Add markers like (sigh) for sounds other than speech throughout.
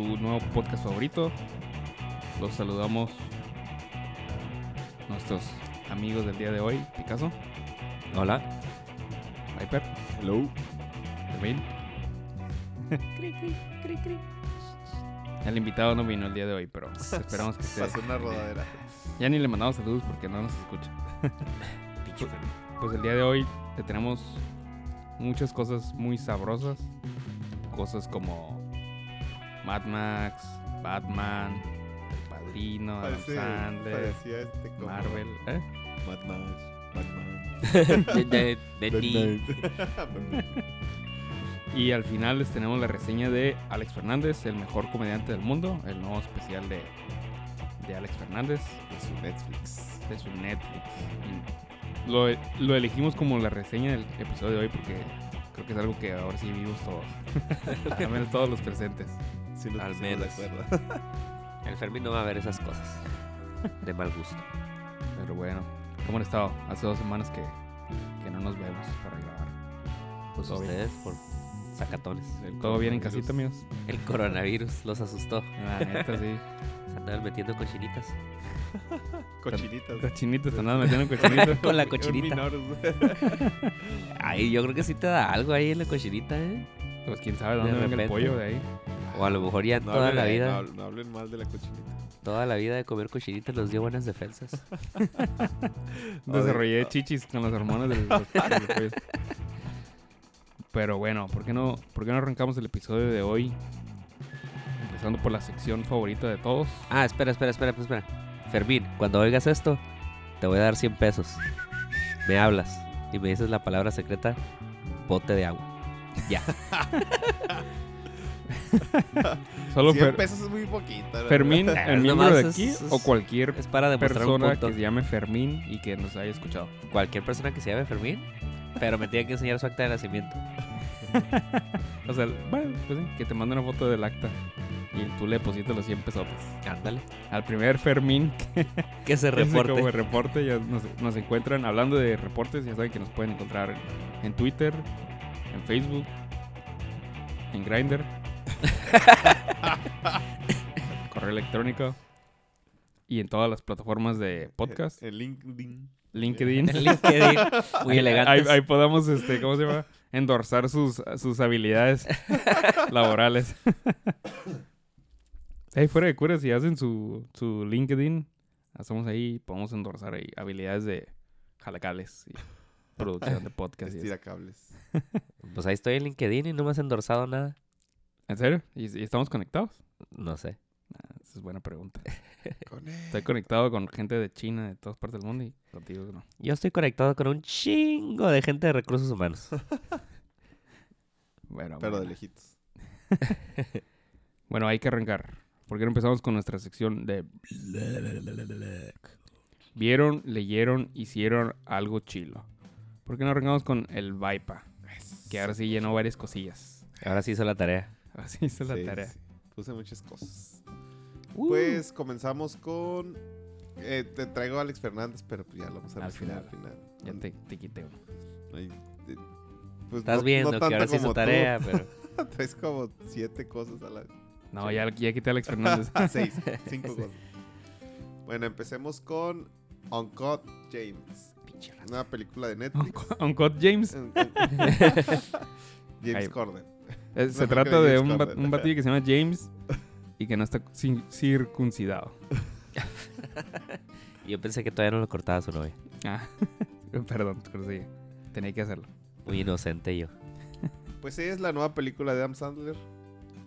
Su nuevo podcast favorito. Los saludamos nuestros amigos del día de hoy, Picasso, Hola. Viper, Hello. Fermín. (laughs) El invitado no vino el día de hoy, pero (laughs) esperamos que esté. Pasó una rodadera. Ya ni le mandamos saludos porque no nos escucha. (laughs) Pues el día de hoy tenemos muchas cosas muy sabrosas. Cosas como Mad Max, Batman, El Padrino, Adam Parece, Sandler, parecía este como Marvel. ¿eh? Mad Max. Batman. (laughs) De- de- de ti. (laughs) Y al final les tenemos la reseña de Alex Fernández, el mejor comediante del mundo, el nuevo especial de, de Alex Fernández, De su Netflix. de su Netflix. Y lo, lo elegimos como la reseña del episodio de hoy porque creo que es algo que ahora sí vivimos todos. (laughs) Al menos todos los presentes. Nos Al menos. de acuerdo. (laughs) El Fermín no va a ver esas cosas. De mal gusto. Pero bueno, ¿cómo han estado? Hace dos semanas que, que no nos vemos para grabar. Pues Todo bien. ustedes por sacatones. ¿Todo bien en casita, amigos? El coronavirus los asustó. La neta, sí. (laughs) Metiendo cochinitas. (laughs) Cochinitas. Cochinitos, te andas metiendo cochinitos. (laughs) Con la cochinita. (laughs) Ay, yo creo que sí te da algo ahí en la cochinita, ¿eh? Pues quién sabe De dónde venga el repente. pollo de ahí. O a lo mejor ya No toda hablen, la vida, No, no hablen mal de la cochinita. toda la vida de comer cochinita nos dio buenas defensas. Desarrollé chichis con las hormonas del, del pollo. Pero bueno, ¿por qué, no, ¿por qué no arrancamos el episodio de hoy? Empezando por la sección favorita de todos. Ah, espera, espera, espera, espera. Fermín, cuando oigas esto, te voy a dar 100 pesos. Me hablas y me dices la palabra secreta, bote de agua. Ya. (laughs) Solo 100 Fer- pesos es muy poquito. Fermín, verdad. el miembro de aquí es- o cualquier Es para persona punto. que se llame Fermín y que nos haya escuchado. Cualquier persona que se llame Fermín, pero me tiene que enseñar su acta de nacimiento. O sea, bueno, pues sí, que te mande una foto del acta y tú le depositas los 100 pesos. Ándale. Al primer Fermín Que se (laughs) Ese reporte. como reporte, ya nos, nos encuentran hablando de reportes, ya saben que nos pueden encontrar en, en Twitter, en Facebook, en Grindr, (laughs) correo electrónico y en todas las plataformas de podcast, En LinkedIn. LinkedIn. En LinkedIn. Muy Ahí, elegantes. ahí podamos, este, ¿cómo se llama? Endorsar sus, sus habilidades (laughs) laborales. Ahí fuera de cura, si hacen su, su LinkedIn, hacemos ahí, podemos endorsar ahí habilidades de jalacales y producción de podcast. y eso. Estira cables. (laughs) Pues ahí estoy en LinkedIn y no me has endorsado nada. ¿En serio? ¿Y, y estamos conectados? No sé. Ah, esa es buena pregunta. (laughs) Estoy conectado con gente de China, de todas partes del mundo y contigo no. Yo estoy conectado con un chingo de gente de recursos humanos. Bueno, Pero de lejitos. (laughs) Bueno, hay que arrancar. Porque no empezamos con nuestra sección de... Vieron, leyeron, hicieron algo chilo. ¿Por qué no arrancamos con el Vaipa? Que ahora sí llenó varias cosillas. Ahora sí hizo la tarea. Así hizo la Sí, tarea. sí. Puse muchas cosas. Uh. Pues comenzamos con. eh, te traigo a Alex Fernández, pero ya lo vamos a Al mencionar al final. final. Ya te, te quité uno. Ay, pues Estás no- viendo no que ahora sí hizo tú. tarea, (laughs) pero Traes como siete cosas a la. No, ya, ya quité a Alex (laughs) Fernández. Ah, seis, (laughs) cinco cosas. Bueno, empecemos con Uncut James. Una película de Netflix. Uncut James. James Corden. Eh, se trata de un, un batillo que se llama James y que no está circuncidado. Yo pensé que todavía no lo cortaba su novia. Ah, perdón, pero sí, tenía que hacerlo. Muy inocente yo. (laughs) Pues sí, es la nueva película de Adam Sandler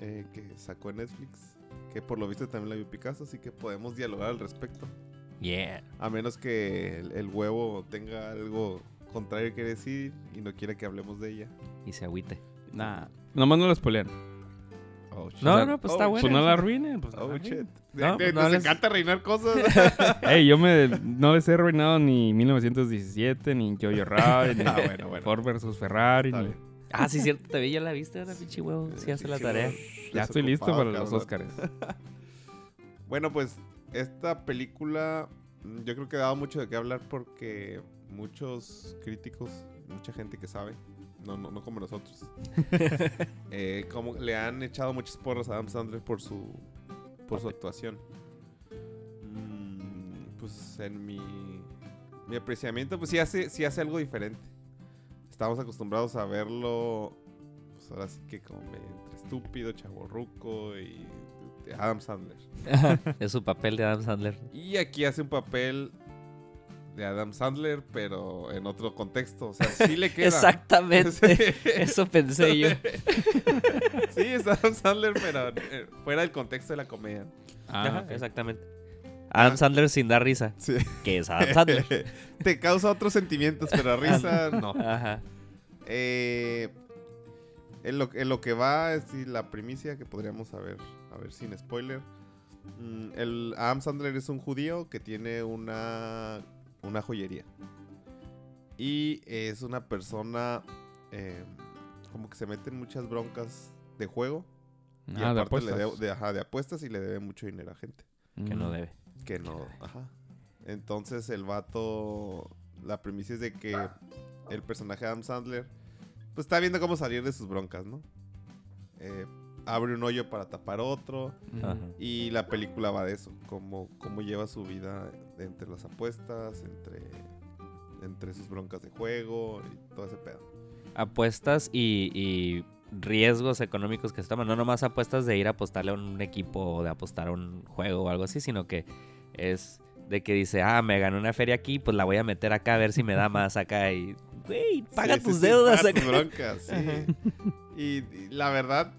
eh, que sacó en Netflix. que por lo visto también la vio Picasso, así que podemos dialogar al respecto. Yeah. A menos que el, el huevo tenga algo contrario que decir y no quiera que hablemos de ella. Y se agüite. Nah. Nomás no lo spoilean. Oh. No, sea, no, pues oh, está pues Pues bueno. no la arruinen. Pues no Oh, shit. De- No, de- pues no les- encanta reinar cosas. (laughs) Ey, yo me, no les he arruinado ni 1917, ni Jojo (laughs) Rabbit, ni Ah, bueno, bueno. Ford versus Ferrari. Ni-. Ah, sí, cierto, te vi, ya la viste, ahora pinche huevo. Sí, hace la tarea. Ya estoy listo para los. Oscars. (laughs) Bueno, pues esta película yo creo que daba mucho de qué hablar porque muchos críticos, mucha gente que sabe, no, no, no como nosotros, (laughs) eh, como le han echado muchas porras a Adam Sandler por su, por su actuación. Mm, pues en mi, mi apreciamiento, pues sí hace, sí hace algo diferente. Estamos acostumbrados a verlo, pues ahora sí que como entre estúpido, chaborruco y Adam Sandler. (laughs) es su papel de Adam Sandler. Y aquí hace un papel de Adam Sandler, pero en otro contexto. O sea, (laughs) sí le queda. Exactamente. (laughs) Sí. Eso pensé yo. (laughs) Sí, es Adam Sandler, pero eh, fuera del contexto de la comedia. Ah, Ajá, exactamente. Adam Sandler sin dar risa. Sí. Que es Adam Sandler. Te causa otros sentimientos, pero risa no. Ajá. Eh, en, lo, en lo que va, es la primicia que podríamos saber, a ver sin spoiler. Mm, el Adam Sandler es un judío que tiene una, una joyería. Y es una persona eh, como que se mete en muchas broncas de juego. Y Ah, de aparte le apuestas. debe- de, ajá, de apuestas y le debe mucho dinero a gente. Que no Mm. debe. Que no, ajá. Entonces el vato, la premisa es de que el personaje de Adam Sandler, pues está viendo cómo salir de sus broncas, ¿no? Eh, abre un hoyo para tapar otro. Ajá. y la película va de eso, cómo, cómo lleva su vida entre las apuestas, entre, entre sus broncas de juego y todo ese pedo. Apuestas y, y riesgos económicos que se toman. No nomás apuestas de ir a apostarle a un equipo o de apostar a un juego o algo así, sino que es de que dice, ah, me gané una feria aquí, pues la voy a meter acá a ver si me da más acá y, güey, paga Sí, tus sí, deudas paga acá. tus broncas, y la verdad,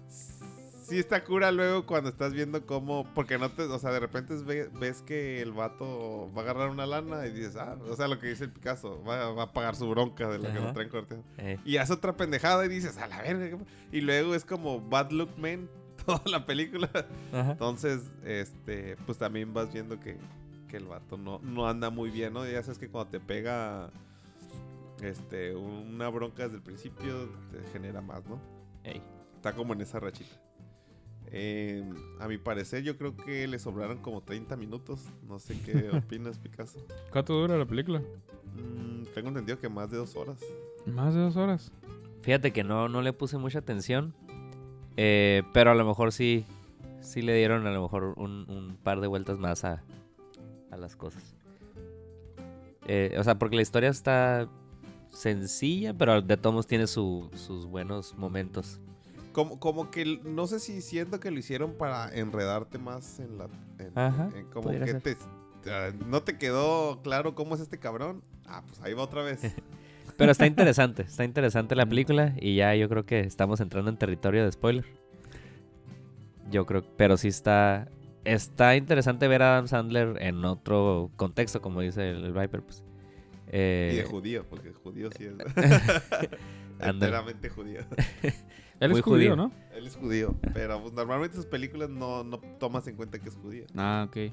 sí está cura luego cuando estás viendo cómo. Porque no te. O sea, de repente ve- ves que el vato va a agarrar una lana y dices, ah, o sea, lo que dice el Picasso, va, va a pagar su bronca de lo que lo traen cortejo. Eh, Y hace otra pendejada y dices, a la verga. ¿qué pa-?" Y luego es como Bad Look Man (laughs) toda la película. ajá. Entonces, este, pues también vas viendo que, que el vato no, no anda muy bien, ¿no? Ya sabes que cuando te pega este, una bronca desde el principio, te genera más, ¿no? Ey. Está como en esa rachita. Eh, a mi parecer, yo creo que le sobraron como 30 minutos. No sé qué (laughs) opinas, Picasso. ¿Cuánto dura la película? Mm, tengo entendido que más de dos horas. Más de dos horas. Fíjate que no, no le puse mucha atención. eh, pero a lo mejor sí, sí le dieron a lo mejor un, un par de vueltas más a, a las cosas. Eh, o sea, porque la historia está sencilla, pero de todos modos tiene su- sus buenos momentos. Como, como que no sé si siento que lo hicieron para enredarte más en la. en- Ajá, en como que ser. te, te- no te quedó claro cómo es este cabrón. Ah, pues ahí va otra vez. (laughs) Pero está interesante, (laughs) está interesante la película y ya yo creo que estamos entrando en territorio de spoiler. Yo creo, pero sí está está interesante ver a Adam Sandler en otro contexto, como dice el, el Viper, pues. Eh, y de judío, porque judío sí es. (laughs) Enteramente judío. Él Muy es judío, judío. ¿no? Él es judío, pero pues, normalmente sus películas no, no tomas en cuenta que es judío. Ah, ok.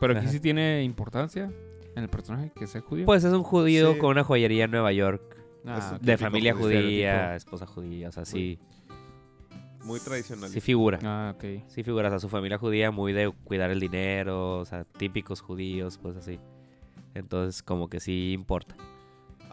Pero aquí sí tiene importancia en el personaje que sea judío. Pues es un judío Sí. con una joyería en Nueva York, Ah, es un de Típico familia judío, judía, esposa judía, o sea, sí, Muy tradicional. sí figura. Ah, ok. Sí figura, o sea, su familia judía muy de cuidar el dinero, o sea, típicos judíos, pues así. Entonces, como que sí importa.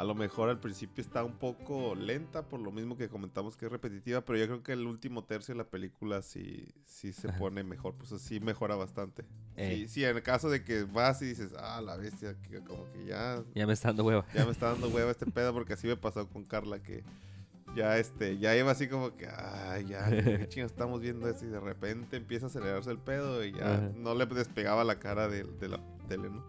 A lo mejor al principio está un poco lenta, por lo mismo que comentamos que es repetitiva, pero yo creo que el último tercio de la película sí, sí se Ajá. pone mejor, pues sí mejora bastante. Ey. Sí, sí, en el caso de que vas y dices, ah, la bestia, que como que ya, Ya me está dando hueva. ya me está dando hueva este pedo, porque así me pasó con Carla, que ya este, ya iba así como que, ay, ya, qué (laughs) chingados estamos viendo esto, y de repente empieza a acelerarse el pedo y ya Ajá. no le despegaba la cara de, de la tele, ¿no?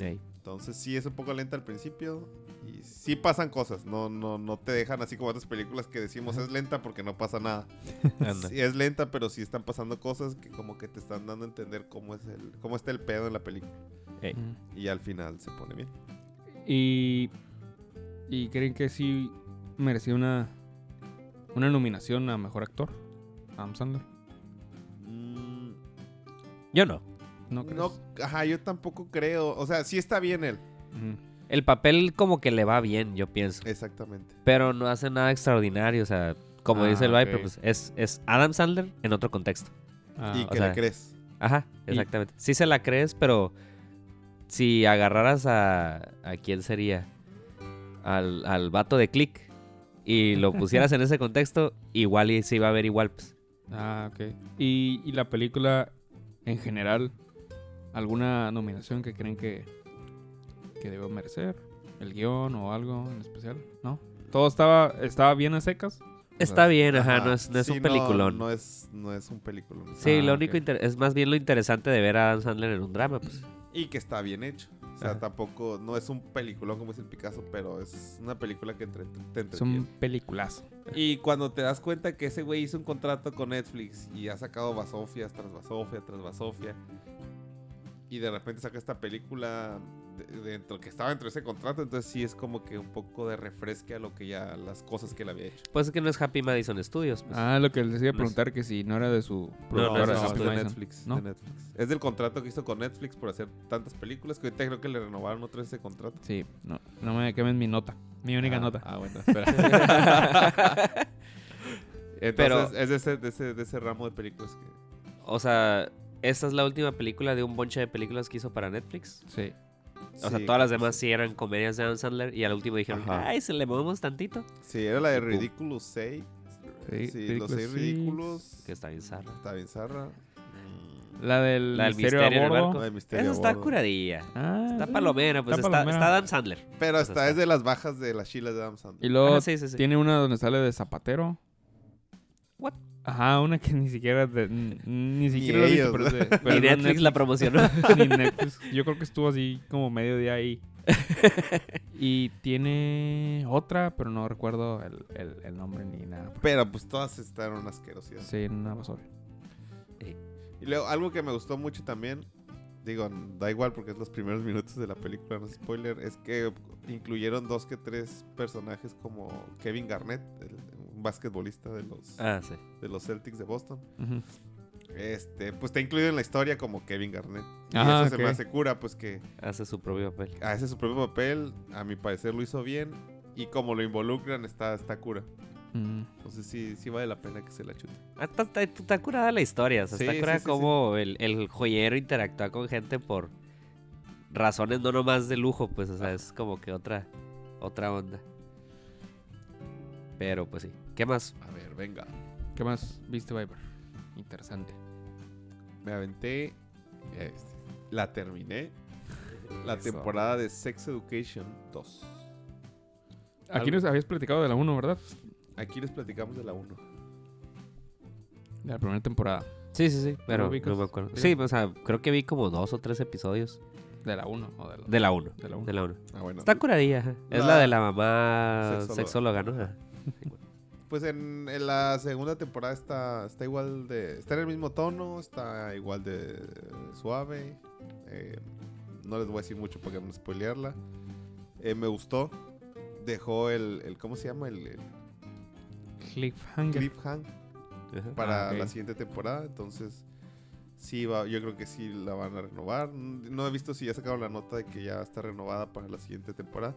Ey. Entonces sí es un poco lenta al principio y sí pasan cosas, no, no, no te dejan así como otras películas que decimos es lenta porque no pasa nada. (laughs) Sí es lenta, pero sí están pasando cosas que como que te están dando a entender cómo es el, cómo está el pedo en la película. Y al final se pone bien. Y, y creen que sí merecía una, una nominación a mejor actor. Adam Sandler. Mm, Yo no. ¿No crees? no, ajá, yo tampoco creo. O sea, sí está bien él. El papel como que le va bien, yo pienso. Exactamente. Pero no hace nada extraordinario, o sea, como Ah, dice el Viper, pues es, es Adam Sandler en otro contexto. Ah, y que sea, le crees. Ajá, Y- exactamente. Sí se la crees, pero si agarraras a... ¿A quién sería? Al, al vato de Click y lo (laughs) pusieras en ese contexto, igual y se iba a ver igual, pues. Ah, ok. Y, y la película en general, ¿alguna nominación que creen que, que debe merecer? ¿El guion o algo en especial? ¿No? ¿Todo estaba, estaba bien a secas? Está bien, ajá, Ajá. no es, no es Sí, un peliculón. No, es, no es un peliculón. Sí, Ah, lo ok. único inter- es más bien lo interesante de ver a Adam Sandler en un drama, pues. Y que está bien hecho. O sea, Ajá. tampoco, no es un peliculón como es el Picasso, pero es una película que entre- te Es entretiene. un peliculazo. Y cuando te das cuenta que ese güey hizo un contrato con Netflix y ha sacado basofias tras basofia tras basofia, y de repente saca esta película de- dentro que estaba dentro de ese contrato, entonces sí es como que un poco de refresque a lo que ya, las cosas que él había hecho. Pues es que no es Happy Madison Studios, pues. Ah, lo que les iba a No es- preguntar, que si no era de su no, productora, no, de es Happy de ¿No? de Netflix. Es del contrato que hizo con Netflix por hacer tantas películas que ahorita creo que le renovaron otra vez ese contrato. Sí, no, no me quemen mi nota. Mi única Ah, nota. Ah, bueno, (laughs) espera. (laughs) Entonces, Pero- es de ese, de, ese, de ese ramo de películas que... O sea, esta es la última película de un bonche de películas que hizo para Netflix. Sí. O sea, todas las demás sí eran comedias de Adam Sandler y al último dijeron, Ajá. ay, se le movemos tantito. Sí, era la de Ridiculous 6. Sí, Sí, los Ridiculous 6 Six. ridículos. Que está bien zarra. Está bien zarra. La del, La del misterio, misterio a bordo. barco. la de Misterio Esa está curadilla. Ah, Está sí. palomera, pues Está está, palomera. está Adam Sandler. Pero Pues hasta está. es de las bajas de las chilas de Adam Sandler. Y luego Ajá, sí, sí, sí. tiene una donde sale de zapatero. What? Ajá, una que ni siquiera n- ni siquiera lo he ellos, visto, pero, pero Netflix la promocionó. (laughs) Ni Netflix. Yo creo que estuvo así como medio día ahí. (laughs) y tiene otra, pero no recuerdo el, el- el nombre ni nada. Pero pues todas estaban asquerosas. Sí, una basura. Y luego, algo que me gustó mucho también, digo, da igual porque es los primeros minutos de la película, no es spoiler, es que incluyeron dos que tres personajes como Kevin Garnett, el- un basquetbolista de los, ah, sí. de los Celtics de Boston. Este, pues está incluido en la historia como Kevin Garnett. Y Ah, eso se me hace cura, pues que Hace su propio papel. hace su propio papel, a mi parecer lo hizo bien. Y como lo involucran, está, está cura. Mm. Entonces sí, sí vale la pena que se la chute. Ah, Está, está- está curada la historia. O sea, Sí, está curada sí, sí. como el, el joyero interactúa con gente por razones no nomás de lujo, pues, o sea, es como que otra, otra onda. Pero pues sí. ¿Qué más? A ver, venga. ¿Qué más viste, Viper? Interesante. Me aventé. este, la terminé. La Eso. temporada de Sex Education 2. Aquí Algo- nos habías platicado de la 1, ¿verdad? Aquí les platicamos de la 1. De la primera temporada. Sí, sí, sí, pero no me acuerdo. Sí. O sea, creo que vi como dos o tres episodios De la 1 o de la de la 1. De la uno. De la 1. Ah, bueno. Está curadilla. Es La- la de la mamá Sexóloga. sexóloga, ¿no? Pues en, en la segunda temporada está, está igual de. Está en el mismo tono, está igual de suave. eh, no les voy a decir mucho para no spoilearla. Eh, me gustó. Dejó el, el- ¿Cómo se llama? El, el Cliffhanger. cliffhang Ajá. para Ah, la siguiente temporada. Entonces, sí, va, yo creo que sí la van a renovar. No he visto si ya sacaron la nota de que ya está renovada para la siguiente temporada.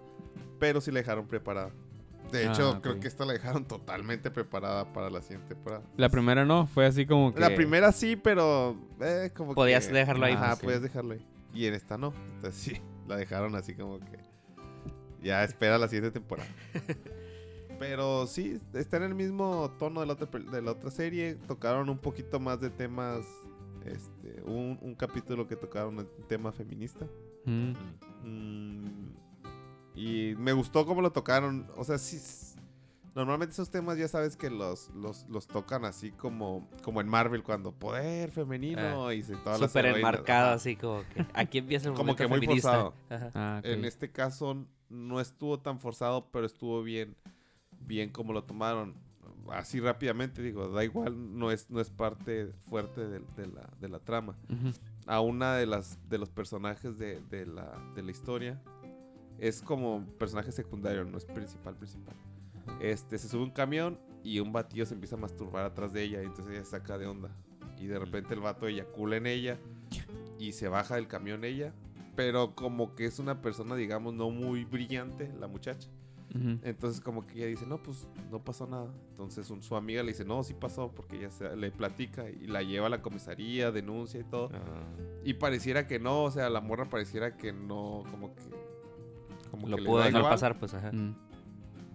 Pero sí la dejaron preparada. De Ah, hecho, ok. creo que esta la dejaron totalmente preparada para la siguiente temporada. La primera no, fue así como que... La primera sí, pero eh, como Podías que- dejarlo ahí, Ajá, pues, sí. podías dejarlo ahí. Y en esta no. Entonces sí, (laughs) la dejaron así como que ya espera la siguiente temporada. (laughs) pero sí, está en el mismo tono de la otra, de la otra serie. Tocaron un poquito más de temas. Este, un, un capítulo que tocaron el tema feminista. Mm. Mm, y me gustó cómo lo tocaron. O sea, sí. Normalmente esos temas ya sabes que los, los, los tocan así como, como en Marvel cuando poder femenino y se, todas las Súper enmarcado, así como que aquí empieza el (laughs) Como que muy feminista. forzado. Ajá. Ah. En este caso no estuvo tan forzado, pero estuvo bien, bien como lo tomaron. Así rápidamente, digo, da igual, no es, no es parte fuerte de, de la, de la trama. A una de las de los personajes de, de la, de la historia es como personaje secundario, no es principal, principal. Este, se sube un camión y un batillo se empieza a masturbar atrás de ella y entonces ella se saca de onda. Y de repente el vato eyacula en ella y se baja del camión ella. Pero como que es una persona, digamos, no muy brillante, la muchacha. Entonces como que ella dice, no, pues no pasó nada. Entonces un- su amiga le dice, no, sí pasó, porque ella se- le platica y la lleva a la comisaría, denuncia y todo. Ah, Y pareciera que no, o sea, la morra pareciera que no, como que... Como Lo que pudo dejar igual, pasar, pues, ajá. Mm.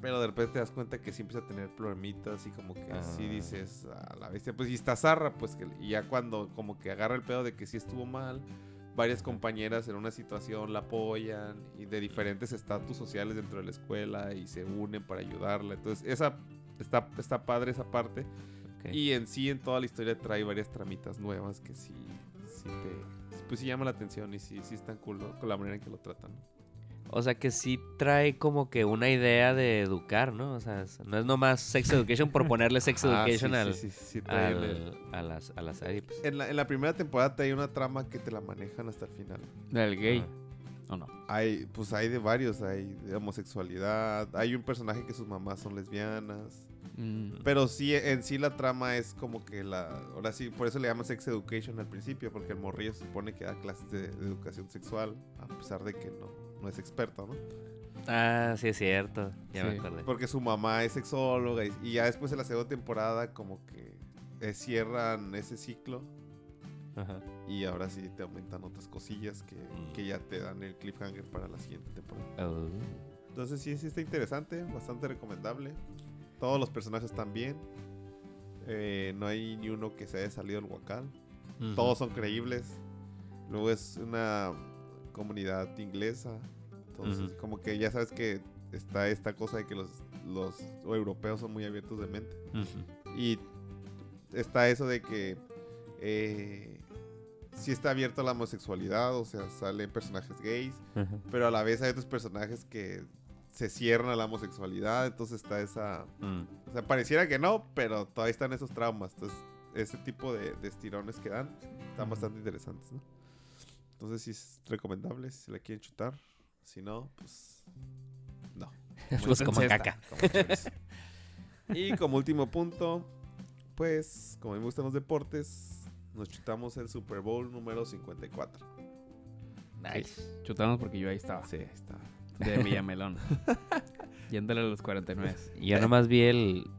Pero de repente te das cuenta que sí empieza a tener problemitas y como que sí Ah. dices a la bestia, pues y está zarra, pues que y ya cuando como que agarra el pedo de que sí estuvo mal, varias compañeras en una situación la apoyan y de diferentes estatus sociales dentro de la escuela y se unen para ayudarla. Entonces, esa está, está padre esa parte. Y en sí, en toda la historia trae varias tramitas nuevas que sí, sí te, pues sí llama la atención y sí, sí están cool ¿no? con la manera en que lo tratan. O sea que sí trae como que una idea de educar, ¿no? O sea, es- no es nomás sex education por ponerle sex (laughs) Ah, sí, education al, sí, sí, sí trae el- al- a, las, a la serie. pues. En la, en la primera temporada trae una trama que te la manejan hasta el final. Del gay. Ah. ¿O no? Hay, pues hay de varios, hay de homosexualidad, hay un personaje que sus mamás son lesbianas. Mm. Pero sí, en sí la trama es como que la... Ahora sí, por eso le llaman sex education al principio, porque el morrillo se supone que da clases de, de educación sexual, a pesar de que no, no es experto, ¿no? Ah, sí es cierto. Ya me acordé. Porque su mamá es sexóloga y, y ya después de la segunda temporada como que eh, cierran ese ciclo Ajá. y ahora sí te aumentan otras cosillas que, Mm. que ya te dan el cliffhanger para la siguiente temporada. Oh. Entonces sí, sí está interesante, bastante recomendable. Todos los personajes están bien. Eh, no hay ni uno que se haya salido del huacal. Todos son creíbles. Luego es una comunidad inglesa. Entonces, como que ya sabes que está esta cosa de que los, los europeos son muy abiertos de mente. Y está eso de que eh, sí está abierto a la homosexualidad, o sea, salen personajes gays, pero a la vez hay otros personajes que se cierran a la homosexualidad, entonces está esa... Mm. O sea, pareciera que no, pero todavía están esos traumas. Entonces, ese tipo de, de estirones que dan están bastante interesantes, ¿no? Entonces sí es recomendable si la quieren chutar. Si no, pues no. (laughs) Pues como esta. caca. Como y como último punto, pues como me gustan los deportes, nos chutamos el Super Bowl número 54. Nice. Chutamos porque yo ahí estaba. Sí, ahí está. De Villamelón. (laughs) Yéndole a los 49. Yo nomás vi el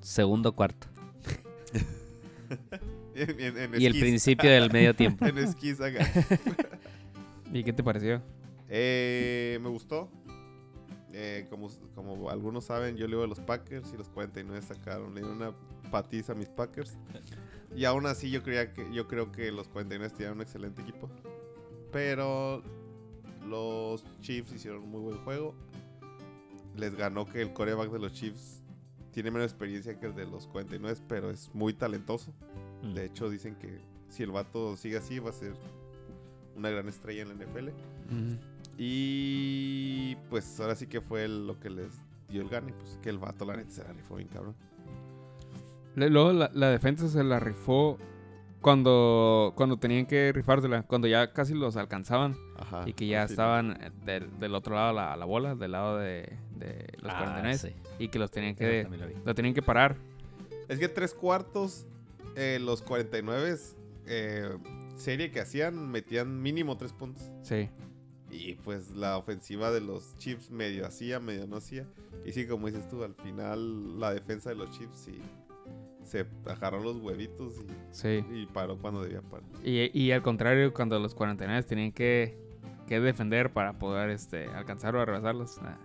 segundo cuarto. (laughs) (laughs) En- en- en Y el principio del medio tiempo. (laughs) en esquís acá. (laughs) ¿Y qué te pareció? Eh, me gustó. Eh, como, como algunos saben, yo le iba a los Packers y los 49 sacaron. Le dieron una patiza a mis Packers. Y aún así yo creía que yo creo que los 49 tenían un excelente equipo. Pero los Chiefs hicieron un muy buen juego. Les ganó que el coreback de los Chiefs tiene menos experiencia que el de los 49, pero es muy talentoso. Mm. De hecho, dicen que si el vato sigue así, va a ser una gran estrella en la NFL. Mm. Y pues ahora sí que fue lo que les dio el gane. Pues que el vato, la neta, se la rifó bien cabrón. Luego la, la defensa se la rifó cuando, cuando tenían que rifársela, cuando ya casi los alcanzaban Ajá. y que ya estaban eh, del, del otro lado a la, la bola, del lado de, de los Ah, 49 sí. y que los tenían que lo tenían que parar. Es que tres cuartos, eh, los 49 eh, serie que hacían, metían mínimo tres puntos. Sí. Y pues la ofensiva de los Chiefs medio hacía, medio no hacía. Y sí, como dices tú, al final la defensa de los Chiefs sí se agarró los huevitos y, Sí. y paró cuando debía parar. Y, y al contrario, cuando los 49 tenían que, que defender para poder este, alcanzar o rebasarlos. ah,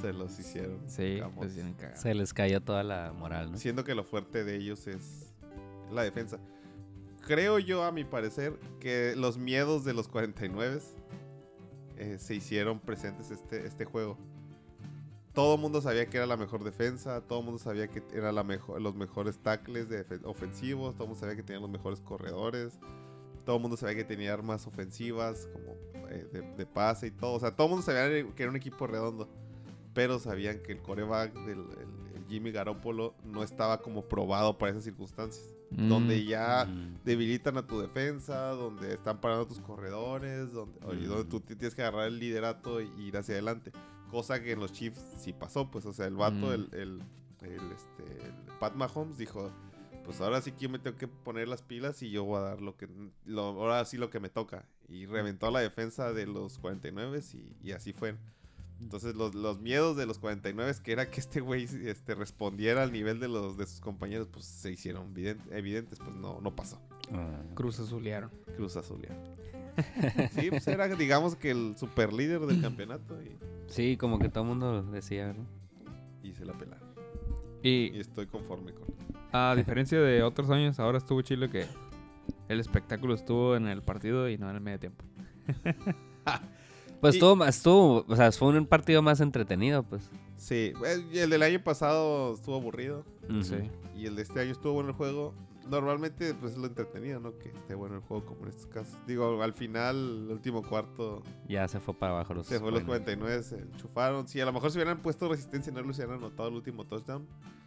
Se los hicieron. sí, los cagados. Se les cayó toda la moral, ¿no? Siendo que lo fuerte de ellos es la defensa. Creo yo, a mi parecer, que los miedos de los 49 eh, se hicieron presentes este, este juego. todo el mundo sabía que era la mejor defensa, todo el mundo sabía que era la mejor, los mejores tackles ofensivos, todo el mundo sabía que tenían los mejores corredores, todo el mundo sabía que tenía armas ofensivas como eh, de, pase y todo. O sea, todo el mundo sabía que era un equipo redondo, pero sabían que el coreback del el- el Jimmy Garoppolo no estaba como probado para esas circunstancias. Mm. Donde ya Mm. debilitan a tu defensa, donde están parando tus corredores, donde, oye, donde tú ti- tienes que agarrar el liderato y ir hacia adelante. Cosa que en los Chiefs sí pasó, pues, o sea, el vato, Mm. el, el, el, este, el Pat Mahomes dijo, pues ahora sí que yo me tengo que poner las pilas y yo voy a dar lo que, lo, ahora sí lo que me toca. Y reventó la defensa de los 49 y, y así fue. Entonces los, los miedos de los 49 que era que este güey este, respondiera al nivel de los de sus compañeros, pues se hicieron evident- evidentes, pues no, no pasó. Ah. Cruz azulearon. Cruz Azul. (laughs) sí, pues era digamos que el super líder del campeonato y, Sí, como que todo el mundo decía, ¿no? y se la pelaron. Y Y estoy conforme con a diferencia de otros años, ahora estuvo chile que el espectáculo estuvo en el partido y no en el medio tiempo. (laughs) Pues Y- estuvo, más- estuvo, o sea, fue un partido más entretenido, pues. Sí, el del año pasado estuvo aburrido. Sí. y el de este año estuvo bueno el juego. Normalmente pues es lo entretenido, ¿no? Que esté bueno el juego como en estos casos. Digo, al final, el último cuarto, Ya se fue para abajo los se fue los 49. 49, se enchufaron. Si a lo mejor si hubieran puesto resistencia y no les hubieran anotado el último touchdown,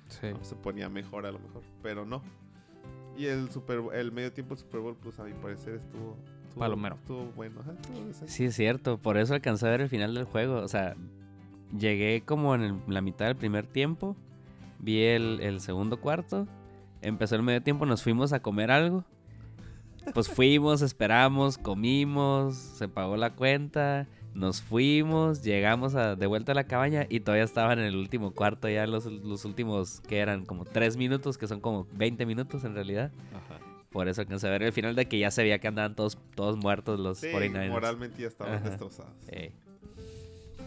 Sí. se ponía mejor a lo mejor, pero no. Y el Super el medio tiempo del Super Bowl, pues a mi parecer estuvo, estuvo Palomero. Estuvo bueno, ajá, estuvo decente. Sí, es cierto. Por eso alcancé a ver el final del juego. O sea, llegué como en el- la mitad del primer tiempo. Vi el, el segundo cuarto. Empezó el medio tiempo, nos fuimos a comer algo. Pues fuimos, esperamos, comimos, se pagó la cuenta, nos fuimos, llegamos a- de vuelta a la cabaña y todavía estaban en el último cuarto, ya los, los últimos que eran como tres minutos, que son como 20 minutos en realidad. Ajá. Por eso alcancé a ver el final de que ya se veía que andaban todos, todos muertos los Sí, 49ers. moralmente ya estaban Ajá. destrozados. Ey.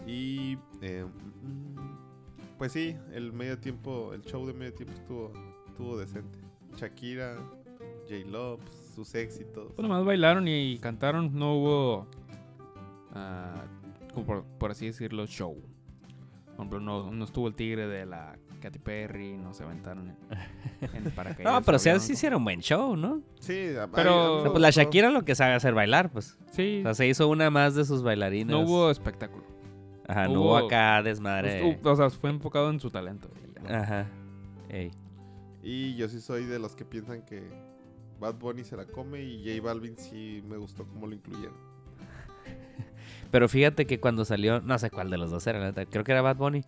Y eh, mm, pues sí, el medio tiempo, el show de medio tiempo estuvo, estuvo decente. Shakira, J Lo, pues, sus éxitos. Pues nomás bailaron y cantaron, no hubo, ah, como por, por así decirlo, show. Por ejemplo, no, no estuvo el tigre de la Katy Perry, no se aventaron en, en (laughs) paracaídas. No, pero sí, hicieron buen show, ¿no? Sí, Pero- O sea, pues la. Shakira lo que sabe hacer bailar, pues. Sí, O sea, se hizo una más de sus bailarinas. no hubo espectáculo. Ajá, no hubo- hubo acá desmadre. Estuvo- o sea, fue enfocado en su talento. Ajá. Ey. Y yo sí soy de los que piensan que Bad Bunny se la come y J Balvin sí me gustó cómo lo incluyeron. (laughs) Pero fíjate que cuando salió, no sé cuál de los dos era, creo que era Bad Bunny.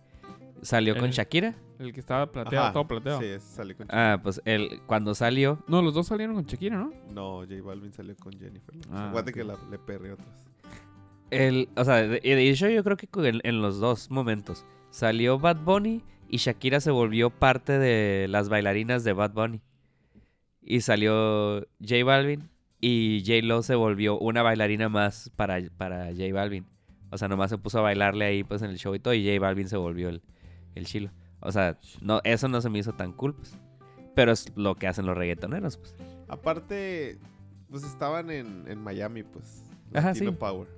Salió con Shakira. El que estaba plateado, Ajá, todo plateado. Sí, ese salió con Ah, pues él, cuando salió, No, los dos salieron con Shakira, ¿no? No, J Balvin salió con Jennifer. Ah, ok. que la, le perré otras. el, o sea, de, de hecho yo creo que en los dos momentos salió Bad Bunny y Shakira se volvió parte de las bailarinas de Bad Bunny. Y salió J Balvin y J Lo se volvió una bailarina más para, para J Balvin. O sea, nomás se puso a bailarle ahí pues en el show y todo y J Balvin se volvió el, el chilo. O sea, no, eso no se me hizo tan cool, pues. Pero es lo que hacen los reggaetoneros, pues. Aparte, pues estaban en, en Miami, pues. Ajá, Latino sí. Power.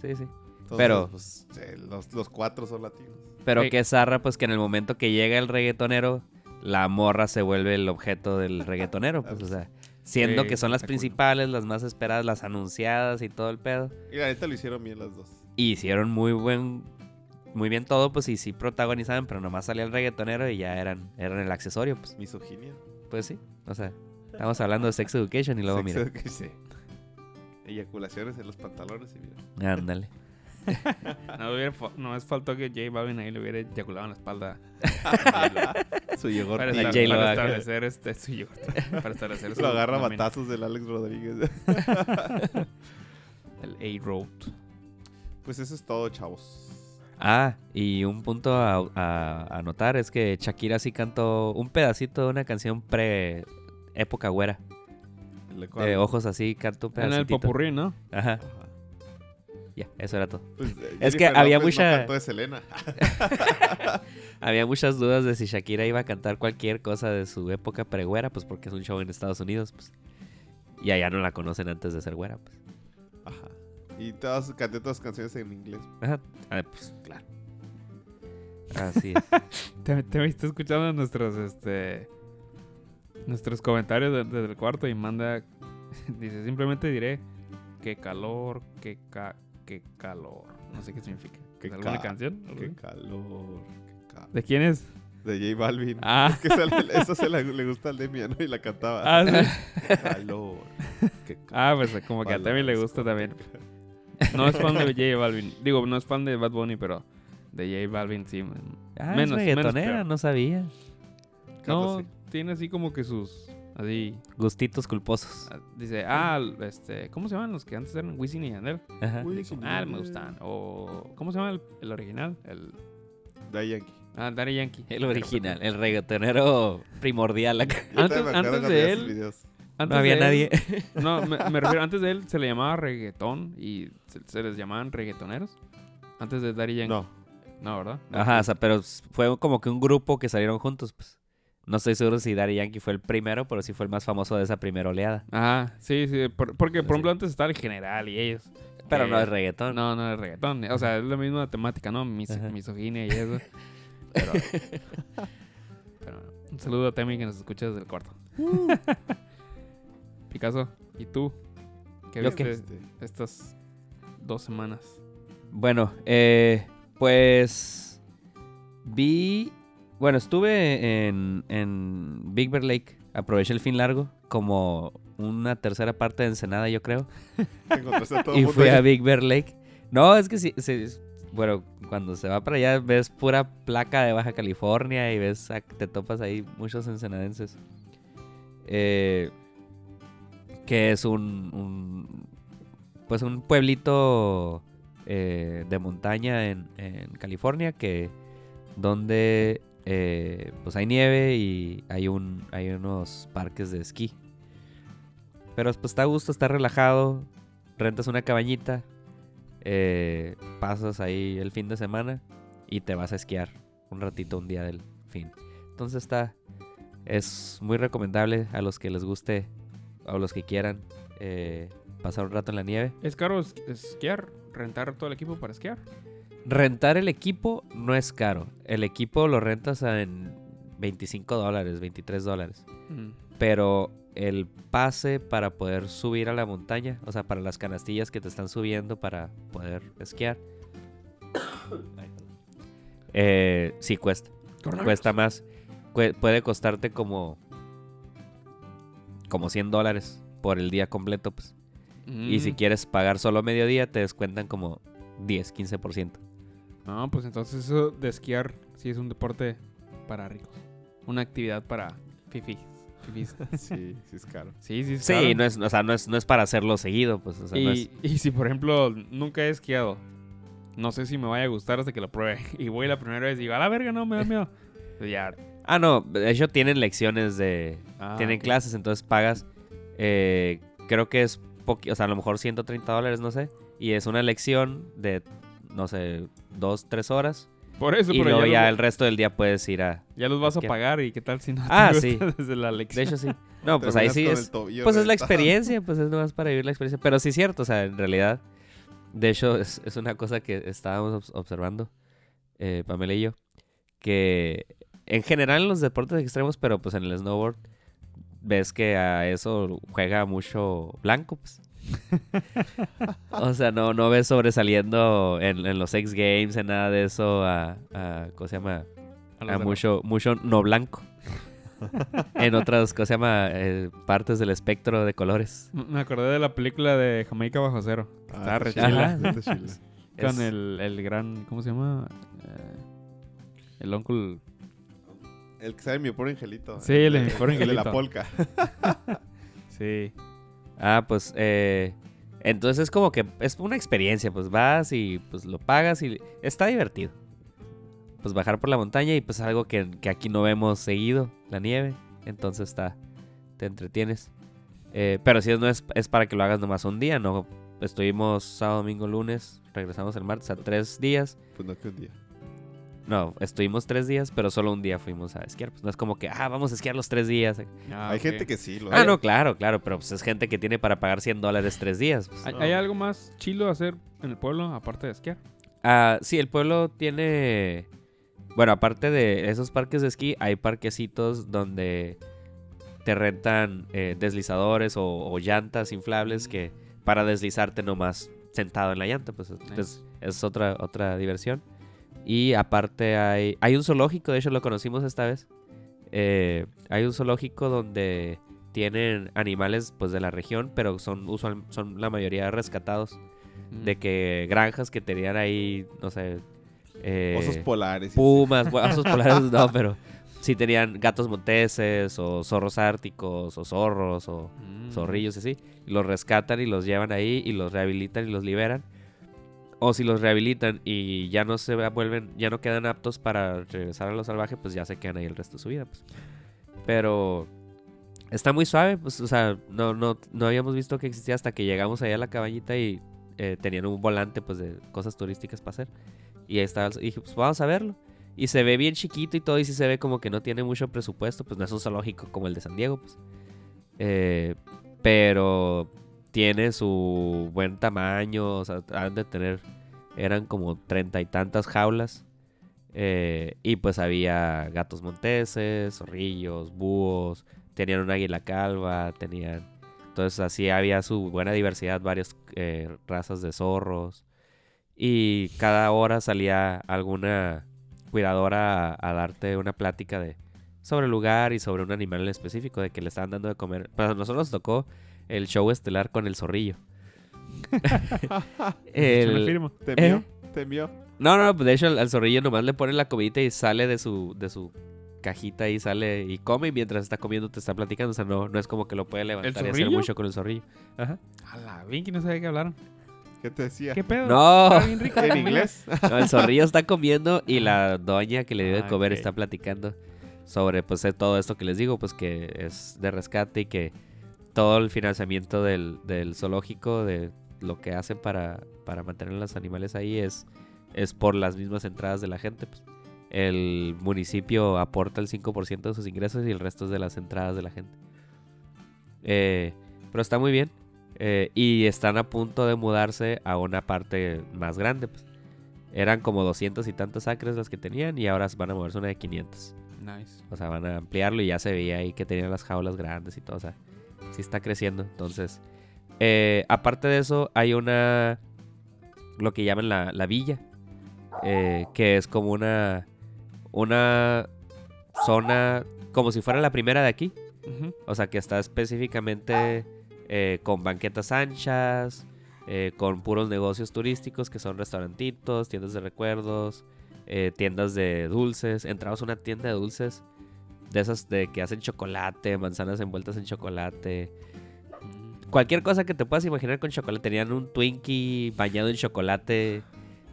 Sí, sí. Entonces, Pero- pues, los, los cuatro son latinos. Pero Ey. que zarra, pues que en el momento que llega el reggaetonero, la morra se vuelve el objeto del (laughs) reggaetonero, pues, o sea, siendo Sí, que son las principales, las más esperadas, las anunciadas y todo el pedo. Y la neta lo hicieron bien las dos. Y hicieron muy buen, muy bien todo, pues, y sí protagonizaban, pero nomás salía el reggaetonero y ya eran, eran el accesorio, pues, Misoginia. pues sí, o sea, estamos hablando de Sex Education y luego, Sexo mira, que sí. Eyaculaciones en los pantalones y mira. ándale. (laughs) No, hubiera no es faltó que J Balvin ahí le hubiera eyaculado en la espalda. (laughs) Su yogurt. para, estar- para establecer este su yogurt, Para establecer su Lo agarra batazos del Alex Rodríguez. (laughs) El A-Road. pues eso es todo, chavos. Ah, y un punto a, a- a notar es que Shakira sí cantó un pedacito de una canción pre época güera. De ojos así, cantó un En el pedacito. popurrí, ¿no? Ajá, Ajá. ya, eso era todo. Pues, eh, Es que había no mucha- cantó de Selena. (laughs) Había muchas dudas de si Shakira iba a cantar cualquier cosa de su época pre-güera, pues porque es un show en Estados Unidos, pues. Y allá no la conocen antes de ser güera, pues. Ajá. Y todas, canté todas las canciones en inglés. Ajá, ah, pues claro. Así es. (laughs) Te, te viste escuchando nuestros, este... Nuestros comentarios de- desde el cuarto y manda... (laughs) Dice, simplemente diré... Qué calor, qué, ca qué calor. No sé qué significa. Qué ¿Es ¿Alguna ca- canción? Qué calor. Qué ca- ¿De quién es? De J Balvin. Ah, Es (laughs) que esa, se la- le gusta al Demian ¿no? y la cantaba. ah, sí. Calor. Qué calor. Ah, pues como que a Temi le gusta también. No es fan de J Balvin. Digo, no es fan de Bad Bunny, pero de J Balvin sí. Ah, Menos- es reggaetonera, no sabía. No, sí. tiene así como que sus... Así... Gustitos culposos. ah, Dice, ah, este... ¿Cómo se llaman los que antes eran Wisin y Yandel? Ajá. Ah, me gustan. O... ¿Cómo se llama el, el original? El... Daddy Yankee. Ah, Daddy Yankee. El original, el reggaetonero primordial acá. Antes- antes de él- videos. Antes No había él- nadie. (laughs) No, me, me refiero, antes de él se le llamaba reggaetón y se, se les llamaban reggaetoneros. Antes de Daddy Yankee. No. No, ¿verdad? Ajá, o sea, pero fue como que un grupo que salieron juntos, pues. No estoy seguro si Daddy Yankee fue el primero, pero sí fue el más famoso de esa primera oleada. Ajá, sí, sí. por- porque, por Sí. ejemplo, antes estaba el general y ellos. Pero que- no es reggaetón. No, no es reggaetón. O sea, es la misma temática, ¿no? Mis, misoginia y eso. Pero, (laughs) pero un saludo a Temi que nos escucha desde el cuarto. Picasso, ¿y tú? ¿Qué ¿Yo viste qué? Este, estas dos semanas? Bueno, eh, pues vi, bueno, estuve en, en Big Bear Lake, aproveché el fin largo, como una tercera parte de Ensenada, yo creo, (laughs) a todo el y mundo fui a. Big Bear Lake. No, es que sí, sí, bueno, cuando se va para allá ves pura placa de Baja California y ves, a- te topas ahí muchos ensenadenses. Eh, que es un, pues un pueblito eh, de montaña en, California que donde eh, pues hay nieve y hay un hay unos parques de esquí. Pero pues está a gusto está relajado rentas una cabañita eh, pasas ahí el fin de semana y te vas a esquiar un ratito un día del fin. Entonces está es muy recomendable a los que les guste a los que quieran eh, pasar un rato en la nieve ¿Es caro es- esquiar? ¿Rentar todo el equipo para esquiar? Rentar el equipo no es caro. El equipo lo rentas en 25 dólares, 23 dólares. Mm. Pero el pase para poder subir a la montaña, o sea, para las canastillas que te están subiendo para poder esquiar, (coughs) eh, sí cuesta. Cuesta más. Puede costarte como, como 100 dólares por el día completo, pues. Y si Mm. quieres pagar solo mediodía, te descuentan como 10, 15%. No, pues entonces eso de esquiar sí es un deporte para ricos. Una actividad para fifis. fifis. (laughs) Sí, sí es caro. Sí, sí, es Sí, caro. no es, o sea, no es, no es para hacerlo seguido, pues. O sea, no y, es- y si, por ejemplo, nunca he esquiado, no sé si me vaya a gustar hasta que lo pruebe. (laughs) Y voy la primera vez y digo, a la verga, no, me da miedo. Pues (laughs) ya. Ah, no, de hecho tienen lecciones de... Ah, tienen clases, entonces pagas, eh, creo que es, poqui- o sea, a lo mejor 130 dólares, no sé. Y es una lección de, no sé, dos, tres horas. Por eso, y pero luego ya, ya los, el resto del día puedes ir a... ya los vas a pagar y qué tal si no te Ah, sí. (laughs) desde la De lección. hecho, sí. (laughs) No, pues ahí sí es... Pues es la experiencia, pues es nomás para vivir la experiencia. Pero sí es cierto, o sea, en realidad, de hecho, es, es una cosa que estábamos obs- observando, eh, Pamela y yo, que en general en los deportes extremos, pero pues en el snowboard, ves que a eso juega mucho blanco, pues. (laughs) o sea, no, no ves sobresaliendo en, en los X Games, en nada de eso, a, a ¿cómo se llama? A mucho, mucho no blanco. en otras, ¿cómo se llama? Eh, partes del espectro de colores. Me acordé de la película de Jamaica bajo cero. Ah, Está re está chila. chila, está chila. Con Es- el, el gran, ¿cómo se llama? Eh, el uncle. El que sabe mi pobre angelito. Sí, el de Mi Pobre de la Angelito. polka. (laughs) Sí. Ah, pues, eh, entonces es como que es una experiencia, pues vas y pues lo pagas y está divertido. Pues bajar por la montaña y pues algo que, que aquí no vemos seguido, la nieve, entonces está, te entretienes. Eh, pero si es, no es, es para que lo hagas nomás un día, ¿no? Estuvimos sábado, domingo, lunes, regresamos el martes a tres días. Pues no que un día. No, estuvimos tres días, pero solo un día fuimos a esquiar. Pues no es como que, ah, vamos a esquiar los tres días. Ah, Hay gente que sí lo Ah, no, claro, claro, pero pues es gente que tiene para pagar 100 dólares tres días. pues. ¿Hay, hay algo más chilo hacer en el pueblo aparte de esquiar? Ah, sí, el pueblo tiene bueno, aparte de esos parques de esquí, hay parquecitos donde te rentan eh, deslizadores o, o llantas inflables que para deslizarte nomás sentado en la llanta, pues es, es otra, otra diversión. Y aparte hay, hay un zoológico, de hecho lo conocimos esta vez. Eh, hay un zoológico donde tienen animales pues de la región, pero son usual, son la mayoría rescatados. Mm. De que granjas que tenían ahí, no sé, eh, Osos polares. pumas, bueno, osos (laughs) polares no, pero sí tenían gatos monteses o zorros árticos o zorros o Mm. zorrillos y así. Los rescatan y los llevan ahí y los rehabilitan y los liberan. O si los rehabilitan y ya no se vuelven, ya no quedan aptos para regresar a lo salvaje, pues ya se quedan ahí el resto de su vida. Pues. Pero está muy suave, pues, o sea, no, no, no habíamos visto que existía hasta que llegamos allá a la cabañita y eh, tenían un volante, pues, de cosas turísticas para hacer. Y ahí estaba, y dije, pues vamos a verlo. Y se ve bien chiquito y todo, y sí se ve como que no tiene mucho presupuesto, pues no es un zoológico como el de San Diego, pues. Eh, pero tiene su buen tamaño, o sea, han de tener, eran como treinta y tantas jaulas. eh, y pues había gatos monteses, zorrillos, búhos, tenían un águila calva, tenían... Entonces así había su buena diversidad, varias eh, razas de zorros. Y cada hora salía alguna cuidadora a, darte una plática de sobre el lugar y sobre un animal en específico de que le estaban dando de comer. Pero a nosotros nos tocó el show estelar con el zorrillo. (laughs) Yo me El- firmo. ¿Te envió? ¿Eh? ¿Te envió? no, no, pues de hecho al, al zorrillo nomás le ponen la comidita y sale de su, de su cajita y sale y come y mientras está comiendo te está platicando. O sea, no, no es como que lo puede levantar y hacer mucho con el zorrillo. Ajá. A la bien que no sabía que hablaron. ¿Qué te decía? ¿Qué pedo? No. Bien ¿En inglés? No, el zorrillo está comiendo y la doña que le dio de Ah, comer está platicando sobre pues eh, todo esto que les digo, pues que es de rescate y que todo el financiamiento del, del zoológico, de lo que hacen para, para mantener a los animales ahí es, es por las mismas entradas de la gente. pues. El municipio aporta el 5% de sus ingresos y el resto es de las entradas de la gente. Eh, pero está muy bien. eh, y están a punto de mudarse a una parte más grande. Pues. Eran como 200 y tantos acres las que tenían y ahora van a moverse una de 500. Nice. O sea, van a ampliarlo y ya se veía ahí que tenían las jaulas grandes y todo. O sea, sí está creciendo. Entonces, eh, aparte de eso, hay una. Lo que llaman la, la villa. eh, que es como una. Una zona. Como si fuera la primera de aquí. O sea, que está específicamente eh, con banquetas anchas, con puros negocios turísticos que son restaurantitos, tiendas de recuerdos, tiendas de dulces. Entramos a una tienda de dulces de esas de que hacen chocolate, manzanas envueltas en chocolate. Cualquier cosa que te puedas imaginar con chocolate. Tenían un Twinkie bañado en chocolate.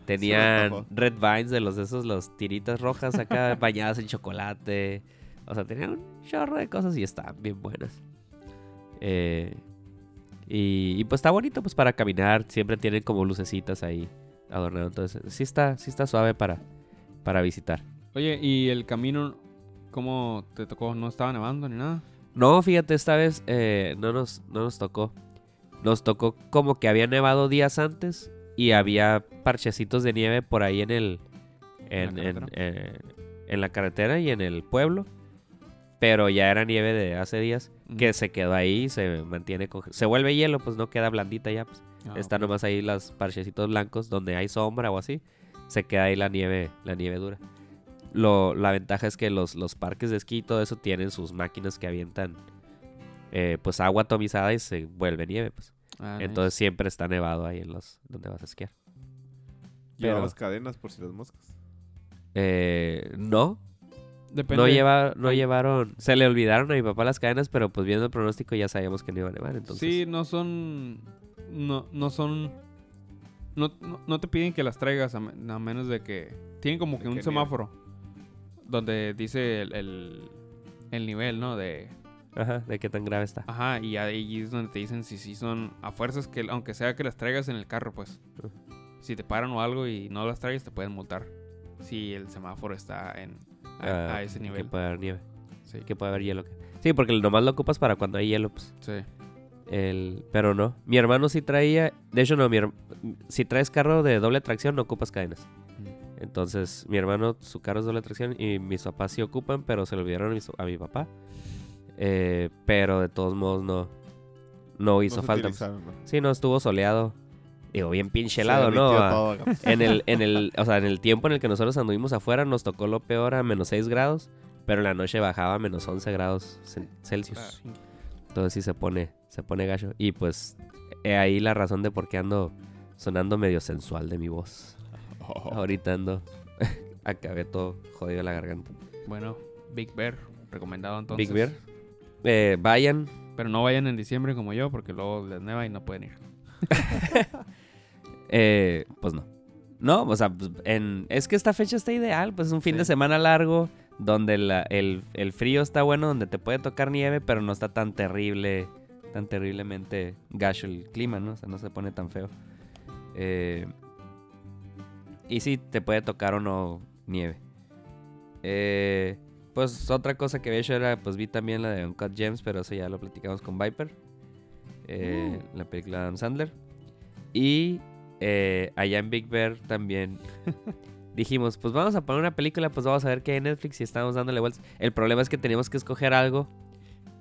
Tenían. Red Vines de los de esos, los tiritas rojas acá (laughs) bañadas en chocolate. O sea, tenían un chorro de cosas y estaban bien buenas. Eh, y, y pues está bonito pues para caminar. Siempre tienen como lucecitas ahí adornado. Entonces sí está, sí está suave para, para visitar. Oye, ¿y el camino cómo te tocó? ¿No estaba nevando ni nada? No, fíjate, esta vez eh, no, nos, no nos tocó. Nos tocó como que había nevado días antes y había parchecitos de nieve por ahí en el... En, la en, carretera? eh, en la carretera y en el pueblo. Pero ya era nieve de hace días que se quedó ahí, se mantiene... Se vuelve hielo, pues no queda blandita ya. Pues. Ah, Están nomás ahí los parchecitos blancos donde hay sombra o así. Se queda ahí la nieve, la nieve dura. Lo, la ventaja es que los, los parques de esquí y todo eso tienen sus máquinas que avientan eh, pues agua atomizada y se vuelve nieve. Pues. Ah, nice. Entonces siempre está nevado ahí en los donde vas a esquiar. Llevabas cadenas por si las moscas. Eh, no, Depende. no, lleva, no llevaron. Se le olvidaron a mi papá las cadenas, pero pues viendo el pronóstico ya sabíamos que no iba a nevar. Entonces, Sí, no son. No, no son. No, no, no te piden que las traigas a, me- a menos de que. Tienen como que un semáforo. Donde dice el, el, el nivel, ¿no? De. Ajá, de qué tan grave está. Ajá, y ahí es donde te dicen si sí son. A fuerzas que. Aunque sea que las traigas en el carro, pues. Si te paran o algo y no las traigas, te pueden multar. Si el semáforo está en. A, Ah, a ese Que nivel. puede haber nieve. Sí. Que puede haber hielo. Sí, porque nomás lo ocupas para cuando hay hielo, pues. Sí. El, pero no. Mi hermano sí traía. De hecho, no. Mi, si traes carro de doble tracción, no ocupas cadenas. Entonces, mi hermano, su carro es doble tracción y mis papás sí ocupan, pero se lo olvidaron a mi, a mi papá. Eh, pero de todos modos no, no hizo No falta. Sí, no, estuvo soleado. Digo, bien pinche helado, ¿no? Ah, todo (laughs) en el, en el, o sea, en el tiempo en el que nosotros anduvimos afuera nos tocó lo peor a menos 6 grados, pero en la noche bajaba a menos 11 grados cel- Celsius. Entonces sí se pone, se pone gacho. Y pues he ahí la razón de por qué ando sonando medio sensual de mi voz. (laughs) Ahorita ando, (laughs) acabé todo jodido la garganta. Bueno, Big Bear, recomendado entonces. Big Bear. Eh, vayan. Pero no vayan en diciembre como yo, porque luego les neva y no pueden ir. (laughs) Eh, pues no. No, o sea, pues, en, es que esta fecha está ideal, pues es un fin Sí. de semana largo, donde la- el, el frío está bueno, donde te puede tocar nieve, pero no está tan terrible, tan terriblemente gacho el clima, ¿no? O sea, no se pone tan feo. Eh, y sí, te puede tocar o no nieve. Eh, pues otra cosa que había hecho era, pues vi también la de Uncut Gems, pero eso ya lo platicamos con Viper. Eh, La película de Adam Sandler. Y eh, allá en Big Bear también (laughs) dijimos, pues vamos a poner una película, pues vamos a ver qué hay en Netflix y estamos dándole vueltas. El problema es que teníamos que escoger algo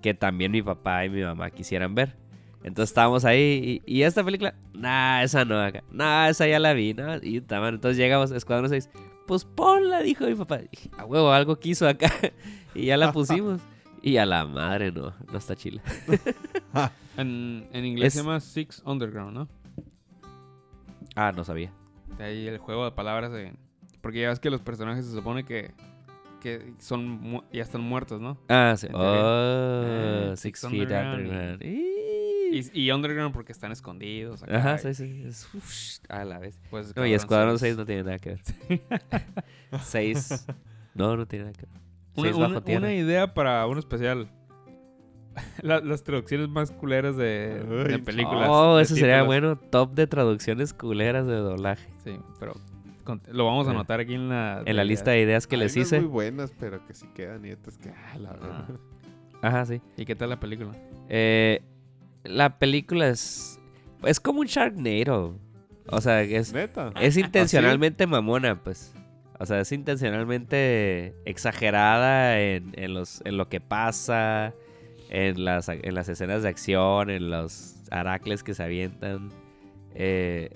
que también mi papá y mi mamá quisieran ver. Entonces estábamos ahí y, y esta película, nah, esa no, acá. nah, esa ya la vi, ¿no? Y entonces llegamos, Escuadrón 6, pues ponla, dijo mi papá. Dije, a huevo, algo quiso acá. (laughs) y ya la pusimos. Y a la madre, no, no está chila. (laughs) (laughs) En, en inglés Es- se llama Six Underground, ¿no? Ah, no sabía. De ahí el juego de palabras de... Porque ya ves que los personajes se supone que, que son mu- ya están muertos, ¿no? Ah, sí. Oh, Eh, Six Six Feet Underground Underground. Y, y Underground porque están escondidos. acá, Ajá, sí, sí. Es, uf, a la vez. Pues, No, y Escuadrón 6 Seis. no tiene nada que ver. (laughs) 6. No, no tiene nada que ver. Una, 6 una- una idea para un especial. (laughs) La- las traducciones más culeras de, películas. Oh, de eso sería bueno. Top de traducciones culeras de doblaje. Sí, pero con- lo vamos a Eh, anotar aquí en la... En la lista de ideas que Hay les unas hice. muy buenas, pero que sí quedan y otras que... Ah, la Ah. verdad. Ajá, sí. ¿Y qué tal la película? Eh, la película es. Es como un Sharknado. O sea, es, Neta. es intencionalmente mamona, pues. O sea, es intencionalmente exagerada en, en los, en lo que pasa, en las, en las escenas de acción, en los aracles que se avientan. Eh,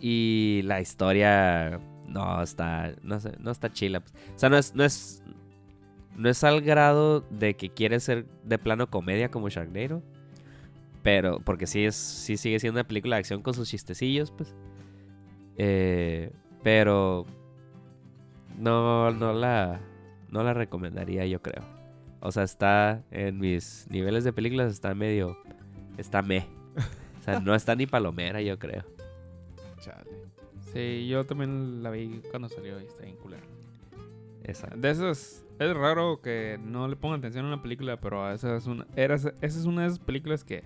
y la historia no está, no, sé, no está chila. pues. O sea, no es, no es, no es al grado de que quiere ser de plano comedia como Sharknado. Pero, porque sí, es, sí sigue siendo una película de acción con sus chistecillos, pues. Eh, pero no, no la, no la recomendaría, yo creo. O sea, está en mis niveles de películas, está medio, está me. O sea, no está ni palomera, yo creo. Chale. Sí, yo también la vi cuando salió y está bien culera. Esa. De esas... Es raro que no le pongan atención a una película, pero esa es una, era, esa es una de esas películas que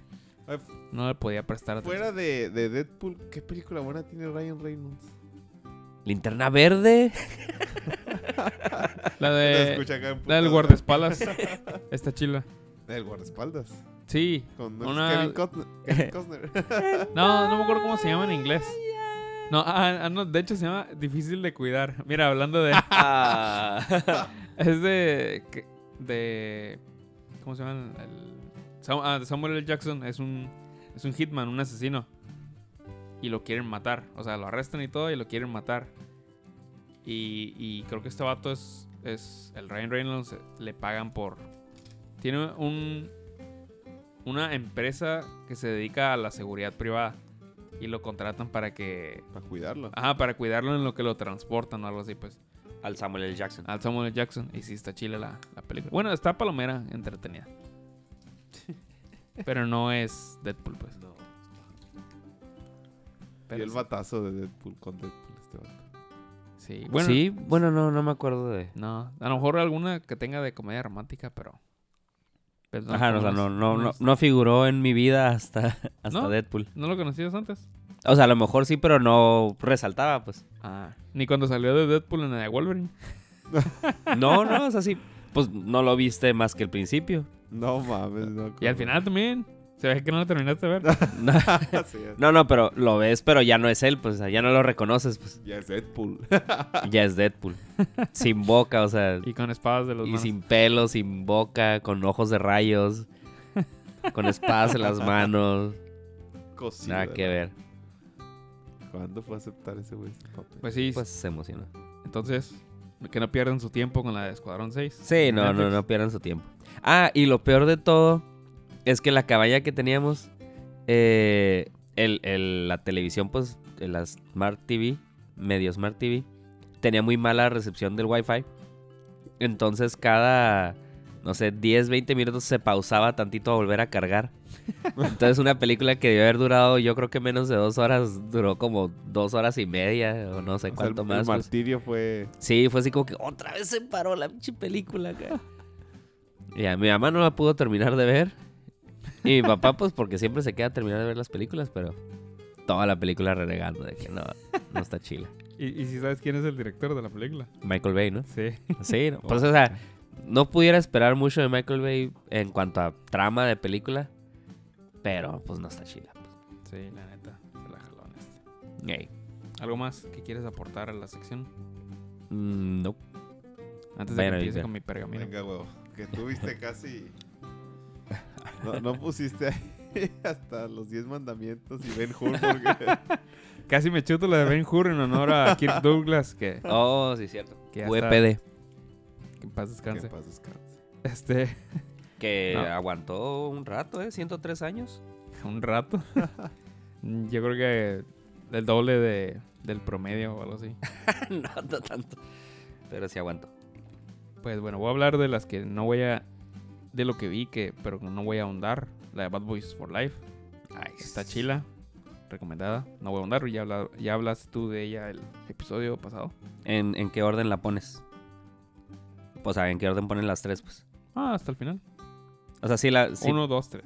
no le podía prestar atención. Fuera de, de Deadpool, ¿qué película buena tiene Ryan Reynolds? Linterna verde. La (laughs) de... (laughs) La del guardaespaldas. Está chila. El guardaespaldas. Sí. Con ¿no es Una- Kevin Costner. Kevin Costner. (laughs) No, no me acuerdo cómo se llama en inglés. No, ah, ah, no, de hecho se llama Difícil de cuidar. Mira, hablando de... Ah. es de... de ¿Cómo se llama? El, ah, Samuel L. Jackson es un, es un hitman, un asesino. Y lo quieren matar. O sea, lo arrestan y todo y lo quieren matar. Y, y creo que este vato es, es... El Ryan Reynolds eh, le pagan por... Tiene un... Una empresa que se dedica a la seguridad privada. Y lo contratan para que... Para cuidarlo. Ajá, para cuidarlo en lo que lo transportan o algo así, pues. Al Samuel L. Jackson. Al Samuel L. Jackson. Y sí, está chile la, la película. Bueno, está palomera, entretenida. Pero no es Deadpool, pues. No. Pero y el sí. batazo de Deadpool con Deadpool este vato. Sí, bueno. sí, bueno, no, no me acuerdo de. No, a lo mejor alguna que tenga de comedia romántica, pero... pero no Ajá, o sea, no, no, no, figuró en mi vida hasta, (laughs) hasta ¿No? Deadpool. ¿No lo conocías antes? O sea, a lo mejor sí, pero no resaltaba, pues. Ah. Ni cuando salió de Deadpool en la de Wolverine. (laughs) No, no, o sea, sí. Pues no lo viste más que el principio. No mames, no. Y al final también. Se ve que no lo terminaste de ver. (laughs) (laughs) No, no, no, pero lo ves, pero ya no es él, pues o sea, ya no lo reconoces, pues ya es Deadpool. (laughs) ya es Deadpool. sin boca, o sea, y con espadas de los y manos. sin pelo, sin boca, con ojos de rayos, con espadas en las manos, Cosita. nada que ver. ¿Cuándo fue a aceptar ese güey? Pues sí, Pues se emociona. entonces, que no pierdan su tiempo con la de Escuadrón 6. Sí, no, no, Netflix. no pierdan su tiempo. Ah, y lo peor de todo es que la cabaña que teníamos, eh, el, el- la televisión, pues, en la Smart TV, medio Smart TV, tenía muy mala recepción del Wi-Fi. Entonces cada, no sé, 10, 20 minutos se pausaba tantito a volver a cargar. Entonces una película que debió haber durado, yo creo que menos de dos horas, duró como dos horas y media o no sé O sea, cuánto el, más. El pues. martirio fue. Sí, fue así como que otra vez se paró la pinche película. Y a mi mamá no la pudo terminar de ver. Y mi papá, pues, porque siempre se queda a terminar de ver las películas, pero toda la película renegando de que no, no está chila. ¿Y, y si sabes quién es el director de la película? Michael Bay, ¿no? Sí. Sí, ¿no? pues, o sea, no pudiera esperar mucho de Michael Bay en cuanto a trama de película, pero pues no está chila. Sí, la neta. Se la jaló en este. Ey. ¿Algo más que quieres aportar a la sección? Mm, no. Antes de que empiece con mi pergamino. Venga, huevo. Que tuviste (laughs) casi. No, no pusiste ahí (laughs) hasta los 10 mandamientos y Ben Hur porque. (laughs) Casi me chuto la de Ben Hur en honor a Kirk Douglas, que, Oh, sí, cierto. que UPD. está- que en paz Que descanse. en paz descanse. Este, Que No. aguantó un rato, ¿eh? 103 años. (laughs) un rato. (laughs) Yo creo que el doble de, del promedio o algo así. (laughs) no, no tanto. Pero sí aguantó. Pues bueno, voy a hablar de las que no voy a. De lo que vi, que pero no voy a ahondar. La de Bad Boys for Life. Está chila. Recomendada. No voy a ahondar. Ya, habla- ya hablaste tú de ella el episodio pasado. ¿En, en qué orden la pones? O sea, ¿en qué orden ponen las tres, pues? Ah, hasta el final. O sea, sí, la... sí- Uno, dos, tres.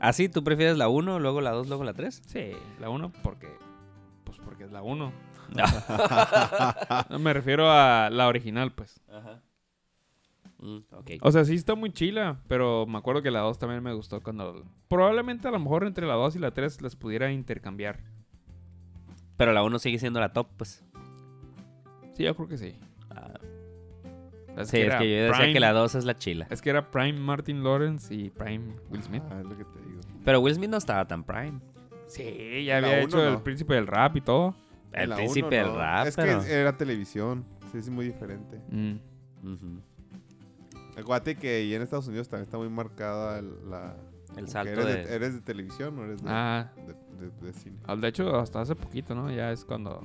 ¿Ah, sí? ¿Tú prefieres la 1, luego la 2, luego la 3? Sí, la uno porque. Pues porque es la uno. (laughs) No, me refiero a la original, pues. Ajá. Mm, ok. O sea, sí está muy chila, pero me acuerdo que la 2 también me gustó cuando... Probablemente a lo mejor entre la 2 y la 3 las pudiera intercambiar. Pero la 1 sigue siendo la top, pues. Sí, yo creo que sí. Ah, Es sí, es era que yo decía Prime- que la 2 es la chila. Es que era Prime Martin Lawrence y Prime Will Smith. Ah, es lo que te digo. Pero Will Smith no estaba tan prime. Sí, ya La había hecho el príncipe del rap y todo. El La príncipe del no. rap, Es pero... que era televisión. Sí, es muy diferente. Mm. Acuérdate que en Estados Unidos también está muy marcada el- la. El que salto eres de... ¿Eres de televisión o eres de, Ah, de, de- de cine? de hecho, hasta hace poquito, ¿no? Ya es cuando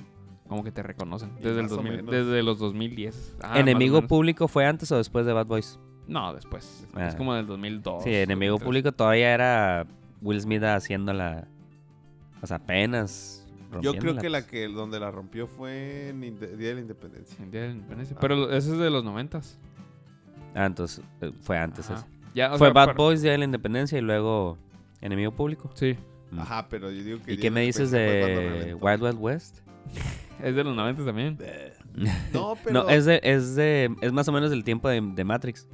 como que te reconocen. Desde, el más o 2000 menos. desde los 2010. Ah, ¿Enemigo público fue antes o después de Bad Boys? No, después. Ah. Es como del 2002. Sí, Enemigo 2003. Público todavía era Will Smith haciendo la... O sea, apenas Yo creo que la que donde la rompió fue en Día de la Independencia. En Día de la Independencia. Ah. Pero ese es de los 90 Ah, entonces eh, fue antes ese. Ya, o Fue sea, Bad Boys, Día de la Independencia y luego Enemigo Público. Sí, Mm. Ajá, pero yo digo que. ¿Y qué me dices de. Wild Wild West? (laughs) es de los 90 también. (laughs) No, pero. No, es de, es de, es más o menos del tiempo de, de Matrix.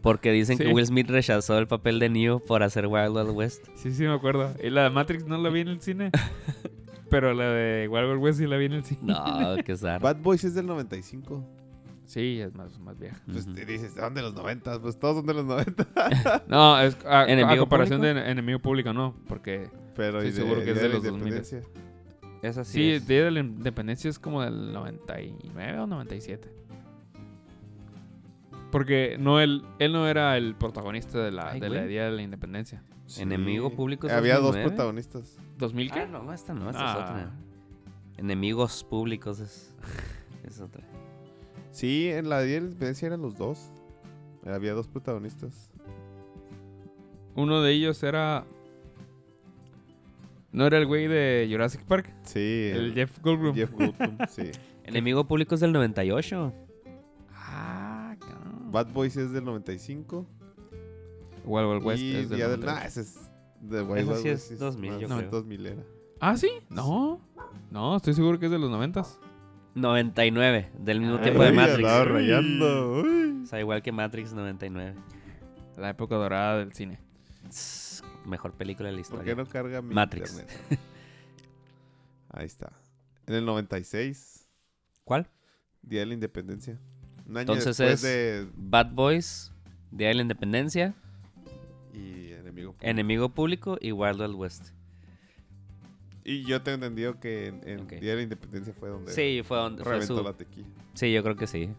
Porque dicen que. Will Smith rechazó el papel de Neo por hacer Wild Wild West. Sí, sí, me acuerdo. Y la de Matrix no la vi en el cine. (laughs) pero la de Wild Wild West sí la vi en el cine. No, (laughs) qué zarra. Bad Boys es del 95. Sí, es más, más vieja. Pues te dices, son de los 90. Pues todos son de los 90. No, es a, a ¿Enemigo comparación Público? de Enemigo Público, no. Porque Pero Estoy seguro que es de la los 2000. Esa sí, sí, es. Día de la Independencia es como del 99 o 97. Porque no él, él no era el protagonista de la, Ay, de la. Día de la Independencia. Enemigo Público es Había dos 2009. protagonistas. ¿2000 qué? Ah, no, esta no, esta Ah. es otra. Enemigos públicos es, es otra. Sí, en la Día de la Independencia eran los dos. Había dos protagonistas. Uno de ellos era... ¿No era el güey de Jurassic Park? Sí. El Jeff Goldblum. Jeff Goldblum, (laughs) sí. Enemigo Público es del 98. Ah, cabrón. Bad Boys es del 95. Wild Wild West y es del Día del... 98. Nah, ese es de Wild Wild sí West, es 2000, yo creo. 2000 era. Ah, ¿sí? No. No, estoy seguro que es de los 90 99, del mismo Ay, tiempo de Matrix. andaba rayando. uy. O sea, igual que Matrix 99. La época dorada del cine. Mejor película de la ¿Por historia. qué no carga mi Matrix. internet? (laughs) Ahí está. En el 96, ¿Cuál? Día de la Independencia. Un año Entonces después es- de... Bad Boys, Día de la Independencia, Y Enemigo. Público. Enemigo Público y Wild Wild West. Y yo tengo entendido que en, en. Día de la Independencia fue donde Sí, fue donde fue reventó su... la tequila. Sí, yo creo que sí.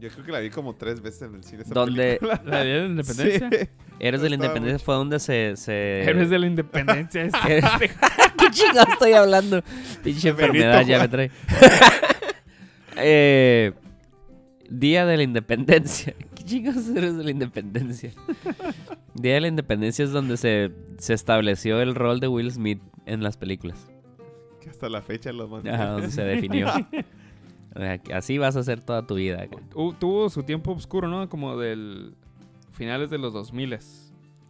Yo creo que la vi como tres veces en el cine. esa Donde película. ¿La Día de la (laughs) Independencia? Sí. Héroes de la Independencia fue donde se... se... Héroes de la Independencia. (laughs) es- ¿Qué (laughs) ¿Qué chingados estoy hablando? Pinche Benito enfermedad ya me trae. (laughs) Eh, Día de la Independencia. ¿Qué chingados es Héroes de la Independencia? Día de la Independencia es donde se, se estableció el rol de Will Smith en las películas. Que hasta la fecha lo mantiene. Ajá, donde se definió. Así vas a hacer toda tu vida. acá. Tuvo su tiempo oscuro, ¿no? Como del finales de los 2000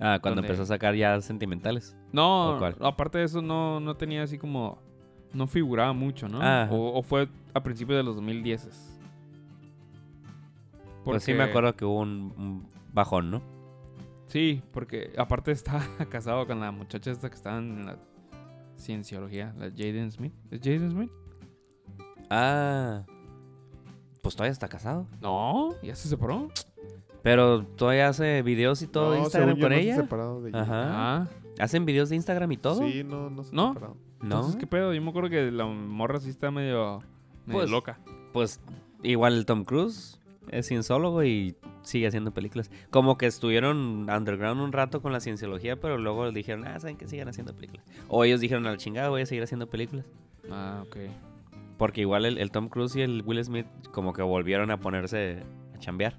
Ah, cuando Donde- empezó a sacar ya sentimentales. No, aparte de eso no, no tenía así como... No figuraba mucho, ¿no? Ajá. O, o fue a principios de los 2010. Pues sí me acuerdo que hubo un, un bajón, ¿no? Sí, porque aparte (laughs) estaba casado con la muchacha esta que estaba en la cienciología, la Jaden Smith. ¿Es Jaden Smith? Ah. Pues todavía está casado. No, ya se separó. Pero todavía hace videos y todo de No, Instagram según yo con no se ella. separado de ella. Ajá. Ah, ¿Hacen videos de Instagram y todo? Sí, no, no se ¿No? separado. ¿No? entonces qué pedo. Yo me acuerdo que la morra sí está medio, medio Pues, loca. Pues igual el Tom Cruise es cienciólogo y sigue haciendo películas. Como que estuvieron underground un rato con la cienciología, pero luego dijeron, ah, saben que sigan haciendo películas. O ellos dijeron, a la chingada, voy a seguir haciendo películas. Ah, ok. Porque igual el, el Tom Cruise y el Will Smith como que volvieron a ponerse a chambear.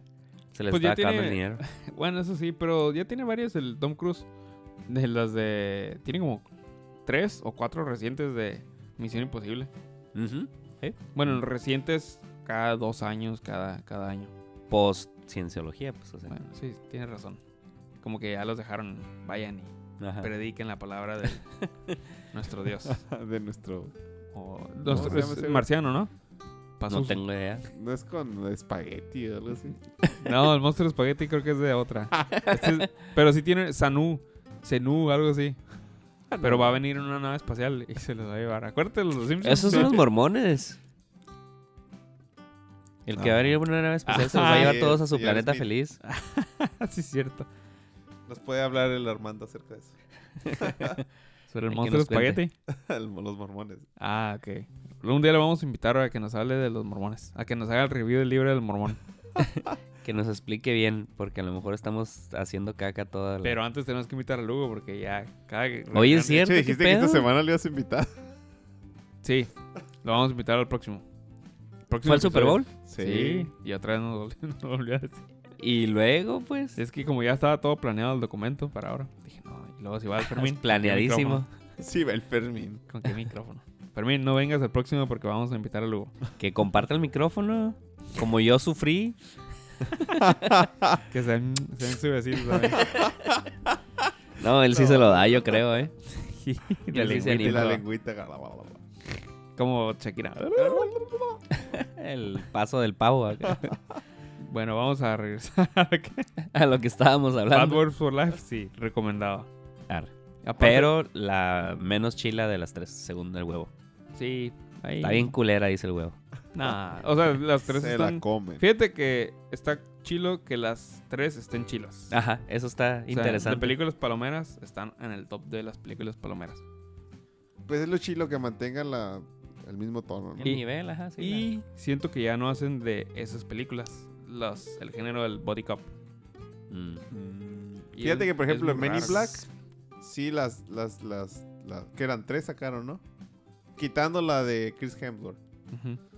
Se les Pues ya estaba acabando el dinero. (laughs) Bueno, eso sí, pero ya tiene varias el Tom Cruise. De las de... Tiene como tres o cuatro recientes de Misión Imposible. Ujú. Bueno, los recientes cada dos años, cada, cada año. Post cienciología, pues, o sea. Bueno, sí, tienes razón. Como que ya los dejaron, vayan y Ajá. prediquen la palabra de (laughs) nuestro Dios. (laughs) de nuestro... O, marciano, ¿no? No tengo idea. No es con espagueti o algo así. (laughs) No, el monstruo espagueti creo que es de otra. (laughs) Este es- pero sí tiene Sanu, Senú, algo así. Pero va a venir en una nave espacial y se los va a llevar. Acuérdate los Simpsons. Esos son los mormones. El que Ah. va a venir en una nave espacial se los va a llevar Sí, todos a su planeta feliz. (laughs) sí, es cierto. Nos puede hablar el Armando acerca de eso. Sobre el monstruo espagueti. (laughs) Los mormones. Ah, ok. Un día le vamos a invitar a que nos hable de los mormones. A que nos haga el review del libro del mormón. (laughs) (laughs) Que nos explique bien, porque a lo mejor estamos haciendo caca toda la... Pero antes tenemos que invitar a Lugo porque ya cada Oye, es cierto, Che, ¿qué dijiste que esta semana le ibas a invitar. Sí, lo vamos a invitar al próximo. Próximo ¿Fue el Super. Bowl? Sí. y otra vez nos a decir. Y luego, pues... Es que como ya estaba todo planeado el documento para ahora, dije, no, luego si va el Fermín. ¿con qué planeadísimo. micrófono? Sí, va el Fermín. ¿Con qué micrófono? Fermín, no vengas al próximo porque vamos a invitar a Lugo. Que comparta el micrófono. Como yo sufrí. (laughs) Que sean, sean su vecino, ¿sabes? No, él sí se lo da, yo creo, ¿eh? la lengüita. Y la lengüita. Como Shakira. (laughs) El paso del pavo acá. Bueno, vamos a regresar a lo que estábamos Bad hablando. Words for Life, sí, recomendado. Aparte- Pero la menos chila de las tres, según el huevo. Sí, ahí. Está bien culera, dice el huevo. Nah, o sea, las tres Se están... la comen. Fíjate que está chilo que las tres estén chilos. Ajá, eso está O sea, interesante. de películas palomeras están en el top de las películas palomeras. Pues es lo chilo que mantengan la, el mismo tono, ¿no? El nivel, ajá, sí. y siento que ya no hacen de esas películas los, el género del body cop. Mm. Mm, Y Fíjate es- que, por ejemplo, en Men in. Black, sí, las, las, las, las, que eran tres sacaron, ¿no? Quitando la de Chris Hemsworth.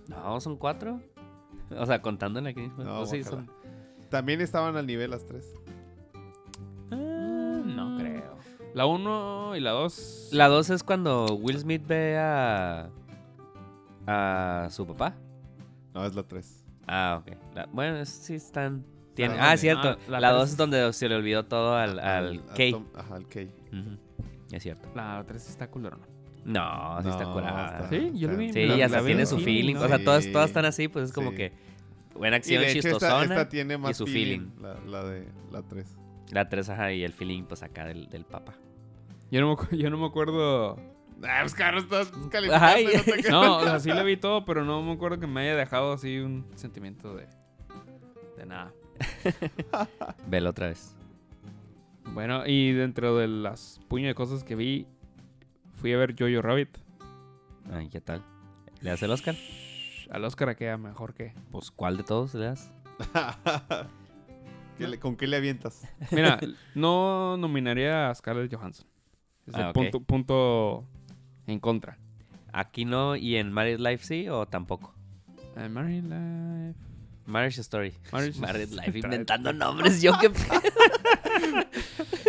No, son cuatro. O sea, contándola aquí. No, Pues sí, son... También estaban al nivel las tres. Ah, no creo. La 1 y la 2. La dos es cuando Will Smith ve a... A su papá. No, es la tres. Ah, ok. La- bueno, es- sí están... Ah, Ah, cierto. Ah, la dos es- donde se le olvidó todo al, al. Tom- Ajá, al Es cierto. La 3 está culera. No, sí está curada. está- Sí, yo lo vi. Sí, la- hasta la tiene en su feeling. ¿no? O sea, todas, Sí. todas están así, pues es como Sí. que buena acción hecho, esta, chistosona esta tiene más y su feeling, feeling. La, la de la tres. La 3, ajá, y el feeling, pues acá del, del papa. Yo no me, (laughs) yo no me acuerdo. Ah, pues Carlos, estás calificando. No te- No, o sea, sí lo vi todo, pero no me acuerdo que me haya dejado así un sentimiento de. de nada. (laughs) Velo otra vez. Bueno, y dentro de las puño de cosas que vi, fui a ver Jojo Rabbit. Ay, ¿qué tal? ¿Le das el Oscar? Al Oscar queda mejor que. Pues, ¿cuál de todos le das? (laughs) ¿Qué le- ¿Con qué le avientas? Mira, (laughs) no nominaría a Scarlett Johansson. Es el Ah, punto, punto en contra. ¿Aquí no y en Married Life sí o tampoco? Eh, Married Life. Marriage Story. Marriage- Married Life, (laughs) inventando nombres. Yo qué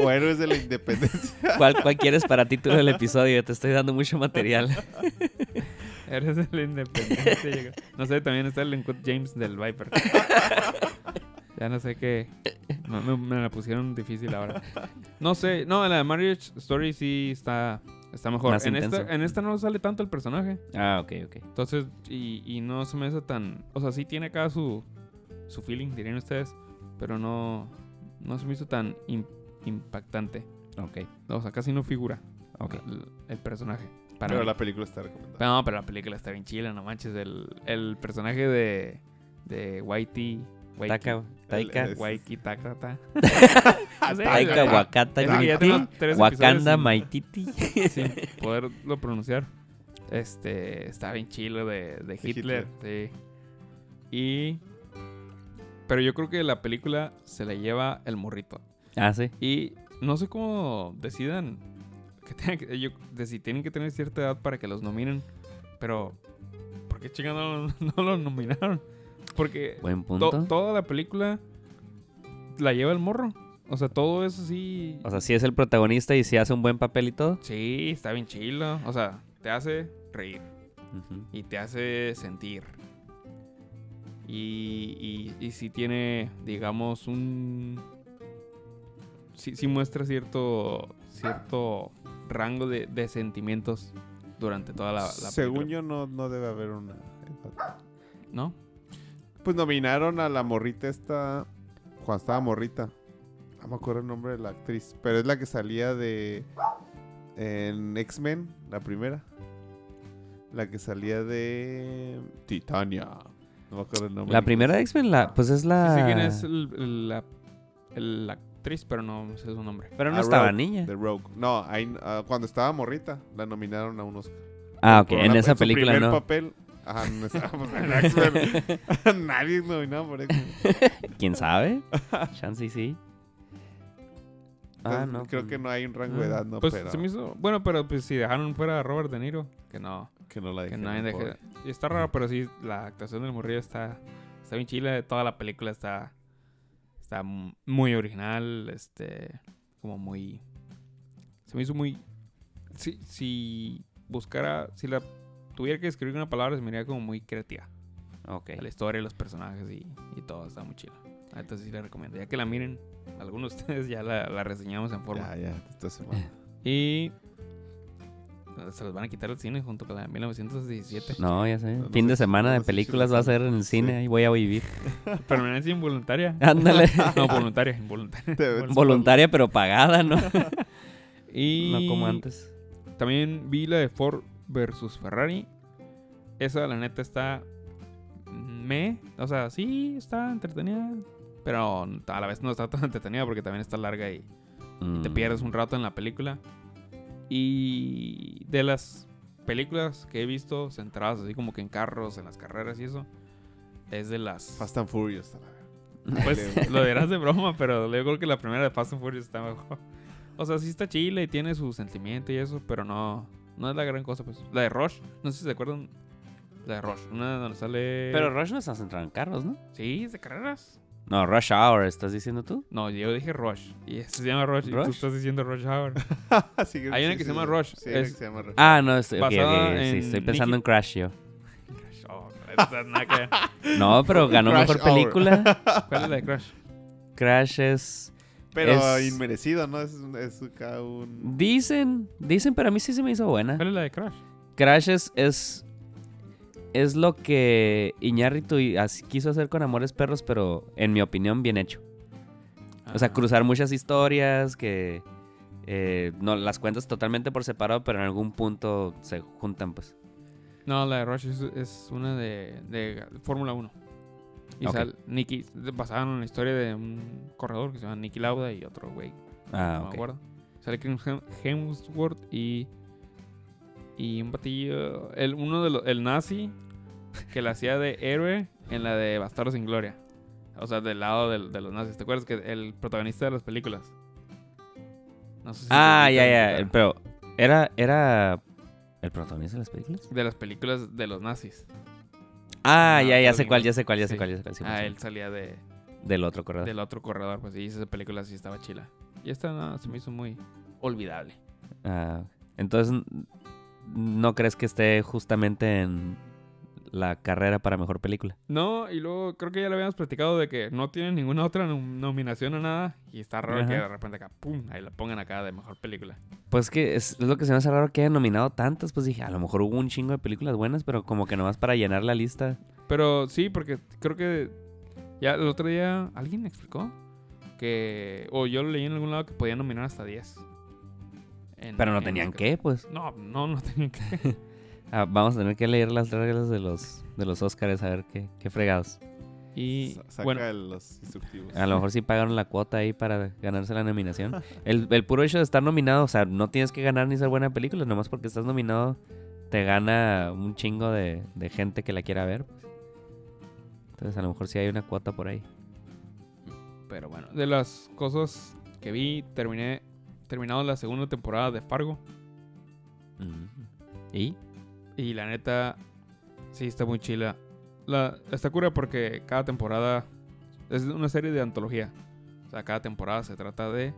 O héroes de la independencia. ¿Cuál, ¿Cuál quieres para título del episodio? Te estoy dando mucho material. Eres el independiente. llega. no sé, también está el Uncut James del Viper. ya no sé qué. Me- me la pusieron difícil ahora. No sé, no, la de Marriage Story sí está, está mejor. Más En esta, en esta no sale tanto el personaje. Ah, ok, ok. Entonces, y, y no se me hace tan. O sea, sí tiene acá su, su feeling, dirían ustedes. Pero no, no se me hizo tan im- impactante. Ok, O sea, casi no figura el, el personaje. Para Pero mí. la película está recomendada. No, pero la película está bien chila, no manches. El, el personaje de, de Whitey. Taika, (laughs) Taika, Waiki Takata. Taika, Wakata, Wakanda, Maititi. Sin poderlo pronunciar. Este, está bien chilo de, de Hitler, sí. Y... Pero yo creo que la película se la lleva el morrito. Ah, sí. Y no sé cómo decidan que tengan que- yo- de si tienen que tener cierta edad para que los nominen. Pero, ¿por qué chingados no, (laughs) no los nominaron? Porque Buen to- punto. toda la película la lleva el morro. O sea, todo eso sí. O sea, si es el protagonista y si hace un buen papel y todo. sí, está bien chilo. O sea, te hace reír y te hace sentir. Y, y, y si tiene, digamos, un... Sí, sí muestra cierto, cierto rango de, de sentimientos durante toda la, la Según película. yo, no, no debe haber una. ¿No? Pues nominaron a la morrita esta. Cuando estaba morrita. No me acuerdo el nombre de la actriz. Pero es la que salía de. En X-Men, la primera. La que salía de. Titania. No me acuerdo el nombre. La primera de. X-Men, la, pues es Sí la... sé quién es el- el- la, el- la actriz, pero no sé su nombre. Pero no Ah, estaba Rogue, niña. De Rogue. No, ahí, ah, cuando estaba morrita, la nominaron a unos. Ah, ok. por En la- esa su película primer no. papel. Ajá, no estábamos en X-Men. Nadie es nominado por X-Men. ¿Quién sabe? (laughs) Chance y sí. Ah, no. Creo pues que no hay un rango de Ah, edad, no, pues pero se me hizo... Bueno, pero pues si dejaron fuera a Robert De Niro, que no... que no la Que nadie deje... Y está raro, pero sí, la actuación del morrillo está... Está bien chila. Toda la película está... Está muy original, este... Como muy... Se me hizo muy... Si, si buscara... Si la tuviera que escribir una palabra, se me haría como muy creativa. Ok. La historia, los personajes y, y todo está muy chido. Entonces sí la recomiendo. Ya que la miren, algunos de ustedes ya la, la reseñamos en forma. Ya, ya, esta semana. (laughs) Y se los van a quitar el cine junto con la de 1917. No, ya sé. No, fin de semana no de películas va a ser en el cine. Ahí voy a vivir. (laughs) Permanencia involuntaria. (laughs) Ándale. No, voluntaria, involuntaria. Voluntaria pero pagada, ¿no? Y No como antes. también vi la de Ford versus Ferrari. Esa, la neta, está. Me. O sea, sí, está entretenida. Pero a la vez no está tan entretenida porque también está larga y te Mm. pierdes un rato en la película. Y de las películas que he visto centradas así como que en carros, en las carreras y eso, es de las... Fast and Furious. (laughs) Pues lo dirás de broma, pero yo creo que la primera de Fast and Furious está mejor. O sea, sí está chila y tiene su sentimiento y eso, pero no, no es la gran cosa. pues La de Rush, no sé si se acuerdan. La de Rush, una donde sale... Pero Rush no está centrado en carros, ¿no? Sí, es de carreras. No, Rush Hour, ¿estás diciendo tú? No, yo dije Rush. Y se llama Rush, y tú estás diciendo Rush Hour. (laughs) Sí, Hay una que se llama Rush, Sí, hay una es- que se llama Rush. Ah, no, estoy, ok, Basada ok, sí, en estoy pensando Nicky- en Crash yo. Oh, que (laughs) ver. No, pero ganó Crash mejor Hour. película. ¿Cuál es la de Crash? Crash es... Pero es- inmerecido, ¿no? Es, es cada un... Dicen, dicen, pero a mí sí se me hizo buena. ¿Cuál es la de Crash? Crash es, es, es lo que Iñárritu quiso hacer con Amores Perros, pero en mi opinión bien hecho. O sea, Ah. cruzar muchas historias que eh, no las cuentas totalmente por separado, pero en algún punto se juntan, pues. No, la de Rush es, es una de, de Fórmula 1. Y Ok. sale Nicky, basada en la historia de un corredor que se llama Nicky Lauda y otro güey, Ah, no ok. me acuerdo. Sale Chris Hem- Hemsworth y. Y un batillo. El, uno de los. El nazi que la hacía de héroe en la de Bastardos sin Gloria. O sea, del lado del- de, los nazis. ¿Te acuerdas que el protagonista de las películas? No sé si Ah, ya, ya. Pero, ¿era, ¿era el protagonista de las películas? De las películas de los nazis. Ah, Ah, ya, ya sé cuál, ya sé cuál, ya sé sí. cuál, ya sé cuál. sí, Ah, sí. él salía de, Del otro corredor. del otro corredor, pues y esa película sí estaba chila. Y esta no, se me hizo muy olvidable. Ah, entonces, ¿no crees que esté justamente en la carrera para mejor película? No, y luego creo que ya lo habíamos platicado de que no tiene ninguna otra nom- nominación o nada. Y está raro que de repente acá, pum, ahí la pongan acá de mejor película. Pues que es, es lo que se me hace raro que hayan nominado tantas. Pues dije, a lo mejor hubo un chingo de películas buenas, pero como que nomás para llenar la lista. Pero sí, porque creo que ya el otro día alguien me explicó que, o yo lo leí en algún lado que podían nominar hasta 10. En- Pero no en tenían que, pues. No, no, no tenían que. (laughs) Ah, vamos a tener que leer las reglas de los, de los Oscars a ver qué, qué fregados. Y Sa- Saca bueno, los instructivos. A lo mejor sí pagaron la cuota ahí para ganarse la nominación. (laughs) El, el puro hecho de estar nominado, o sea, no tienes que ganar ni ser buena película, nomás porque estás nominado te gana un chingo de, de gente que la quiera ver. Entonces a lo mejor sí hay una cuota por ahí. pero bueno, de las cosas que vi, terminé terminado la segunda temporada de Fargo. Mm. ¿Y? Y la neta, sí, está muy chila. La, está cura porque cada temporada es una serie de antología. O sea, cada temporada se trata de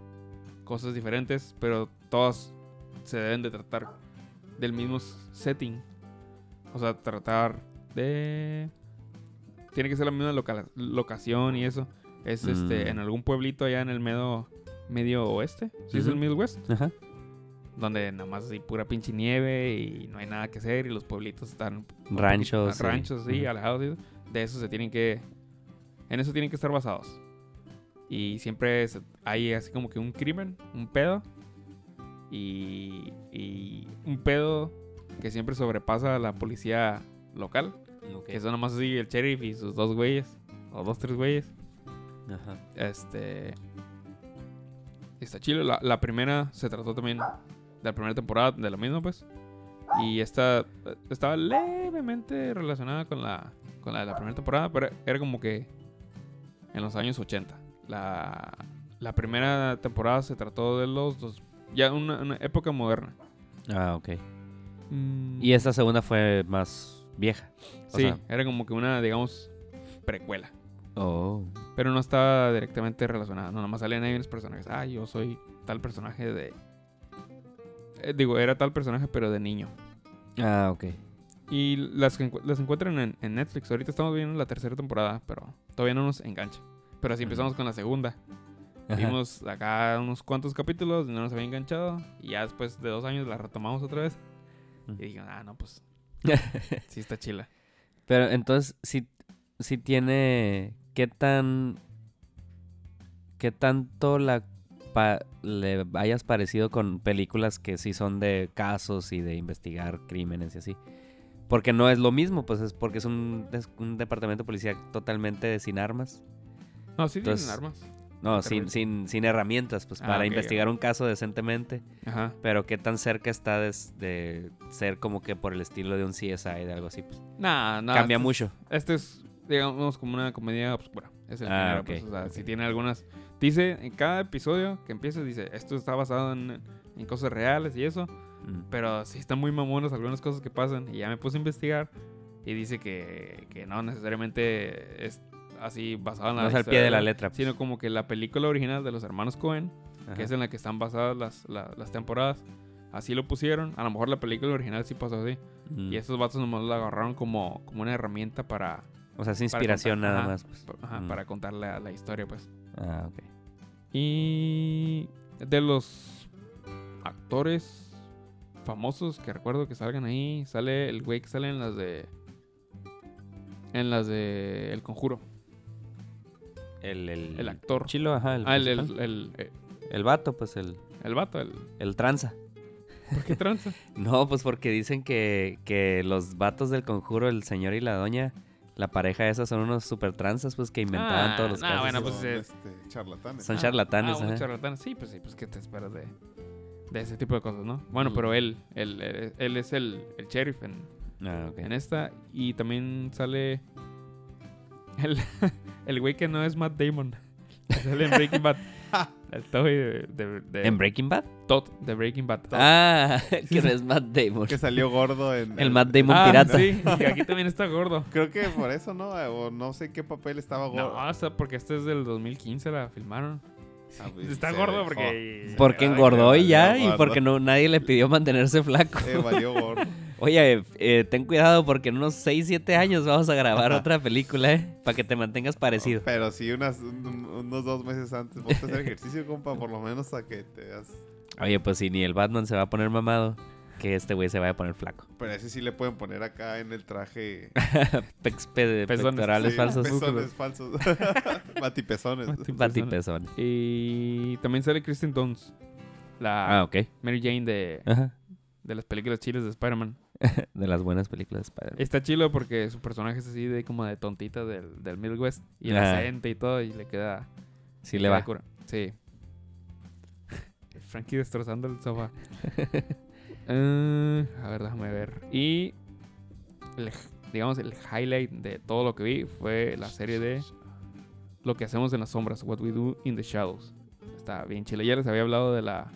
cosas diferentes, pero todas se deben de tratar del mismo setting. O sea, tratar de... Tiene que ser la misma loca- locación y eso. Es este Mm. en algún pueblito allá en el medio, medio oeste. Sí, es el. Midwest Ajá. Donde nada más hay pura pinche nieve y no hay nada que hacer y los pueblitos están Ranchos, sí. ranchos sí, alejados eso. de eso se tienen que en eso tienen que estar basados y siempre se- hay así como que un crimen un pedo y, y un pedo que siempre sobrepasa a la policía local que son nomás así el sheriff y sus dos güeyes o dos tres güeyes Ajá. este. Está chido. La, la primera se trató también la primera temporada de lo mismo, pues. Y esta estaba levemente relacionada con la, con la de la primera temporada, pero era como que en los años 80. La, la primera temporada se trató de los dos. Ya una, una época moderna. Ah, ok. Mm, Y esta segunda fue más vieja. o sí, sea- era como que una, digamos, precuela. Oh. Pero no estaba directamente relacionada. No, nomás salían ahí los personajes. Ah, yo soy tal personaje de. Eh, digo, era tal personaje, pero de niño. Ah, ok. Y las, las encuentran en, en Netflix. Ahorita estamos viendo la tercera temporada, pero todavía no nos engancha. Pero así empezamos con la segunda. Ajá. Vimos acá unos cuantos capítulos no nos había enganchado. Y ya después de dos años la retomamos otra vez. Mm. Y dije, ah, no, pues. (laughs) sí está chila. Pero entonces, si, si tiene. ¿Qué tan. ¿Qué tanto la pa- le hayas parecido con películas que sí son de casos y de investigar crímenes y así? Porque no es lo mismo, pues es porque es un, es un departamento de policía totalmente sin armas. No, sí Entonces, tienen armas. No, sin, sin, sin herramientas, pues Ah, para investigar un caso decentemente. Ajá. Pero qué tan cerca está de, de ser como que por el estilo de un CSI, de algo así. Pues. Nah, nah, Cambia este es- mucho. Este es, digamos, como una comedia obscura. Es el Ah, género, ok, pues, o sea, si tiene algunas... Dice, en cada episodio que empieza, dice, esto está basado en, en cosas reales y eso. Mm. Pero sí están muy mamonas algunas cosas que pasan. Y ya me puse a investigar. Y dice que, que no necesariamente es así basado en la No es al pie de la letra. pues. Sino como que la película original de los hermanos Cohen, Ajá. que es en la que están basadas las, la- las temporadas, así lo pusieron. A lo mejor la película original sí pasó así. Mm. Y estos vatos nomás la agarraron como, como una herramienta para, O sea, es inspiración contar- nada ajá, más. Pues. ajá, Mm. para contar la, la historia, pues. Ah, ok. Y de los actores famosos que recuerdo que salgan ahí, sale el güey que sale en las de. En las de El Conjuro. El, el, El actor. Chilo, ajá. El, Ah, el, el, el, El vato, pues el, el vato, el... el tranza. ¿Por qué tranza? (laughs) No, pues porque dicen que, que los vatos del conjuro, el señor y la doña, la pareja esa son unos super tranzas, pues que inventaban Ah, todos los nah, casos. bueno, Son, pues, eh, este, charlatanes. Son Ah, charlatanes, Ah, charlatanes. Sí, pues sí, pues ¿qué te esperas de, de ese tipo de cosas, no? Bueno, Mm. pero él, él, él, él es el, el sheriff en, Ah, en esta. Y también sale (laughs) el, el güey que no es Matt Damon. (laughs) sale en Breaking Bad. (laughs) el de, de, de- ¿En Breaking Bad? Todd de Breaking Bad. Ah, (laughs) que no es Matt Damon. Que salió gordo en... El Matt Damon Ah, pirata. Sí, y aquí también está gordo. (laughs) Creo que por eso, ¿no? O no sé qué papel estaba gordo. No, hasta porque este es del 2015, la filmaron. Ah, pues, (laughs) Está gordo dejó. porque... Porque engordó que y ya, y porque no, nadie le pidió mantenerse flaco. Eh, valió gordo. Oye, eh, ten cuidado porque en unos 6, 7 años vamos a grabar otra película, ¿eh? Para que te mantengas parecido. Pero sí, unas, un- unos dos meses antes. Vos a hacer ejercicio, compa, por lo menos a que te das... Oye, pues si ni el Batman se va a poner mamado, que este güey se vaya a poner flaco. Pero ese sí le pueden poner acá en el traje... (laughs) Pex- pe- Pezones. pectorales sí, falsos. Pezones falsos. (laughs) Batipezones. Batipezones. Y también sale Kristen Dunst, la Ah, ok. Mary Jane de, Ajá. de las películas chiles de Spider-Man. (laughs) De las buenas películas de Spider-Man. Está chilo porque su personaje es así de como de tontita del, del Middle West. Y el Ah. acento y todo, y le queda... Sí le va. cura. Sí. Frankie destrozando el sofá. (laughs) Eh, a ver, déjame ver. Y... el- digamos, el highlight de todo lo que vi fue la serie de Lo que hacemos en las sombras, What We Do in the Shadows. Está bien chile. Ya les había hablado de la,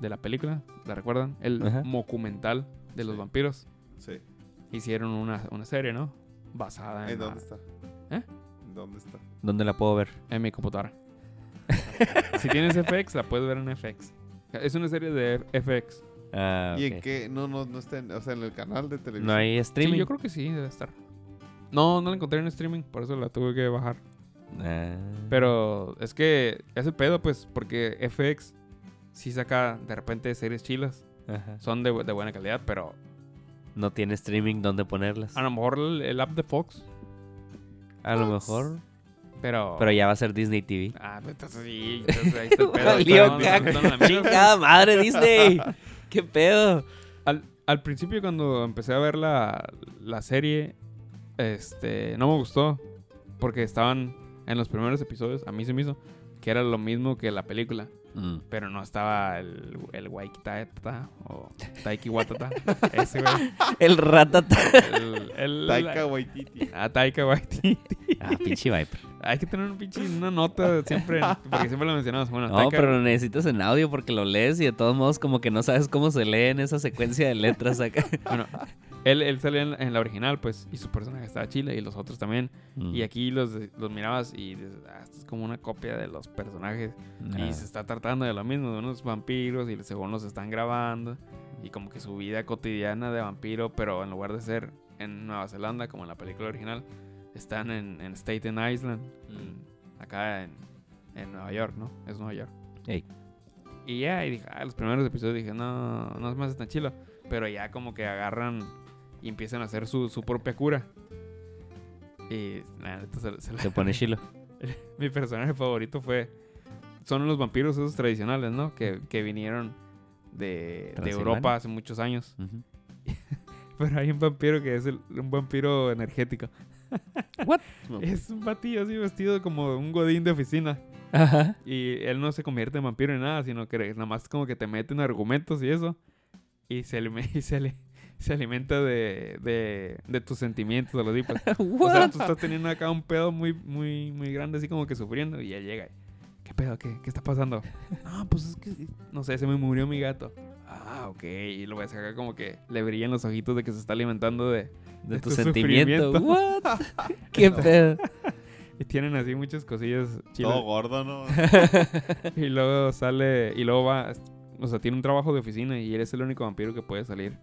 de la película, ¿la recuerdan? El Ajá. documental de los Sí. vampiros. Sí. Hicieron una, una serie, ¿no? Basada en, ¿En la- dónde está? ¿Eh? ¿En ¿Dónde está? ¿Dónde la puedo ver? en mi computadora. (laughs) si tienes FX, la puedes ver en FX. Es una serie de FX. Ah, ¿Y en qué? No, no, no está en, o sea, en el canal de televisión. No hay streaming. Sí, yo creo que sí, debe estar. No, no la encontré en streaming, por eso la tuve que bajar. Ah. Pero es que es el pedo, pues, porque FX sí saca de repente series chilas. Ajá. Son de, de buena calidad, pero No tiene streaming donde ponerlas. a lo mejor el, el app de Fox. A lo mejor. Pero. Pero ya va a ser Disney TV. Ah, pues entonces sí, entonces ahí está el pedo. (laughs) Valió caca. Chingada madre, Disney. (laughs) ¿Qué pedo? Al, al principio cuando empecé a ver la, la serie, este, no me gustó. Porque estaban en los primeros episodios, a mí se me hizo que era lo mismo que la película. Mm. Pero no estaba el, el Waikitata o Taiki Watata. (laughs) ese güey. El ratata. El, el- Taika Waititi. Ah, Taika Waititi. Ah, pinche Viper. Hay que tener un pinche, una nota siempre, (laughs) porque siempre lo mencionamos. Bueno, No, pero lo necesitas en audio porque lo lees y de todos modos como que no sabes cómo se lee en esa secuencia de letras acá. (laughs) Bueno, él, él salía en, en la original, pues, y su personaje estaba chile, y los otros también. Mm. Y aquí los, los mirabas y dices, "Ah, esto es como una copia de los personajes. Y se está tratando de lo mismo, de unos vampiros, y según los están grabando. Y como que su vida cotidiana de vampiro, pero en lugar de ser en Nueva Zelanda, como en la película original, están en, en Staten Island, en- acá en, en Nueva York, ¿no? Es Nueva York. Ey. Y ya, y dije, ah, los primeros episodios dije, no, no es más tan chilo. Pero ya como que agarran y empiezan a hacer su, su propia cura. Y neta se, se Se pone chilo. (laughs) mi personaje favorito fue. Son los vampiros esos tradicionales, ¿no? Que, que vinieron de, de. Europa hace muchos años. (laughs) Pero hay un vampiro que es el- un vampiro energético. (laughs) What? Es un batillo así vestido como un godín de oficina. Ajá. Y él no se convierte en vampiro ni nada, sino que nada más como que te meten argumentos y eso. Y se, (laughs) y se, ali- se alimenta de, de, de tus sentimientos, a los tipos. O sea, (laughs) tú estás teniendo acá un pedo muy, muy, muy grande, así como que sufriendo, y ya llega. ¿Qué pedo? ¿Qué, qué está pasando? No, (laughs) pues es que, no sé, se me murió mi gato. Ah, ok. Y lo ves acá como que le brillan los ojitos de que se está alimentando de... De de tu tu sentimiento. What? (laughs) ¿Qué (laughs) pedo? Y tienen así muchas cosillas Todo chidas. gordo, ¿no? Y luego sale, y luego va, o sea, tiene un trabajo de oficina y él es el único vampiro que puede salir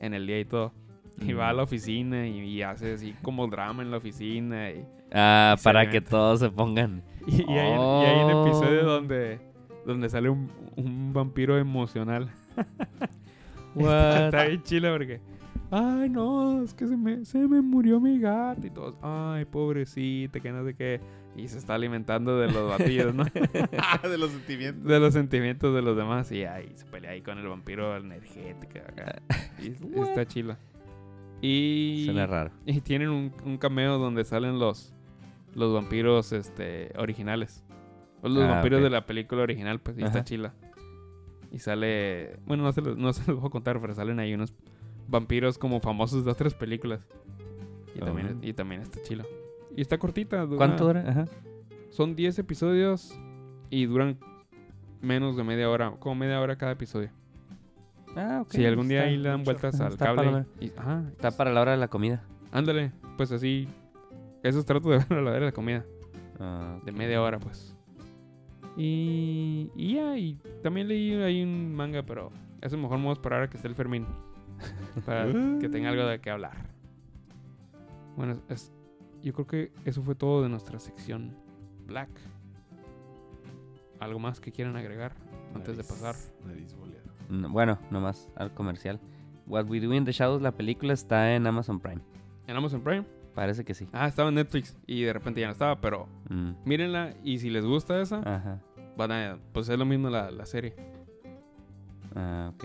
en el día y todo. Y va a la oficina y, y hace así como drama en la oficina. Y, Ah, para que todos se pongan. Y, y hay, y hay un episodio Oh. donde, donde sale un, un vampiro emocional. (laughs) What? Está bien chilo porque ay, no, es que se me, se me murió mi gato. Y todos, ay, pobrecita, que no sé qué. Y se está alimentando de los batidos, ¿no? (laughs) de los sentimientos. de los sentimientos de los demás. Y ahí se pelea ahí con el vampiro energético. Acá. Y está chila. Y, Suena raro. y tienen un, un cameo donde salen los, los vampiros este, originales. O los Ah, vampiros de la película original, pues, y está chila. Y sale. Bueno, no se, los, no se los voy a contar, pero salen ahí unos vampiros como famosos de otras películas. Y, también, Oh. y también está chila. Y está cortita. dura- ¿Cuánto dura? Ajá. Son 10 episodios y duran menos de media hora, como media hora cada episodio. Ah, ok. si algún día está ahí le dan vueltas al está cable. palomero. y- ajá, Está para la hora de la comida. ándale, pues así. Eso trato de (laughs) ver a la hora de la comida. Ah, De media hora, pues. Y, y ya, y también leí ahí un manga, pero eso mejor me voy a esperar a que esté el Fermín. (laughs) para que tenga algo de qué hablar. Bueno, es- yo creo que eso fue todo de nuestra sección Black. ¿Algo más que quieran agregar antes de pasar? Nariz no, bueno, nomás al comercial. What We Do in the Shadows, la película está en Amazon Prime. ¿En Amazon Prime? Parece que sí. Ah, estaba en Netflix y de repente ya no estaba, pero Mm, mírenla y si les gusta esa, Ajá. van a, pues es lo mismo la, la serie. Ah, ok.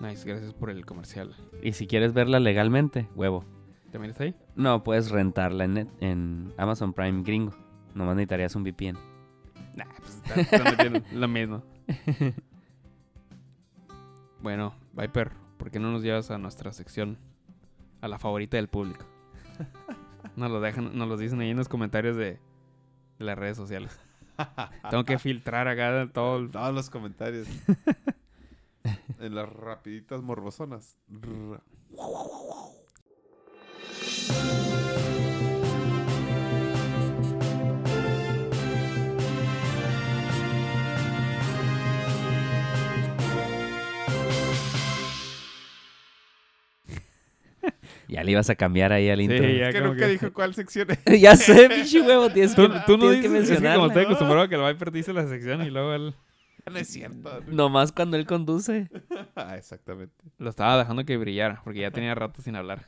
Nice, gracias por el comercial. Y si quieres verla legalmente, huevo. ¿También está ahí? No, puedes rentarla en, net- en Amazon Prime gringo. Nomás necesitarías un VPN. Nah, pues está, está metiendo (laughs) lo mismo. Bueno, Viper, ¿por qué no nos llevas a nuestra sección? A la favorita del público. (laughs) Nos lo dejan, nos lo dicen ahí en los comentarios de, de las redes sociales. (laughs) Tengo que filtrar acá todo el- Todos los comentarios. (laughs) en las rapiditas morbosonas. Ya le ibas a cambiar ahí al Sí, intro. ya Es que nunca que- dijo cuál sección (laughs) es. ya sé, pinche huevo. Tienes Tú, que, tú no tienes que dices, es que como mencionarla. estoy acostumbrado a que el Viper dice la sección y luego él (laughs) No es cierto. Nomás cuando él conduce. (laughs) Ah, exactamente. lo estaba dejando que brillara, porque ya tenía rato sin hablar.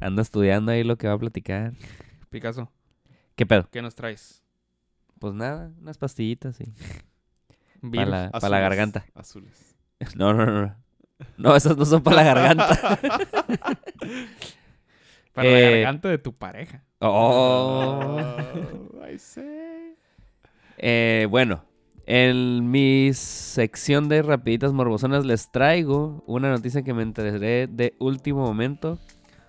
Anda estudiando ahí lo que va a platicar. Picasso, ¿Qué pedo? ¿qué nos traes? Pues nada, unas pastillitas, sí. Para la, pa' la Azules, garganta. Azules. No, no, no, no. Esas no son para la garganta. (laughs) Para la Eh, garganta de tu pareja. Oh. I say. Eh, bueno, en mi sección de rapiditas morbosonas les traigo una noticia que me enteré de último momento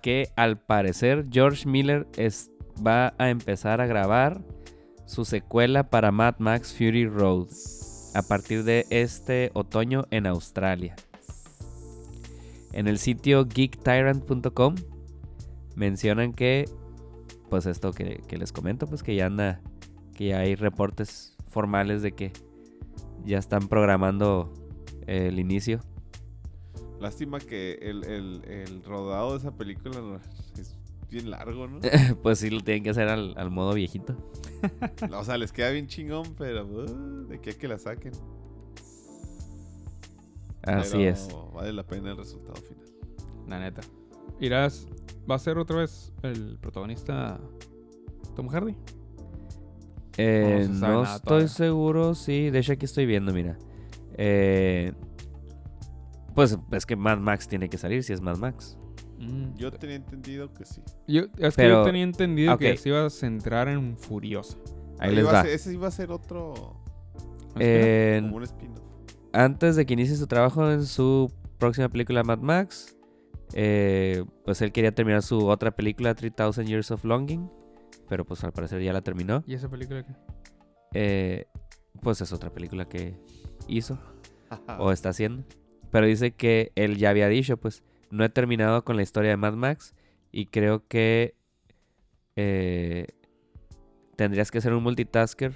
que al parecer George Miller es- va a empezar a grabar su secuela para Mad Max Fury Road a partir de este otoño en Australia. En el sitio geektyrant.com mencionan que, pues esto que, que les comento, pues que ya anda, que ya hay reportes formales de que ya están programando el inicio. Lástima que el, el, el rodado de esa película es bien largo, ¿no? (laughs) pues sí lo tienen que hacer al, al modo viejito. (laughs) o sea, les queda bien chingón, pero uh, de qué que la saquen. Así Pero es. Vale la pena el resultado final. La neta. Irás, ¿va a ser otra vez el protagonista Tom Hardy? Eh, no estoy todavía. seguro, sí. De hecho, aquí estoy viendo, mira. Eh, pues es que Mad Max tiene que salir si es Mad Max. Mm. Yo tenía entendido que sí. Yo- es que yo tenía entendido que ok. se iba a centrar en Furiosa. Ahí Pero les iba a va. ser- ese iba a ser otro. Eh, Como un spin-off. Antes de que inicie su trabajo en su próxima película Mad Max, eh, pues él quería terminar su otra película 3000 Years of Longing, pero pues al parecer ya la terminó. ¿Y esa película qué? Eh, pues es otra película que hizo (laughs) o está haciendo. Pero dice que él ya había dicho, pues no he terminado con la historia de Mad Max y creo que eh, tendrías que ser un multitasker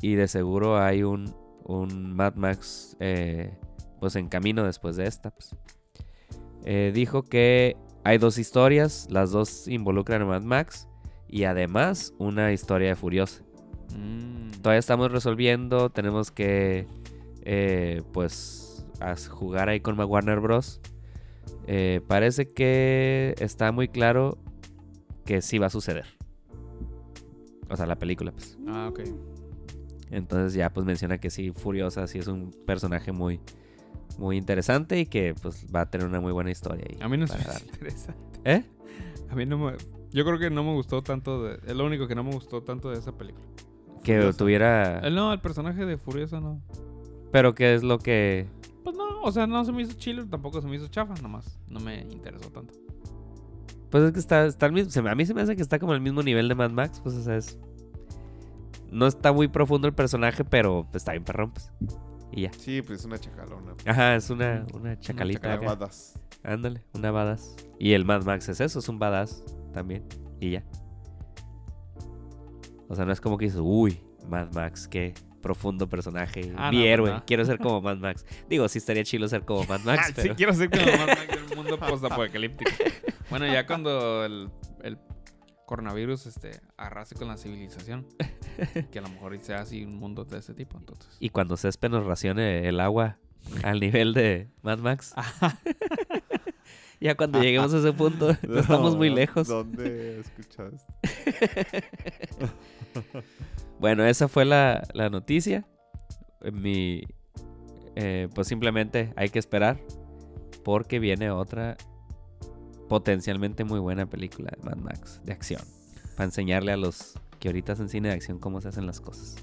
y de seguro hay un, un Mad Max eh, pues en camino después de esta. pues. Eh, dijo que hay dos historias, las dos involucran a Mad Max y además una historia de Furiosa. Mm. Todavía estamos resolviendo, tenemos que eh, pues jugar ahí con Warner Bros. eh, parece que está muy claro que sí va a suceder. O sea, la película, pues. Ah, ok. Entonces ya pues menciona que sí, Furiosa sí es un personaje muy, muy interesante y que pues va a tener una muy buena historia. ahí A mí no darle. interesante. ¿Eh? A mí no me... Yo creo que no me gustó tanto de... Es lo único que no me gustó tanto de esa película. Que Furiosa. tuviera... El, no, el personaje de Furiosa no. Pero que es lo que... Pues no, o sea, no se me hizo chile, tampoco se me hizo chafa, nomás. No me interesó tanto. Pues es que está, está al mismo... a mí se me hace que está como al mismo nivel de Mad Max. Pues o sea, es... No está muy profundo el personaje, pero está bien perrón, pues. Y ya. Sí, pues es una chacalona. Ajá, es una, una chacalita. acá. Badass. Ándale, una badass. Y el Mad Max es eso, es un badass también. Y ya. O sea, no es como que dices, uy, Mad Max, qué profundo personaje. Ah, mi no, héroe, no. quiero ser (laughs) como Mad Max. Digo, sí estaría chido ser como Mad Max, Ah, (laughs) sí, pero... quiero ser como Mad Max en un mundo postapocalíptico. (laughs) Bueno, ya cuando el, el coronavirus este, arrase con la civilización, (laughs) que a lo mejor sea así un mundo de ese tipo, entonces. Y cuando Césped nos racione el agua al nivel de Mad Max. (laughs) ya cuando lleguemos a ese punto, (laughs) no estamos muy lejos. ¿Dónde escuchas? Bueno, esa fue la, la noticia. Mi, eh, pues simplemente hay que esperar porque viene otra potencialmente muy buena película de Mad Max de acción. Para enseñarle a los que ahorita hacen cine de acción cómo se hacen las cosas.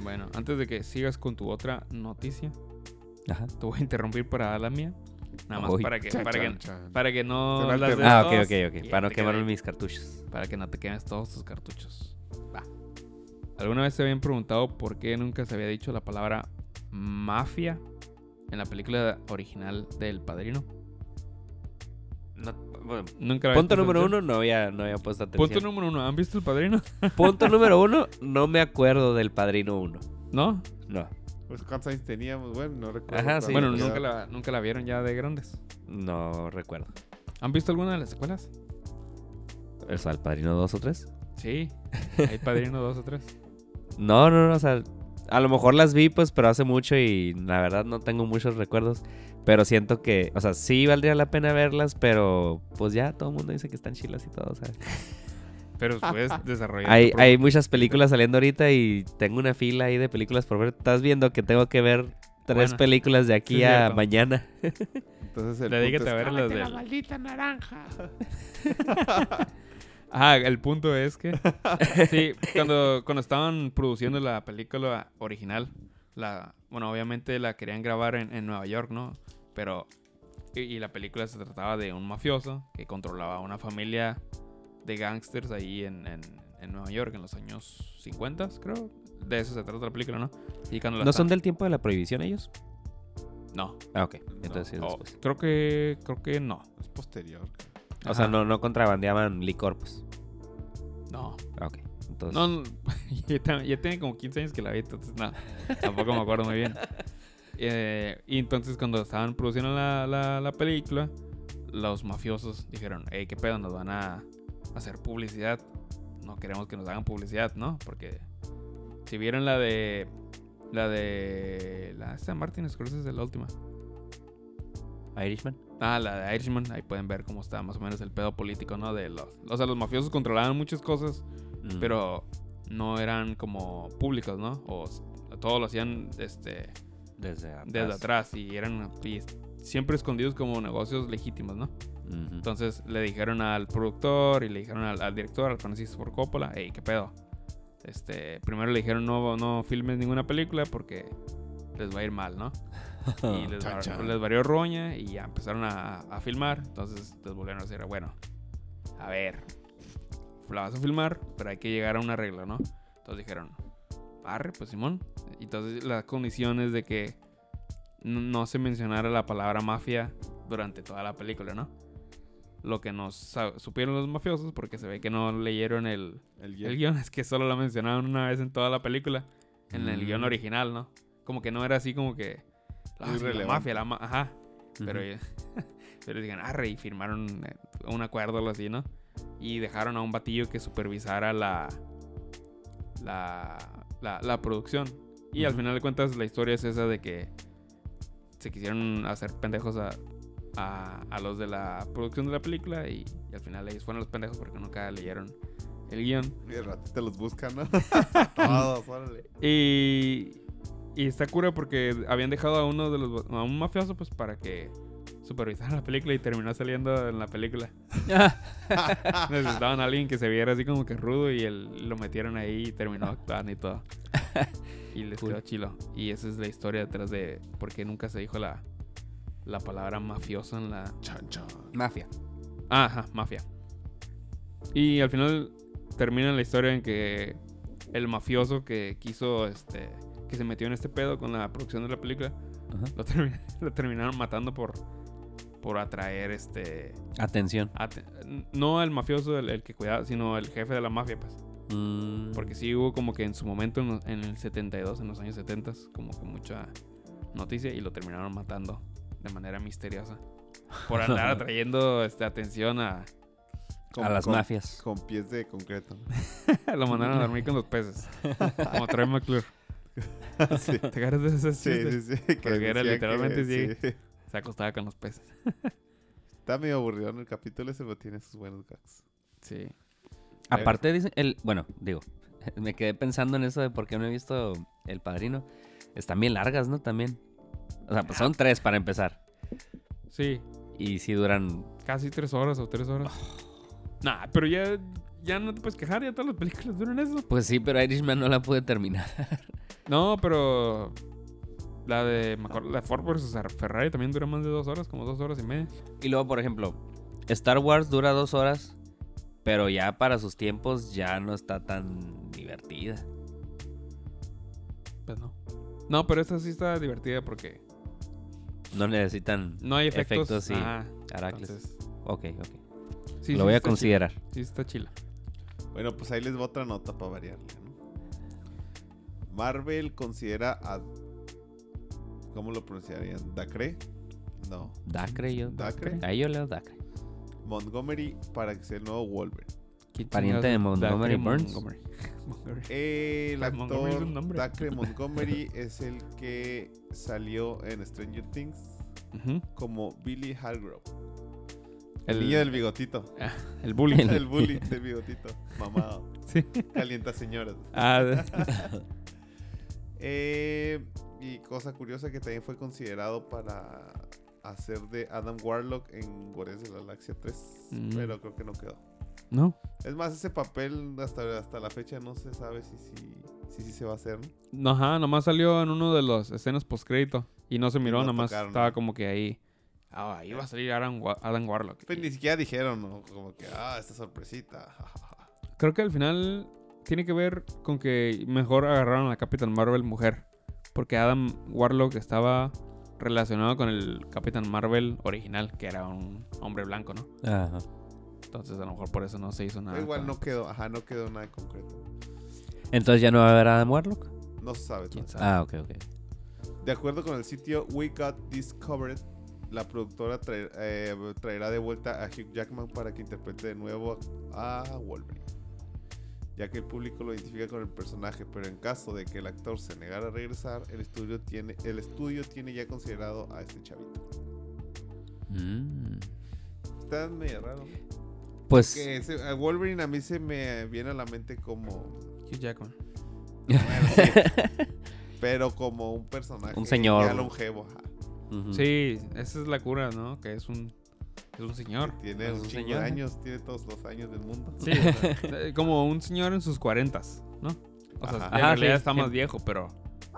Bueno, antes de que sigas con tu otra noticia, Ajá. te voy a interrumpir para dar la mía. Nada más Uy. para que, Chan, para, chan, que, chan. para que no las des Ah, ok, ok, ok. Para no queden- mis cartuchos. Para que no te quemes todos tus cartuchos. Va. ¿Alguna vez se habían preguntado por qué nunca se había dicho la palabra mafia en la película original del Padrino? No, bueno, Nunca punto número atención? uno, no había, no había puesto atención. Punto número uno. ¿Han visto el Padrino? (laughs) Punto número uno, no me acuerdo del Padrino 1. ¿No? No, Pues cuántos años teníamos, bueno, no recuerdo. Ajá, sí. bueno, nunca la, nunca la vieron ya de grandes. no recuerdo. ¿Han visto alguna de las secuelas? O sea, el Padrino 2 o 3. Sí. Hay Padrino dos o tres. No, no, no, o sea, a lo mejor las vi pues, pero hace mucho y la verdad no tengo muchos recuerdos. Pero siento que, o sea, sí valdría la pena verlas, pero pues ya todo el mundo dice que están chilas y todo, o sea. (laughs) Pero puedes (laughs) desarrollar. Hay, hay muchas películas saliendo ahorita y tengo una fila ahí de películas por ver. Estás viendo que tengo que ver tres Buena. películas de aquí Sí, a cierto. mañana. Entonces el Dedícate punto a ver las que- del... maldita naranja. (laughs) Ah, el punto es que. (laughs) sí, cuando, cuando estaban produciendo la película original, la, bueno, obviamente la querían grabar en, en Nueva York, ¿no? Pero. Y, y la película se trataba de un mafioso que controlaba una familia de gangsters ahí en, en, en Nueva York en los años 50, creo. De eso se trata la película, ¿no? Y cuando la ¿No son del tiempo de la prohibición ellos? No. Ah, ok. Entonces sí es Oh, después. creo que. Creo que no. Es posterior. O sea, no, no contrabandeaban licor, pues. No. Ok. Entonces, No, no, ya, ya tiene como 15 años que la vi, entonces no, tampoco me acuerdo muy bien. (laughs) Eh, y entonces cuando estaban produciendo la, la, la película, los mafiosos dijeron, hey, ¿qué pedo? Nos van a hacer publicidad. No queremos que nos hagan publicidad, ¿no? Porque si vieron la de... La de... La esta Martin Scorsese es la última. Irishman. Ah, la de Irishman, ahí pueden ver cómo está más o menos el pedo político, ¿no? De los... O sea, los mafiosos controlaban muchas cosas Mm. pero no eran como públicos, ¿no? O todo lo hacían este, desde atrás. desde atrás y eran y siempre escondidos como negocios legítimos, ¿no? Entonces le dijeron al productor y le dijeron al, al director, al Francis Ford Coppola, hey, ¿qué pedo? Este, primero le dijeron no, no filmes ninguna película porque les va a ir mal, ¿no? (laughs) Y les, Chan, va- chan. les varió roña y ya empezaron a, a filmar. Entonces les volvieron a decir, bueno, a ver, la vas a filmar, pero hay que llegar a un arreglo, ¿no? Entonces dijeron, arre, pues Simón. Y Entonces las condiciones de que no se mencionara la palabra mafia durante toda la película, ¿no? Lo que nos supieron los mafiosos, porque se ve que no leyeron el, El el guion. guion, es que solo la mencionaron una vez en toda la película, en el Mm. guion original, ¿no? Como que no era así como que... Ah, sí, la mafia, la ma- ajá. Pero, Ujú. (laughs) pero dijeron, arre, y firmaron eh, un acuerdo o algo así, ¿no? Y dejaron a un batillo que supervisara la, la, la, la producción. Y al final de cuentas la historia es esa de que se quisieron hacer pendejos a, a, a los de la producción de la película y, y al final ellos fueron los pendejos porque nunca leyeron el guion. Y el ratito los buscan, ¿no? (laughs) (laughs) Todos, órale. Y, y está cura porque habían dejado a uno de los a un mafioso pues para que supervisara la película y terminó saliendo en la película. (laughs) Necesitaban a alguien que se viera así como que rudo y él, lo metieron ahí y terminó actuando y todo. (laughs) Y les quedó chilo. Y esa es la historia detrás de por qué nunca se dijo la, la palabra mafioso en la... Chan, chan. Mafia. Ah, Ajá, mafia. Y al final termina la historia en que el mafioso que quiso, este, que se metió en este pedo con la producción de la película, Ajá. lo, termi- (laughs) lo terminaron matando por, por atraer, este, Atención. ate- no el mafioso, el, el que cuidaba, sino el jefe de la mafia, pues. Mm, Porque sí hubo como que en su momento, en, el 72, en los años 70, como que mucha noticia y lo terminaron matando de manera misteriosa. Por andar (laughs) atrayendo este, atención a... Con- a las con- mafias. Con pies de concreto. (laughs) lo mandaron a dormir con los peces. Como Troy McClure. (laughs) sí. ¿Te acuerdas de ese Sí, sí, sí. Pero que era literalmente que- sí. Se acostaba con los peces. (laughs) Está medio aburrido en el capítulo ese, pero tiene sus buenos gags. Sí. Aparte dicen, el, bueno, digo, (laughs) me quedé pensando en eso de por qué no he visto El Padrino. Están bien largas, ¿no? También. O sea, pues son tres para empezar. Sí. Y si duran... Casi tres horas o tres horas. Nah, pero ya, ya no te puedes quejar. Ya todas las películas duran eso. Pues sí, pero Irishman no la pude terminar. (laughs) No, pero... La de, la de Ford vs. Ferrari también dura más de dos horas, como dos horas y media. Y luego, por ejemplo, Star Wars dura dos horas, pero ya para sus tiempos ya no está tan divertida. Pues no. No, pero esta sí está divertida porque No necesitan no hay efectos. Efectos, sí. Ajá, entonces, Ok, ok. sí, Lo sí voy a considerar. chila. Sí, está chila. Bueno, pues ahí les va otra nota para variarle, ¿no? Marvel considera a... ¿Cómo lo pronunciarían? ¿Dacre? No. Dacre yo. ¿Dacre? Ahí yo leo Dacre. Montgomery para que sea el nuevo Wolverine. ¿Quién Pariente de? Montgomery Dacre Burns. Montgomery. (laughs) Montgomery. El Pues Montgomery es actor nombre. Dacre (laughs) Montgomery es el que salió en Stranger Things como Billy Hargrove. El, El, niño del bigotito. el bullying. El bully (laughs) (laughs) del bigotito. Mamado. Sí. Calienta señoras. Ah, (laughs) Eh, y cosa curiosa que también fue considerado para hacer de Adam Warlock en Guardianes de la Galaxia 3. Mm. Pero creo que no quedó. no. Es más, ese papel hasta, hasta la fecha no se sabe si sí si, si se va a hacer, ¿no? Ajá, nomás salió en uno de los escenas postcrédito. Y no se miró, no nomás tocaron, estaba como que ahí. Ah, ahí va a salir Adam, Wa- Adam Warlock. Pues ni siquiera dijeron, ¿no? Como que, ah, esta sorpresita. (laughs) Creo que al final tiene que ver con que mejor agarraron a la Capitán Marvel mujer. Porque Adam Warlock estaba relacionado con el Capitán Marvel original, que era un hombre blanco, ¿no? Ajá. Entonces a lo mejor por eso no se hizo nada. Igual con- no quedó, ajá, no quedó nada concreto. Entonces ya no va a haber Adam Warlock. No se sabe. ¿Quién sabe? Ah, ok, ok. De acuerdo con el sitio We Got Discovered, la productora traer- eh, traerá de vuelta a Hugh Jackman para que interprete de nuevo a Wolverine. Ya que el público lo identifica con el personaje, pero en caso de que el actor se negara a regresar, el estudio tiene, el estudio tiene ya considerado a este chavito. Mm. Está medio raro. Pues Que ese- a Wolverine a mí se me viene a la mente como. Hugh Jackman. Bueno, sí, (laughs) pero como un personaje. Un señor. Ya longevo. Sí, esa es la cura, ¿no? Que es un, es un señor. Tiene Es un señor. de años, tiene todos los años del mundo. Sí, (laughs) eh, como un señor en sus cuarentas, ¿no? O sea, Ajá. en Ajá, realidad sí, está más sí. viejo, pero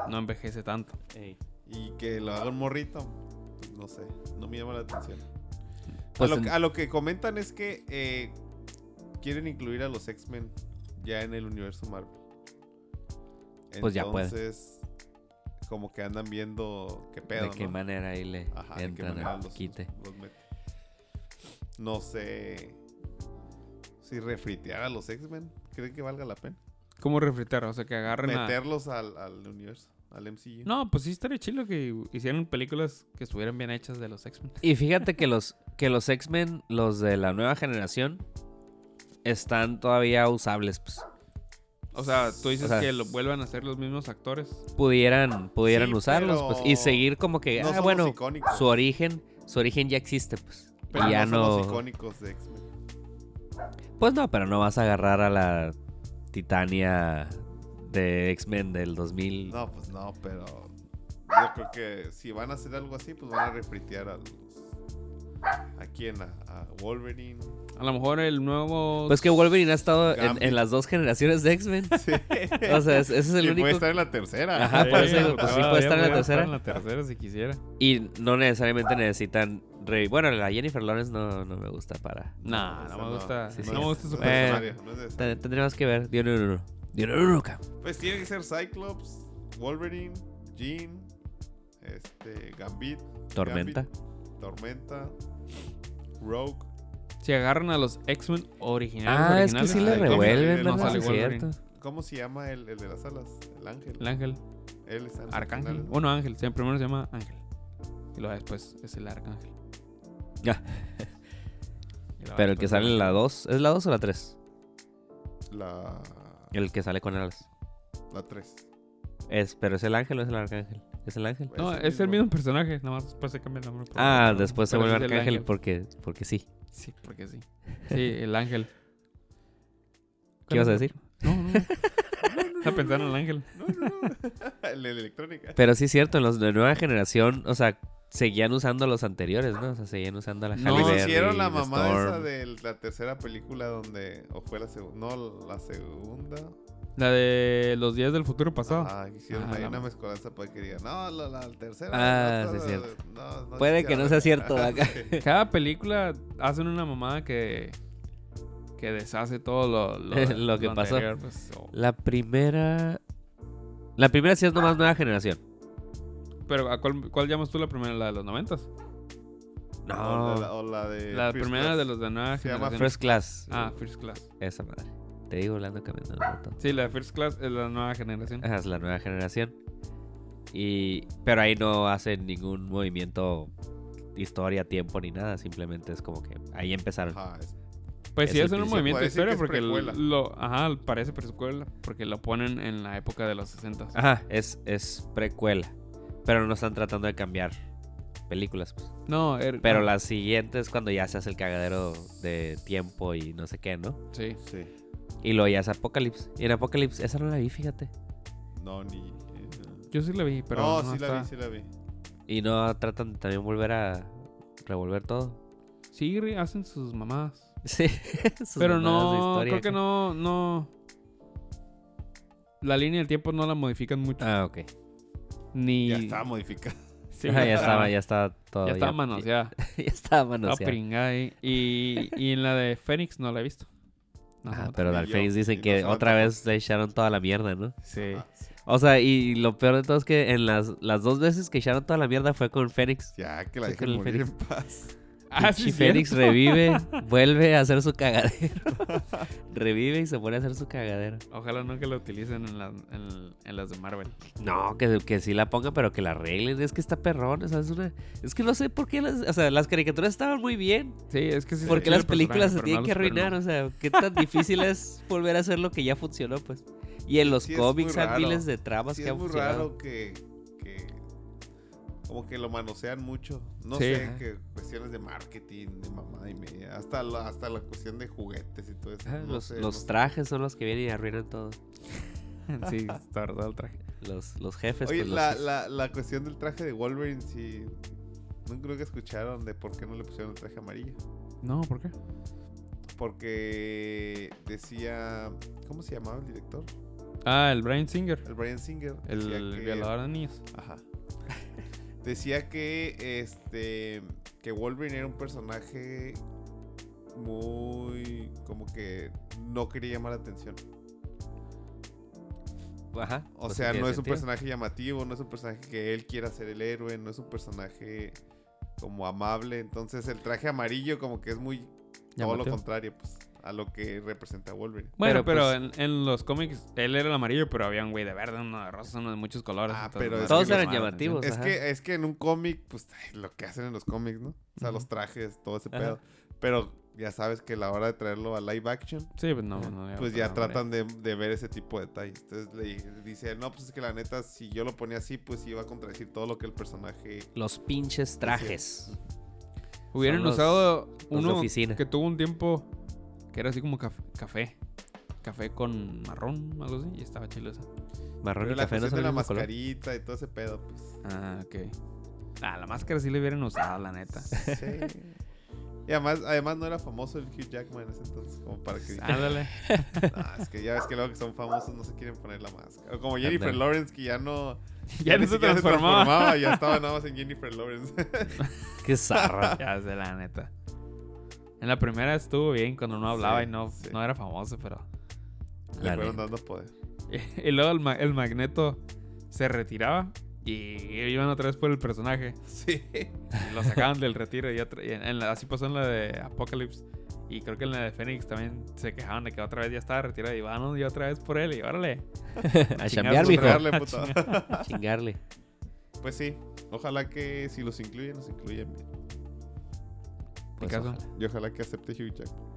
no envejece tanto. Ey. Y que lo haga un morrito, pues no sé, no me llama la atención. Pues a, lo, en- que- a lo que comentan es que eh, quieren incluir a los X-Men ya en el universo Marvel. Pues ya puede. Como que andan viendo qué pedo, de qué ¿no? manera ahí le Ajá, entran al los, quite. los mete. No sé si refritear a los X-Men, ¿creen que valga la pena? ¿Cómo refritar? O sea, que agarren a... Meterlos al, al universo, al MCU. No, pues sí estaría chido que hicieran películas que estuvieran bien hechas de los X-Men. Y fíjate que los, que los X-Men, los de la nueva generación, están todavía usables. Pues. O sea, tú dices O sea, que lo vuelvan a hacer los mismos actores. Pudieran, pudieran Sí, usarlos pues, y seguir como que, no ah, bueno, icónicos. su origen, su origen ya existe, pues. Pero y ya no los icónicos de X-Men. Pues no, pero no vas a agarrar a la Titania de X-Men del 2000. No, pues no, pero yo creo que si van a hacer algo así, pues van a refritear a los... ¿A quién? A, a Wolverine. A lo mejor el nuevo. Pues que Wolverine ha estado en, las dos generaciones de X-Men. (laughs) O sea, es- ese es el Y único. puede estar en la tercera. Ajá, por eso digo, pues pues sí puede estar en la tercera. en la tercera si quisiera. Y no necesariamente necesitan. re- Bueno, la Jennifer Lawrence no, no me gusta para. No, no me gusta. Sí, sí. No me gusta su Eh, personaje. necesario, no es necesario. Te- Tendríamos que ver. Dio no, no, no. Dio no, no. Pues tiene que ser Cyclops, Wolverine, Jean, este, Gambit, Tormenta. Gambit, Tormenta, Rogue. Si agarran a los X-Men originales. Ah, es que sí le Ay, ¿cómo revuelven, se- no Wolverine. cierto. ¿Cómo se llama el, el de las alas? El ángel. El Ángel. Él en los Arcángel. Bueno, Ángel. sí, primero se llama Ángel. Y luego después es el Arcángel. Ya. (laughs) Pero el que sale en la Ángel. 2. ¿Es la 2 o la 3? La, El que sale con alas. la 3. Es, pero es el ángel o es el arcángel. ¿Es el ángel? No, es el mismo personaje. Nada más después se cambia el nombre. Ah, después se vuelve es el arcángel Ángel. porque, porque sí. Sí, porque sí. Sí, el Ángel. ¿Qué ibas a decir? No, no. (laughs) Estaba pensando en el Ángel. No, no, no. (laughs) el de electrónica. Pero sí es cierto, en los de nueva generación, o sea, seguían usando los anteriores, ¿no? O sea, seguían usando la No, Halle Berry, hicieron la mamá esa Storm. de la tercera película donde. O fue la segunda. No, la segunda. La de los días del futuro pasado. Ah, hicieron Ah, ahí la una mezcolanza para que digan. No, la, la tercera. Ah, sí, es cierto. no, no Puede que no sea cierto (laughs) acá. Sí. Cada película hacen una mamada que que deshace todo lo, lo, (laughs) Lo que pasó. anterior, pues, o- La primera... La primera sí es nomás nueva generación. pero ¿a cuál, cuál llamas tú la primera? ¿La de los noventas? O No, la, o la de. La First primera Class. de los de nueva Se llama generación. First Class. Ah, First Class. Esa madre. Te digo, hablando cambiando el rato. Sí, la First Class es la nueva generación. Ajá, es la nueva generación. Y... Pero ahí no hacen ningún movimiento, historia, tiempo ni nada. Simplemente es como que ahí empezaron. Ajá, es- Pues es sí, hacen un movimiento de historia es porque lo, ajá, parece precuela porque lo ponen en la época de los 60. Ajá, es, es precuela. Pero no están tratando de cambiar películas. pues. No, er- Pero no, la siguiente es cuando ya se hace el cagadero de tiempo y no sé qué, ¿no? Sí. Sí. Y luego ya es Apocalypse. Y en Apocalypse, esa no la vi, fíjate. No, ni. eh, Yo sí la vi, pero no, no, sí la vi, sí la vi. Y no tratan de también volver a revolver todo. Sí, hacen sus mamadas. (laughs) Sí. sus Pero no, historia creo que no, no. La línea del tiempo no la modifican mucho. Ah, ok. Ni. Ya estaba modificada. Sí, ya estaba, ya estaba todo. Ya estaba manoseada. (laughs) Ya, estaba Estaba manoseada. pringada ahí. Y, y en la de Fénix no la he visto. Ajá, pero dicen y que nosotros. otra vez le echaron toda la mierda, ¿no? Sí. Sí. O sea, y lo peor de todo es que en las, las dos veces que echaron toda la mierda fue con Fénix. Ya, que la Sí, dejen morir en Fénix. paz. Ah, sí, cierto. revive, (laughs) vuelve a hacer su cagadero. revive y se pone a hacer su cagadero. Ojalá no que lo utilicen en, la- en- en las de Marvel. No, que, que sí la pongan, pero que la arreglen. Es que está perrón. O sea, es, una... es que no sé por qué las, o sea, las caricaturas estaban muy bien. Sí, es que sí. ¿Por qué está las películas se tienen que no arruinar? O sea, qué tan difícil es volver a hacer lo que ya funcionó, pues. Y en los Sí, cómics hay miles de tramas Sí, que es han muy funcionado. raro que como que lo manosean mucho. No Sí. sé, que cuestiones de marketing, de mamá y media. Hasta la, hasta la cuestión de juguetes y todo eso. No los, sé, los no sé. trajes son los que vienen y arruinan todo. (laughs) Sí, está verdad el traje. Los, los jefes. Oye, pues, los- la, la, la cuestión del traje de Wolverine, sí. No creo que escucharon de por qué no le pusieron el traje amarillo. No, ¿por qué? Porque decía. ¿Cómo se llamaba el director? Ah, el Brian Singer. El Brian Singer. El, decía que- violador de niños. Ajá. Decía que este que Wolverine era un personaje muy como que no quería llamar la atención. Ajá. O pues sea, no es un personaje llamativo, no es un personaje que él quiera ser el héroe, no es un personaje como amable, entonces el traje amarillo como que es muy todo lo contrario, pues, a lo que representa Wolverine. Bueno, Pero, pero, pues- en, en los cómics él era el amarillo, pero había un güey de verde, uno de rosa, uno de muchos colores. Ah, entonces pero es Todos que eran llamativos. Es ajá. que, es que en un cómic, pues, ay, lo que hacen en los cómics, ¿no? O sea, los trajes, todo ese Ajá. pedo. Pero ya sabes que a la hora de traerlo a live action. Sí, pues no, no. había pues otro ya tratan de, de ver ese tipo de detalles. Entonces le dice, no, pues es que la neta, si yo lo ponía así, pues iba a contradecir todo lo que el personaje... Los pinches trajes. Hubieran los- usado uno oficina. que tuvo un tiempo que era así como caf- café. Café con marrón, algo así. Y estaba chido eso. Marrón Pero y la café no de la color. mascarita y todo ese pedo, pues. Ah, ok. Ah, la máscara sí le hubieran usado, la neta. Sí. Y además, además no era famoso el Hugh Jackman en ese entonces, como para que... Ándale. Nah, es que ya ves que luego que son famosos no se quieren poner la máscara. O como Jennifer. Lawrence que ya no... ya ni no se transformaba. Ya estaba nada más en Jennifer Lawrence. Qué zarra. ya sé, la neta. En la primera estuvo bien cuando no hablaba Sí, y no, sí. no era famoso, pero... Le fueron dando poder. (laughs) Y luego el, ma- el magneto se retiraba y iban otra vez por el personaje. Sí. Y lo sacaban del retiro y, otra- y en- en la- así pasó en la de Apocalypse. Y creo que en la de Phoenix también se quejaban de que otra vez ya estaba retirado y van y otra vez por él y órale. (laughs) A Chingar chambear, mijo. A puta. A chingarle. Pues sí. Ojalá que si los incluyen, los incluyen bien. Pues Picasso. ojalá. Y ojalá que acepte Hugh Jackman.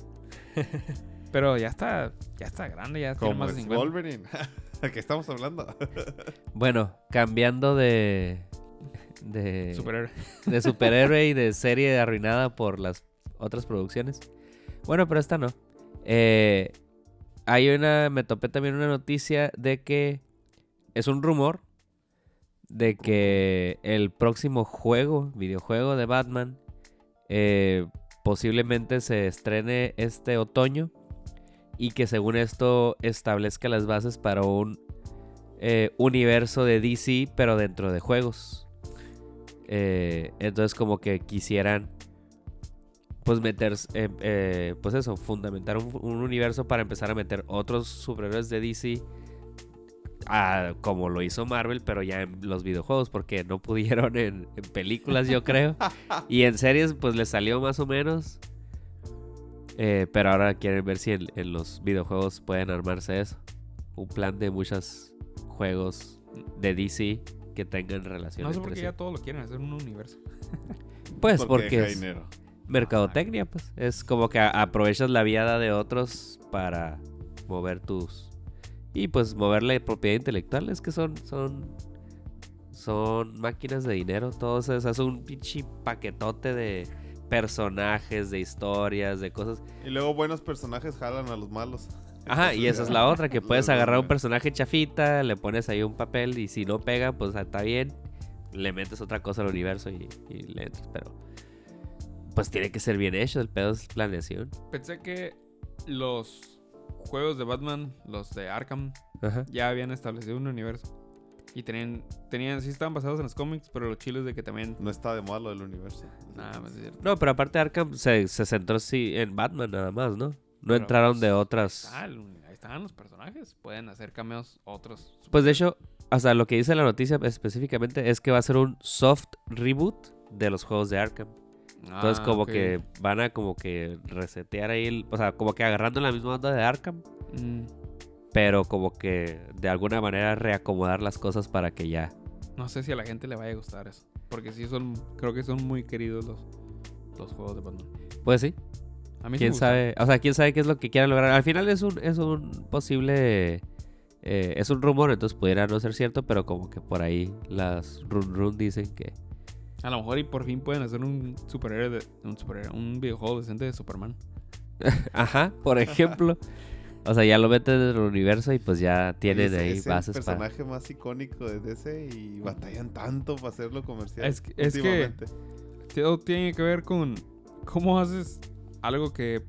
(laughs) Pero ya está, ya está grande, ya tiene Como más de es 50. Wolverine. (laughs) ¿De qué estamos hablando? (laughs) Bueno, cambiando de. De, Superhéroe. de superhéroe y de serie arruinada por las otras producciones. Bueno, pero esta no. Eh, hay una. Me topé también una noticia de que. Es un rumor. De que el próximo juego, videojuego de Batman. Eh, posiblemente se estrene este otoño. Y que según esto establezca las bases para un eh, universo de DC, pero dentro de juegos. Eh, entonces como que quisieran pues meter, pues eso, fundamentar un, un universo para empezar a meter otros superhéroes de DC. A- como lo hizo Marvel, pero ya en los videojuegos, porque no (laughs) pudieron en, en películas, yo creo. (laughs) y en series, pues les salió más o menos. Eh, pero ahora quieren ver si en, en los videojuegos pueden armarse eso. Un plan de muchos juegos de DC que tengan relación. No sé entre por qué sí. ya todo lo quieren hacer en un universo. (laughs) Pues porque, deja es dinero. mercadotecnia, pues. Es como que aprovechas la viada de otros para mover tus... Y pues mover la propiedad intelectual. Es que son... son son máquinas de dinero. Todos es, es un pinche paquetote de personajes, de historias, de cosas. Y luego buenos personajes jalan a los malos. Ajá, (laughs) y esa es la otra, que (laughs) puedes de agarrar un personaje chafita, le pones ahí un papel y si no pega, pues está bien. Le metes otra cosa al universo y, y le entras, pero... Pues tiene que ser bien hecho, el pedo es planeación. Pensé que los juegos de Batman, los de Arkham, Ajá. ya habían establecido un universo. Y tenían, tenían, sí estaban basados en los cómics, pero los chiles de que también... No está de moda lo del universo. Nada más es cierto. No, pero aparte Arkham se, se centró sí en Batman nada más, ¿no? No Pero, entraron de pues, otras... Ah, el- ahí están los personajes. Pueden hacer cameos otros. Pues de hecho, hasta lo que dice la noticia específicamente es que va a ser un soft reboot de los juegos de Arkham. Entonces Ah, como que van a como que resetear ahí, el- o sea, como que agarrando la misma onda de Arkham, Mm, pero como que de alguna manera reacomodar las cosas para que ya... no sé si a la gente le vaya a gustar eso. Porque sí son... Creo que son muy queridos los, los juegos de Batman. Pues sí, A mí sí quién gustan. sabe, o sea, quién sabe qué es lo que quieran lograr. Al final es un, es un posible... eh, es un rumor, entonces pudiera no ser cierto, pero como que por ahí las run run dicen que... A lo mejor y por fin pueden hacer un superhéroe de... Un superhéroe... Un videojuego decente de Superman. (laughs) Ajá, por ejemplo. O sea, ya lo meten en el universo y pues ya tienen ahí es bases el para... personaje más icónico de DC y batallan tanto para hacerlo comercial. Es que- es que-. Todo tiene que ver con... ¿Cómo haces algo que...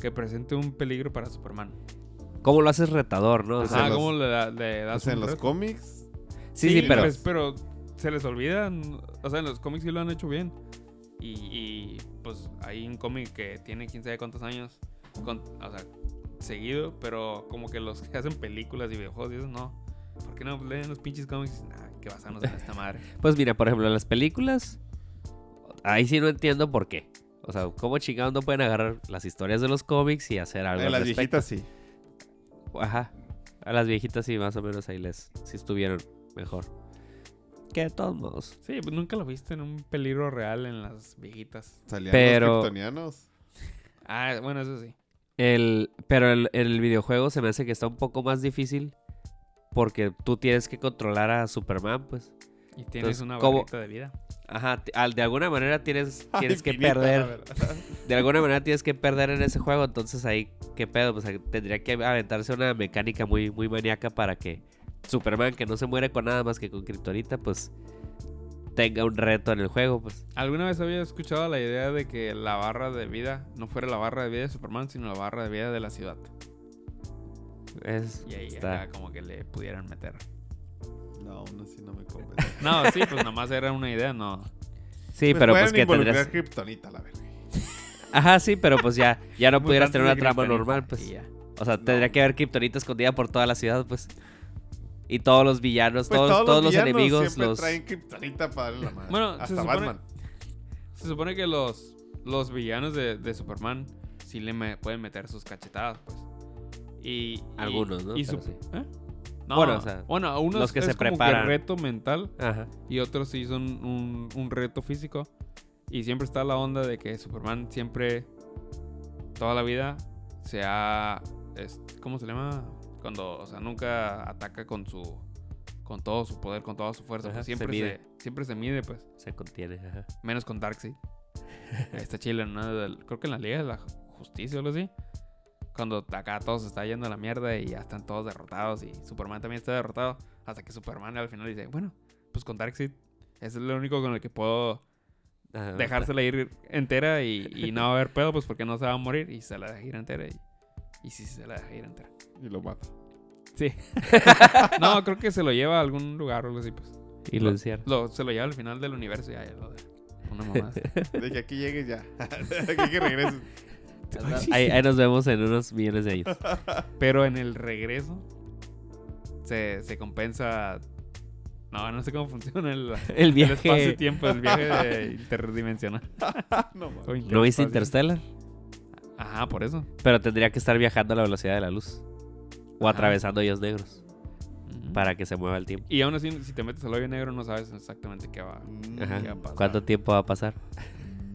Que presente un peligro para Superman? ¿Cómo lo haces retador, no? O Pues sea, Ah, en ¿cómo los- le, da- le das Pues en los cómics, sí, sí, pero... pues, pero se les olvidan. O sea, en los cómics sí lo han hecho bien. Y, y, pues hay un cómic que tiene quién sabe cuántos años. con- o sea, seguido. Pero como que los que hacen películas y videojuegos y eso no. ¿Por qué no leen los pinches cómics? Nah, que basarnos en esta madre. (laughs) Pues mira, por ejemplo, las películas... Ahí sí no entiendo por qué. O sea, ¿cómo chingados no pueden agarrar las historias de los cómics y hacer algo en al las respecto? viejitas sí. Ajá. A las viejitas sí, más o menos ahí les... Sí estuvieron mejor. Que de todos modos. Sí, pues nunca lo viste en un peligro real en las viejitas. Salían Pero- los kryptonianos. Ah, bueno, eso sí. El, pero el, el videojuego se me hace que está un poco más difícil porque tú tienes que controlar a Superman, pues. Y tienes Entonces, una ¿cómo? barrita de vida. Ajá, ti- al- de alguna manera tienes, (laughs) tienes, que Infinita, perder. verdad. De alguna manera tienes que perder en ese juego, entonces ahí, ¿qué pedo? Pues ahí tendría que aventarse una mecánica muy, muy maníaca para que Superman, que no se muere con nada más que con Kryptonita, pues tenga un reto en el juego, pues. ¿Alguna vez había escuchado la idea de que la barra de vida no fuera la barra de vida de Superman, sino la barra de vida de la ciudad? Es, Y ahí está. acá como que le pudieran meter. No, aún así no me convence. (laughs) No, sí, pues nomás era una idea, no. Sí, pero pues que tendrías... Kryptonita, la verga. Ajá, sí, pero pues ya, ya no pudieras tener una trama normal, pues. y ya. O sea, tendría que haber Kryptonita escondida por toda la ciudad, pues. Y todos los villanos, Pues todos, todos, los, villanos enemigos, siempre los... traen Kryptonita para darle la madre. Bueno, se hasta supone- Batman. Se supone que los, los villanos de, de Superman sí le me- pueden meter sus cachetadas, pues. Y, y- Algunos, ¿no? y su- sí. ¿Eh? No, Bueno, o sea, bueno, unos los que es se como preparan. reto mental Ajá. y otros sí son un, un reto físico. Y siempre está la onda de que Superman siempre, toda la vida, se ha... es- ¿Cómo se llama? Cuando, o sea, nunca ataca con su... Con todo su poder, con toda su fuerza. Ajá, pues se siempre, mide. se, siempre se mide, pues. Se contiene, ajá. Menos con Darkseid. (laughs) Está chile, ¿no? Creo que en la Liga de la Justicia o algo así. Cuando acá todo se está yendo a la mierda y ya están todos derrotados y Superman también está derrotado. Hasta que Superman al final dice, bueno, pues con Darkseid es lo único con el que puedo dejársela ir entera y, y no haber pedo, pues porque no se va a morir y se la deja ir entera. Y, y sí, se la deja ir entera. Y lo mata. Sí. (laughs) no, creo que se lo lleva a algún lugar o algo así, pues. Y lo encierra. Lo, se lo lleva al final del universo y ya, ya lo deja. Una mamada. (laughs) De que aquí llegues ya. de (laughs) aquí que regreses. Ahí, ahí nos vemos en unos millones de años. Pero en el regreso se, se compensa. No, no sé cómo funciona el, El el viaje... espacio-tiempo, el viaje interdimensional. no ¿No viste. Interstellar? Ajá, por eso. Pero tendría que estar viajando a la velocidad de la luz. O Ajá. atravesando hoyos negros. Para que se mueva el tiempo. Y aún así, si te metes al hoyo negro, no sabes exactamente qué va. Mm, Ajá. ¿Qué va a pasar? ¿Cuánto tiempo va a pasar? (laughs)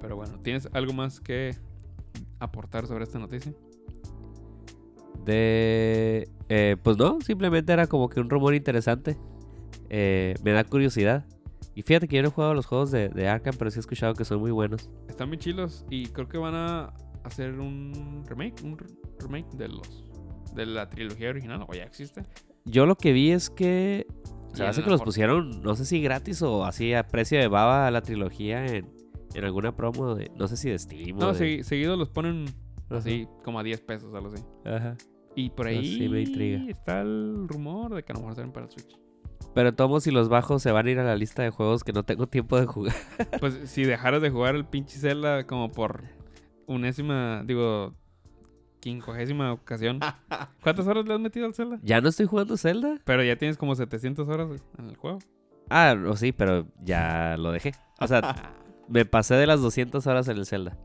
Pero bueno, ¿tienes algo más que aportar sobre esta noticia? De... eh, pues no, simplemente era como que un rumor interesante. Eh, me da curiosidad. Y fíjate que yo no he jugado los juegos de, de Arkham, pero sí he escuchado que son muy buenos. Están bien chilos y creo que van a hacer un remake, un re- remake de los de la trilogía original, o ya existe. Yo lo que vi es que... Se hace que los pusieron, no sé si gratis o así a precio de baba a la trilogía en, en alguna promo de... No sé si de Steam o No, de- segui- seguido los ponen Ajá. así como a 10 pesos, algo así. Ajá. Y por ahí sí me intriga. está el rumor de que a lo mejor salen para el Switch. Pero tomo si los bajo se van a ir a la lista de juegos que no tengo tiempo de jugar. (laughs) Pues si dejaras de jugar el pinche Zelda como por unésima, digo, quincuagésima ocasión. (laughs) ¿Cuántas horas le has metido al Zelda? Ya no estoy jugando Zelda. Pero ya tienes como 700 horas en el juego. Ah, no, sí, pero ya lo dejé. O sea, (laughs) me pasé de las 200 horas en el Zelda.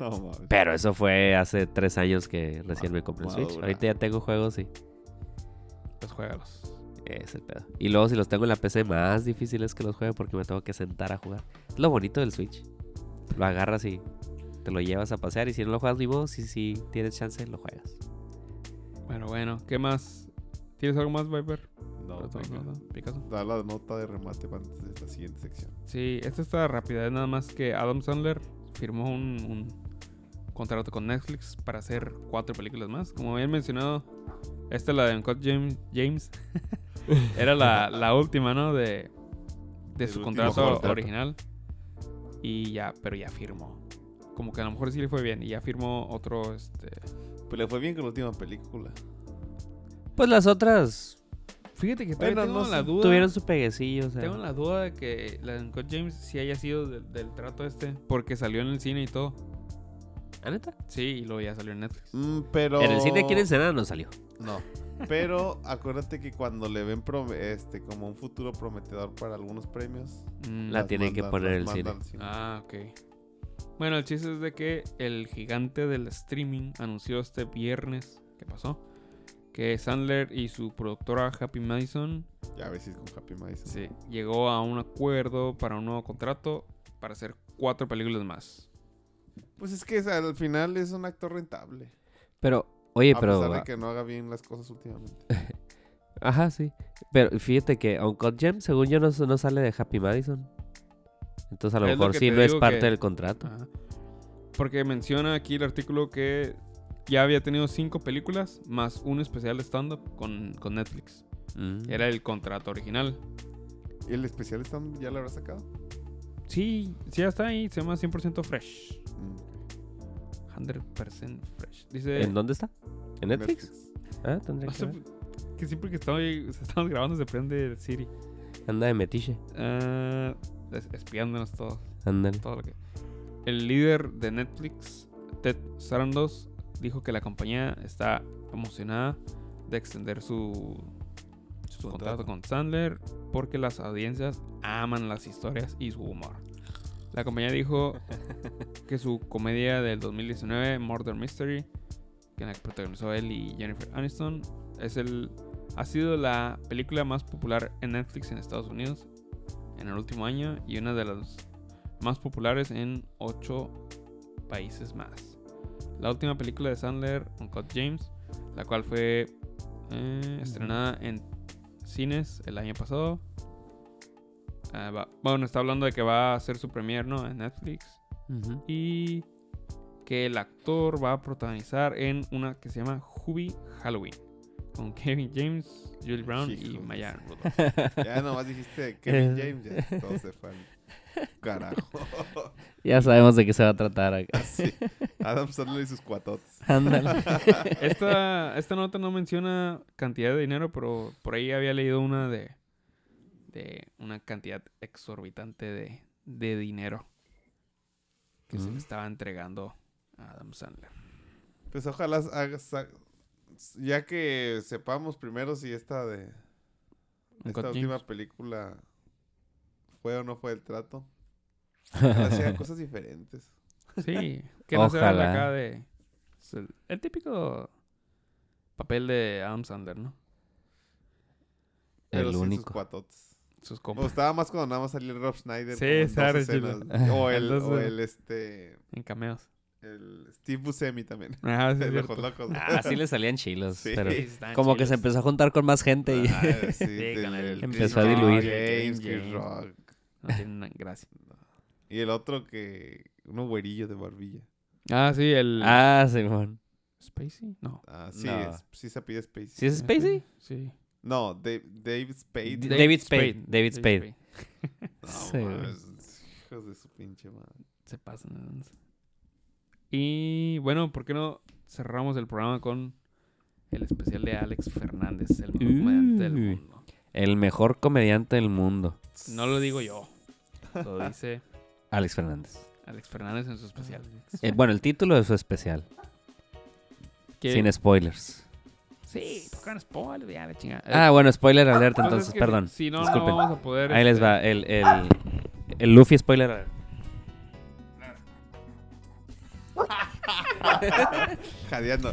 No. Pero eso fue hace tres años que recién me compré el Switch. Ahorita ya tengo juegos y Pues juégalos. Es el pedo. Y luego si los tengo en la PC, más difícil es que los juegue porque me tengo que sentar a jugar. Es lo bonito del Switch. Lo agarras y te lo llevas a pasear y si no lo juegas ni modo, si, si tienes chance, lo juegas. Bueno, bueno, ¿qué más? ¿Tienes algo más, Viper? No, No, no, no, Picasso. Da la nota de remate para antes de esta siguiente sección. Sí, esta está rápida. Es nada más que Adam Sandler firmó un, un contrato con Netflix para hacer cuatro películas más. Como habían mencionado, esta la de Uncut James, James (laughs) (laughs) era la, la última, ¿no? De, de su contrato contrato. original. Y ya, pero ya firmó. Como que a lo mejor sí le fue bien. Y ya firmó otro, este... Pues le fue bien con la última película. Pues las otras Fíjate que todavía Bueno, tengo no la duda. tuvieron su peguecillo. O sea, Tengo la duda de que la de Uncut James sí haya sido del- del trato este. Porque salió en el cine y todo. ¿Ah, neta? Sí, y luego ya salió en Netflix. Mm, pero... En el cine aquí en Ensenada no salió. No. Pero acuérdate que cuando le ven este como un futuro prometedor para algunos premios, Mm, La tienen que poner en el cine. Ah, ok. Bueno, el chiste es de que el gigante del streaming anunció este viernes, ¿qué pasó? Que Sandler y su productora Happy Madison Ya ves si es con Happy Madison. sí, llegó a un acuerdo para un nuevo contrato para hacer cuatro películas más. Pues es que al final es un actor rentable. Pero, oye, a pero pesar de que no haga bien las cosas últimamente. (laughs) Ajá, sí. Pero fíjate que Uncut Gem, según yo, no, no sale de Happy Madison. Entonces a lo Es mejor sí no es parte que- del contrato. Ajá. Porque menciona aquí el artículo que ya había tenido cinco películas más un especial de stand-up con, con Netflix. Mm. Era el contrato original. ¿Y el especial están- ya lo habrá sacado? Sí, sí, ya está ahí. Se llama 100% Fresh. Mm. 100% Fresh. Dice... ¿En dónde está? ¿En Netflix? Ah, tendría No que sé, ver. que siempre que estoy, estamos grabando se prende Siri. Anda de metiche. Ah, es- espiándonos todo, Ándale. todo lo que... El líder de Netflix, Ted Sarandos, dijo que la compañía está emocionada de extender su, su contrato con Sandler porque las audiencias aman las historias y su humor. La compañía dijo que su comedia del 2019, Murder Mystery, que la protagonizó él y Jennifer Aniston, es el, ha sido la película más popular en Netflix en Estados Unidos en el último año y una de las más populares en ocho países más. La última película de Sandler, Uncut James, la cual fue eh, estrenada en cines el año pasado. Ah, va- bueno, está hablando de que va a hacer su premiere, ¿no? En Netflix. Y que el actor va a protagonizar en una que se llama Hubie Halloween. Con Kevin James, Julie Brown y. Maya Rudolph. (laughs) Ya nomás dijiste Kevin. James, ya todo se fue al carajo. (laughs) Ya sabemos de qué se va a tratar acá. Sí. Adam Sandler y sus cuatotes. Ándale. Esta, esta nota no menciona cantidad de dinero, pero por ahí había leído una de, de una cantidad exorbitante de, de dinero que se le estaba entregando a Adam Sandler. Pues ojalá haga- sa- ya que sepamos primero si esta de Uncut esta última James. película fue o no fue el trato. (laughs) Sean cosas diferentes. Sí, que no se vea la Ojalá. acá de... es El, el típico papel de Adam Sandler, ¿no? Pero El sin sus Sus Me gustaba más cuando nada más salía el Rob Schneider. Sí, escenas. O (laughs) el, o Entonces- el este en cameos. el Steve Buscemi también. Ajá, sí. Ojos (laughs) locos. Ah, sí le salían chilos. Sí. Pero Sí, como que se empezó a juntar con más gente y... Ah, (laughs) sí, Sí, del- con el- el Empezó Chris a diluir. James, Rock. No tienen na- gracia. Y el otro que. Uno güerillo de barbilla. Ah, sí, el... Ah, Simón. ¿Spacey? No. Ah, sí, No. es- sí se pide Spacey. ¿Sí es Spacey? Sí. No, Da- Dave Spade. Da- David Spade, David Spade. (laughs) No, Sí, hijos de su pinche madre. Se pasan. Y bueno, ¿por qué no cerramos el programa con el especial de Alex Fernández, el mejor comediante del mundo? El mejor comediante del mundo. No lo digo yo, lo dice (laughs) Alex Fernández. Alex Fernández en su especial. Eh, bueno, el título de su especial. Sin spoilers. Sí, tocan spoiler, ya la chingada. Ah, bueno, spoiler alert, Pues es entonces, que perdón. Si no, disculpen. no vamos a poder. Ahí les este, va, el, el, el Luffy spoiler alert. (laughs) Jadeando.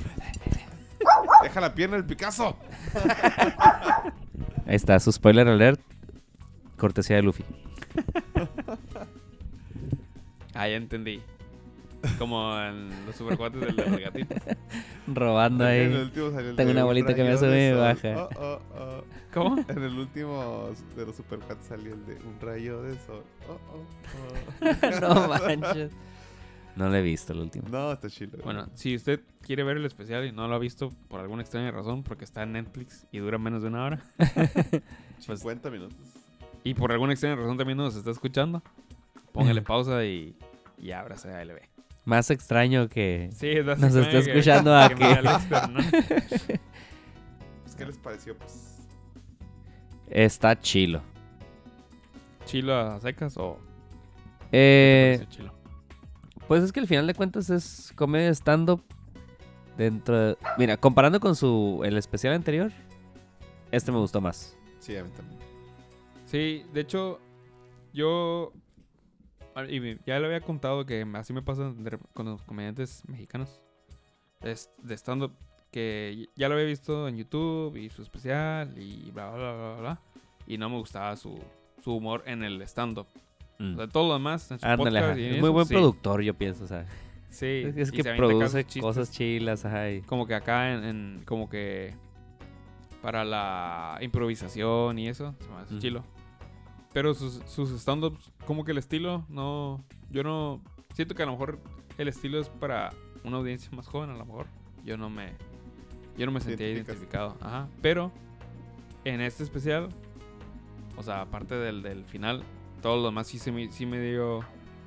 Deja la pierna el Picasso. (laughs) Ahí está, su spoiler alert. Cortesía de Luffy. (laughs) Ah, ya entendí. Como en los supercuates del, gatito. (laughs) Robando En el ahí. último salió el Tengo de una un bolita que me sube de y sol. baja. Oh, oh, oh. ¿Cómo? En el último de los Supercats salió el de un rayo de sol. Oh, oh, oh. (laughs) no manches. No lo he visto el último. No, está chido. Bueno, si usted quiere ver el especial y no lo ha visto por alguna extraña razón, porque está en Netflix y dura menos de una hora, (laughs) pues 50 minutos. y por alguna extraña razón también nos está escuchando, póngale pausa y, y ábrase a LB. Más extraño que... Sí, es la Nos extraña está que- escuchando a (laughs) que (laughs) que- Alex Fernández. Pues, ¿Qué les pareció? Pues, Está chilo. ¿Chilo a secas o Eh, chilo? pues es que al final de cuentas es comedia stand-up dentro de... Mira, comparando con su el especial anterior, este me gustó más. sí, a mí también. Sí, de hecho, yo. Ah, Y ya le había contado que así me pasa con los comediantes mexicanos. Es de stand-up. Que ya lo había visto en YouTube y su especial y bla, bla, bla, bla, bla. Y no me gustaba su, su humor en el stand-up. Mm. O sea, todo lo demás en su podcast y Es eso, muy buen sí, productor, yo pienso, o sea. Sí, Es, es que produce cosas chilas, ajá. y- Como que acá en, en- como que para la improvisación y eso. Se me hace Ujú. chilo. Pero sus, sus stand-ups, como que el estilo, no. Yo no. Siento que a lo mejor el estilo es para una audiencia más joven, a lo mejor. Yo no me. Yo no me sentía identificado. Ajá. Pero en este especial, o sea, aparte del, del final, todo lo demás sí, se me, sí me dio.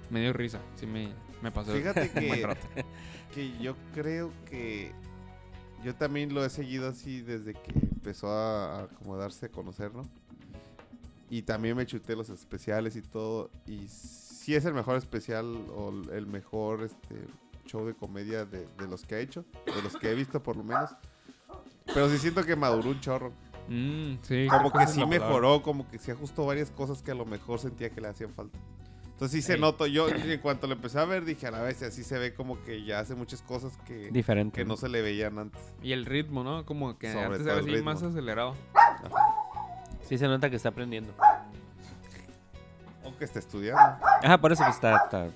Me dio risa. Sí me, me pasó. Fíjate (laughs) un buen que, rato. (laughs) que yo creo que yo también lo he seguido así desde que empezó a, a como darse a conocer, ¿no? Y también me chuté los especiales y todo. Y sí es el mejor especial o el mejor este, show de comedia de, de los que ha hecho, de los que he visto por lo menos. Pero sí siento que maduró un chorro. Mm, sí, Como que sí mejoró, como que sí ajustó varias cosas que a lo mejor sentía que le hacían falta. Entonces sí se Ey. notó. Yo en cuanto lo empecé a ver dije a la vez, así se ve como que ya hace muchas cosas que, Diferente. que no se le veían antes. Y el ritmo, ¿no? Como que Sobre antes era así más acelerado. Sí se nota que está aprendiendo. Aunque esté estudiando. Ajá, por eso pues, está, está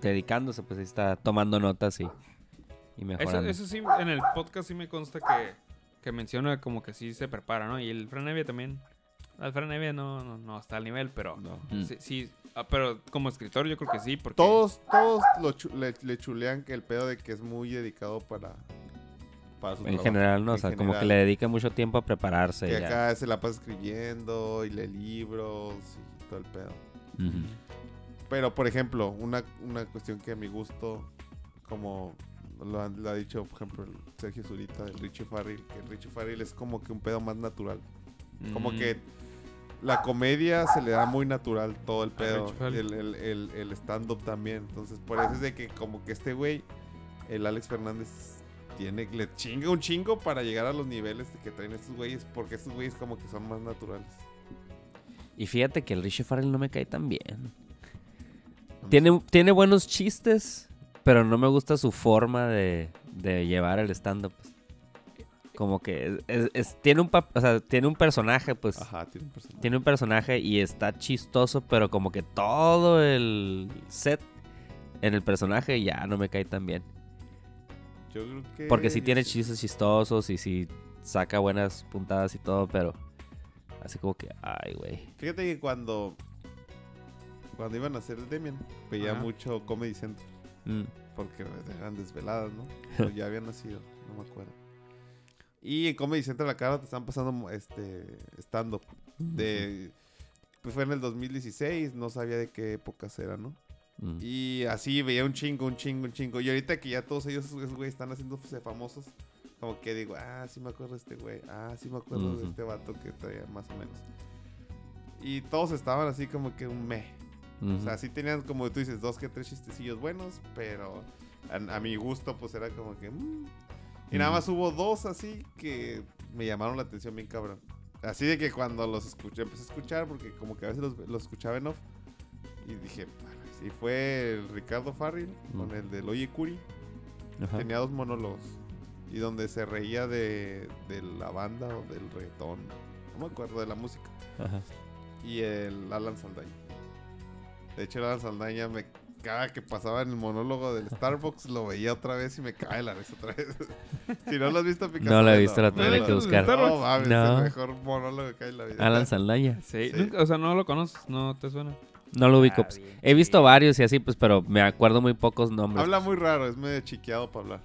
dedicándose, pues está tomando notas y, y Eso, mejorando. eso sí, en el podcast sí me consta que, que menciona como que sí se prepara, ¿no? Y el Fran Evia también. El Fran Evia no, no, no está al nivel, pero No. Mm. sí, sí, ah, pero como escritor yo creo que sí, porque Todos, todos lo chu- le, le chulean que el pedo de que es muy dedicado para, para su En trabajo. general, ¿no? O sea, como que le dedica mucho tiempo a prepararse. Que ya. acá se la pasa escribiendo y lee libros y todo el pedo. Pero, por ejemplo, una, una cuestión que a mi gusto, como lo, han- lo ha dicho, por ejemplo, el Sergio Zurita, el Richie Farrell, que el Richie Farrell es como que un pedo más natural. Como Mm, que la comedia se le da muy natural todo el pedo. Farrell. El, el, el, el stand-up también. Entonces, por eso es de que como que este güey, el Alex Fernández, tiene, le chinga un chingo para llegar a los niveles que traen estos güeyes, porque estos güeyes como que son más naturales. Y fíjate que el Richie Farrell no me cae tan bien. Tiene, tiene buenos chistes, pero no me gusta su forma de, de llevar el stand-up. Como que es- es- tiene, un pap- o sea, tiene un personaje, pues. Ajá, tiene un personaje. Tiene un personaje y está chistoso, pero como que todo el set en el personaje ya no me cae tan bien. Yo creo que... Porque sí tiene chistes chistosos y sí saca buenas puntadas y todo, pero así como que, ay, güey. Fíjate que cuando... Cuando iban a hacer el Demian, veía Ajá. mucho Comedy Central. Mm, Porque eran desveladas, ¿no? (laughs) Pero ya había nacido, no me acuerdo. Y en Comedy Central acá te están pasando este stand-up. De, pues fue en el 2016, no sabía de qué épocas era, ¿no? Mm. Y así veía un chingo, un chingo, un chingo. Y ahorita que ya todos ellos, esos güeyes, están haciéndose famosos, como que digo, ah, sí me acuerdo de este güey, ah, sí me acuerdo de Ujú. este vato que traía más o menos. Y todos estaban así como que un meh. O sea, sí tenían, como tú dices, dos que tres chistecillos buenos, pero a, a mi gusto, pues era como que. mm. Y nada más hubo dos así que me llamaron la atención bien cabrón. Así de que cuando los escuché, empecé a escuchar, porque como que a veces los, los escuchaba en off, y dije, "Ah, sí, fue el Ricardo Farrell con el del Oye Curi. Ajá. Tenía dos monólogos. Y donde se reía de, de la banda o del reggaetón. No me acuerdo de la música Ajá. y el Alan Saldaña. De hecho, el Alan Saldaña me cada que pasaba en el monólogo del Starbucks lo veía otra vez y me cae la risa otra vez. (laughs) si no lo has visto, Picasso. No lo he visto, la tendré que buscar. No, mames, No. el mejor monólogo que hay en la vida. Alan Saldaña. Sí, o sea, no lo conoces, no te suena. No lo ubico. Ah, pues. bien He visto varios y así, pues, pero me acuerdo muy pocos nombres. Habla muy raro, es medio chiqueado para hablar.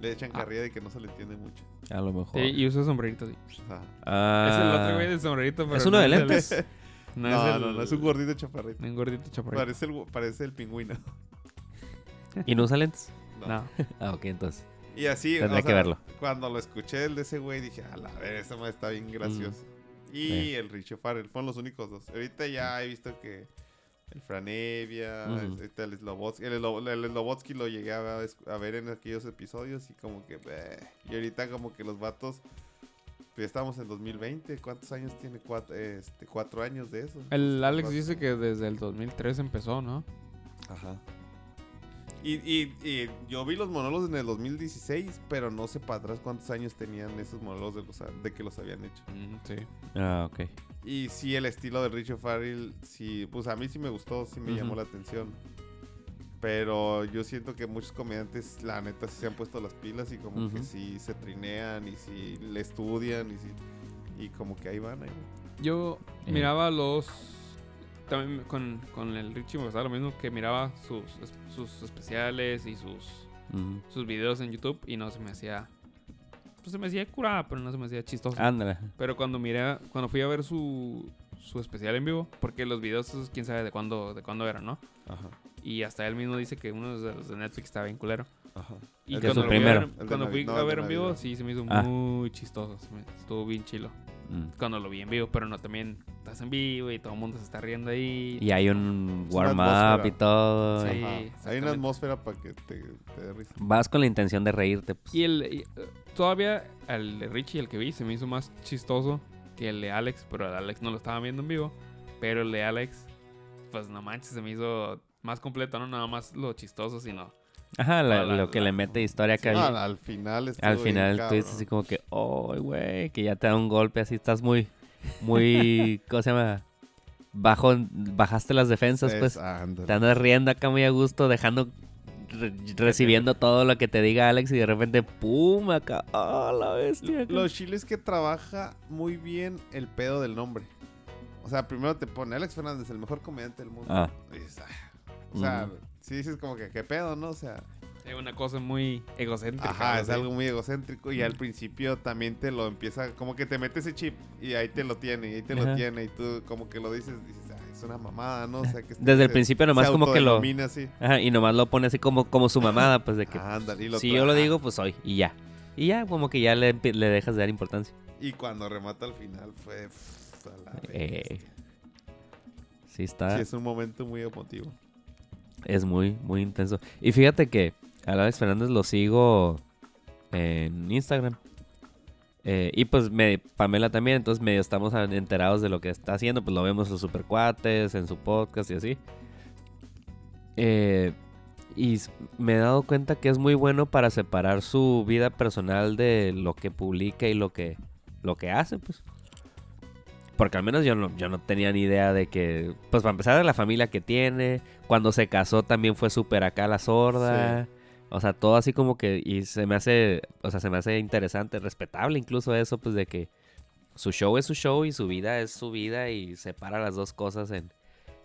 Le echan Ah. carrilla de que no se le entiende mucho. A lo mejor. Sí, y usa sombrerito, sí. O sea, Ah, Es el otro güey del sombrerito, pero ¿Es uno no de el- lentes? (laughs) No, no, es el, no, no, es un gordito chaparrito. un gordito chaparrito. Parece el, parece el pingüino. (laughs) ¿Y no usa lentes? No. No. (laughs) Ah, ok, entonces. Y así, o Tendré que sea, verlo. Cuando lo escuché el de ese güey, dije, a la ver, ese man está bien gracioso. Y Sí. el Richie Farrell, fueron los únicos dos. Ahorita ya he visto que el Franevia, Ujú. ahorita el Slobotsky, el, el Slobotsky lo llegué a, ver en aquellos episodios y como que, "Bleh". y ahorita como que los vatos, pues estamos en 2020, ¿cuántos años tiene? Cuatro, este, cuatro años de eso. El Alex Cuatro. dice que desde el 2003 empezó, ¿no? Ajá. Y, y, y yo vi los monólogos en el 2016, pero no sé para atrás cuántos años tenían esos monólogos de, los- de que los habían hecho. Mm, sí. Ah, ok. Y sí, el estilo de Richard Farrell, sí, pues a mí sí me gustó, sí me llamó la atención. Pero yo siento que muchos comediantes, la neta, sí se han puesto las pilas y como que sí se trinean y sí le estudian y sí. Y como que ahí van, ahí van. Yo Eh. miraba los. También con, con el Richie me pasaba lo mismo que miraba sus, sus especiales y sus, sus videos en YouTube y no se me hacía. Pues se me hacía curada, pero no se me hacía chistoso. Ándale. Pero cuando miré, cuando fui a ver su, su especial en vivo, porque los videos, esos, quién sabe de cuándo, de cuándo eran, ¿no? Ajá, Y hasta él mismo dice que uno de los de Netflix estaba bien culero. ajá. Y El cuando su lo fui a primero. ver- cuando fui no, a ver en vivo, sí, se me hizo Ah. muy chistoso. se me- estuvo bien chilo. Mm. Cuando lo vi en vivo, pero no también estás en vivo y todo el mundo se está riendo ahí. Y hay un warm-up y todo. Sí. Hay una atmósfera para que te, te dé risa. Vas con la intención de reírte. Pues. Y el y, eh, todavía el de Richie, el que vi, se me hizo más chistoso que el de Alex, pero el de Alex no lo estaba viendo en vivo. Pero el de Alex, pues no manches, se me hizo más completo, no nada más lo chistoso, sino Ajá, la- la- lo que la- le mete historia acá. No, al, al final Al final tú dices así como que, oh, güey, que ya te da un golpe así, estás muy, muy, (laughs) ¿cómo se llama? Bajo, bajaste las defensas, Es- pues. ándale. Te andas riendo acá muy a gusto, dejando, re- recibiendo todo lo que te diga Alex y de repente, pum, acá, oh, la bestia. acá". Los chiles que trabaja muy bien el pedo del nombre. O sea, primero te pone Alex Fernández, el mejor comediante del mundo. Ah. Y ah. O sea, Ujú. Si dices como que qué pedo, ¿no? O sea, es una cosa muy egocéntrica. ajá, es algo muy egocéntrico y al principio también te lo empieza, como que te mete ese chip y ahí te lo tiene, y ahí te lo tiene y tú como que lo dices, dices, ah, es una mamada, ¿no? O sea, que este Desde el se- principio nomás como que lo... así. Ajá, y nomás lo pone así como, como su mamada, pues de que Ah, ándale, lo si yo lo digo, pues soy, y ya. Y ya, como que ya le, le dejas de dar importancia. Y cuando remata al final fue... pff, a la Eh, sí está... Sí, es un momento muy emotivo. Es muy, muy intenso. Y fíjate que a Fernández lo sigo en Instagram. Eh, y pues me, Pamela también, entonces medio estamos enterados de lo que está haciendo. Pues lo vemos en los supercuates, en su podcast y así. Eh, y me he dado cuenta que es muy bueno para separar su vida personal de lo que publica y lo que, lo que hace, pues. Porque al menos yo no, yo no tenía ni idea de que, pues para empezar de la familia que tiene, cuando se casó también fue súper acá la sorda. O sea, todo así como que, y se me hace, o sea, se me hace interesante, respetable incluso eso, pues de que su show es su show y su vida es su vida y separa las dos cosas en,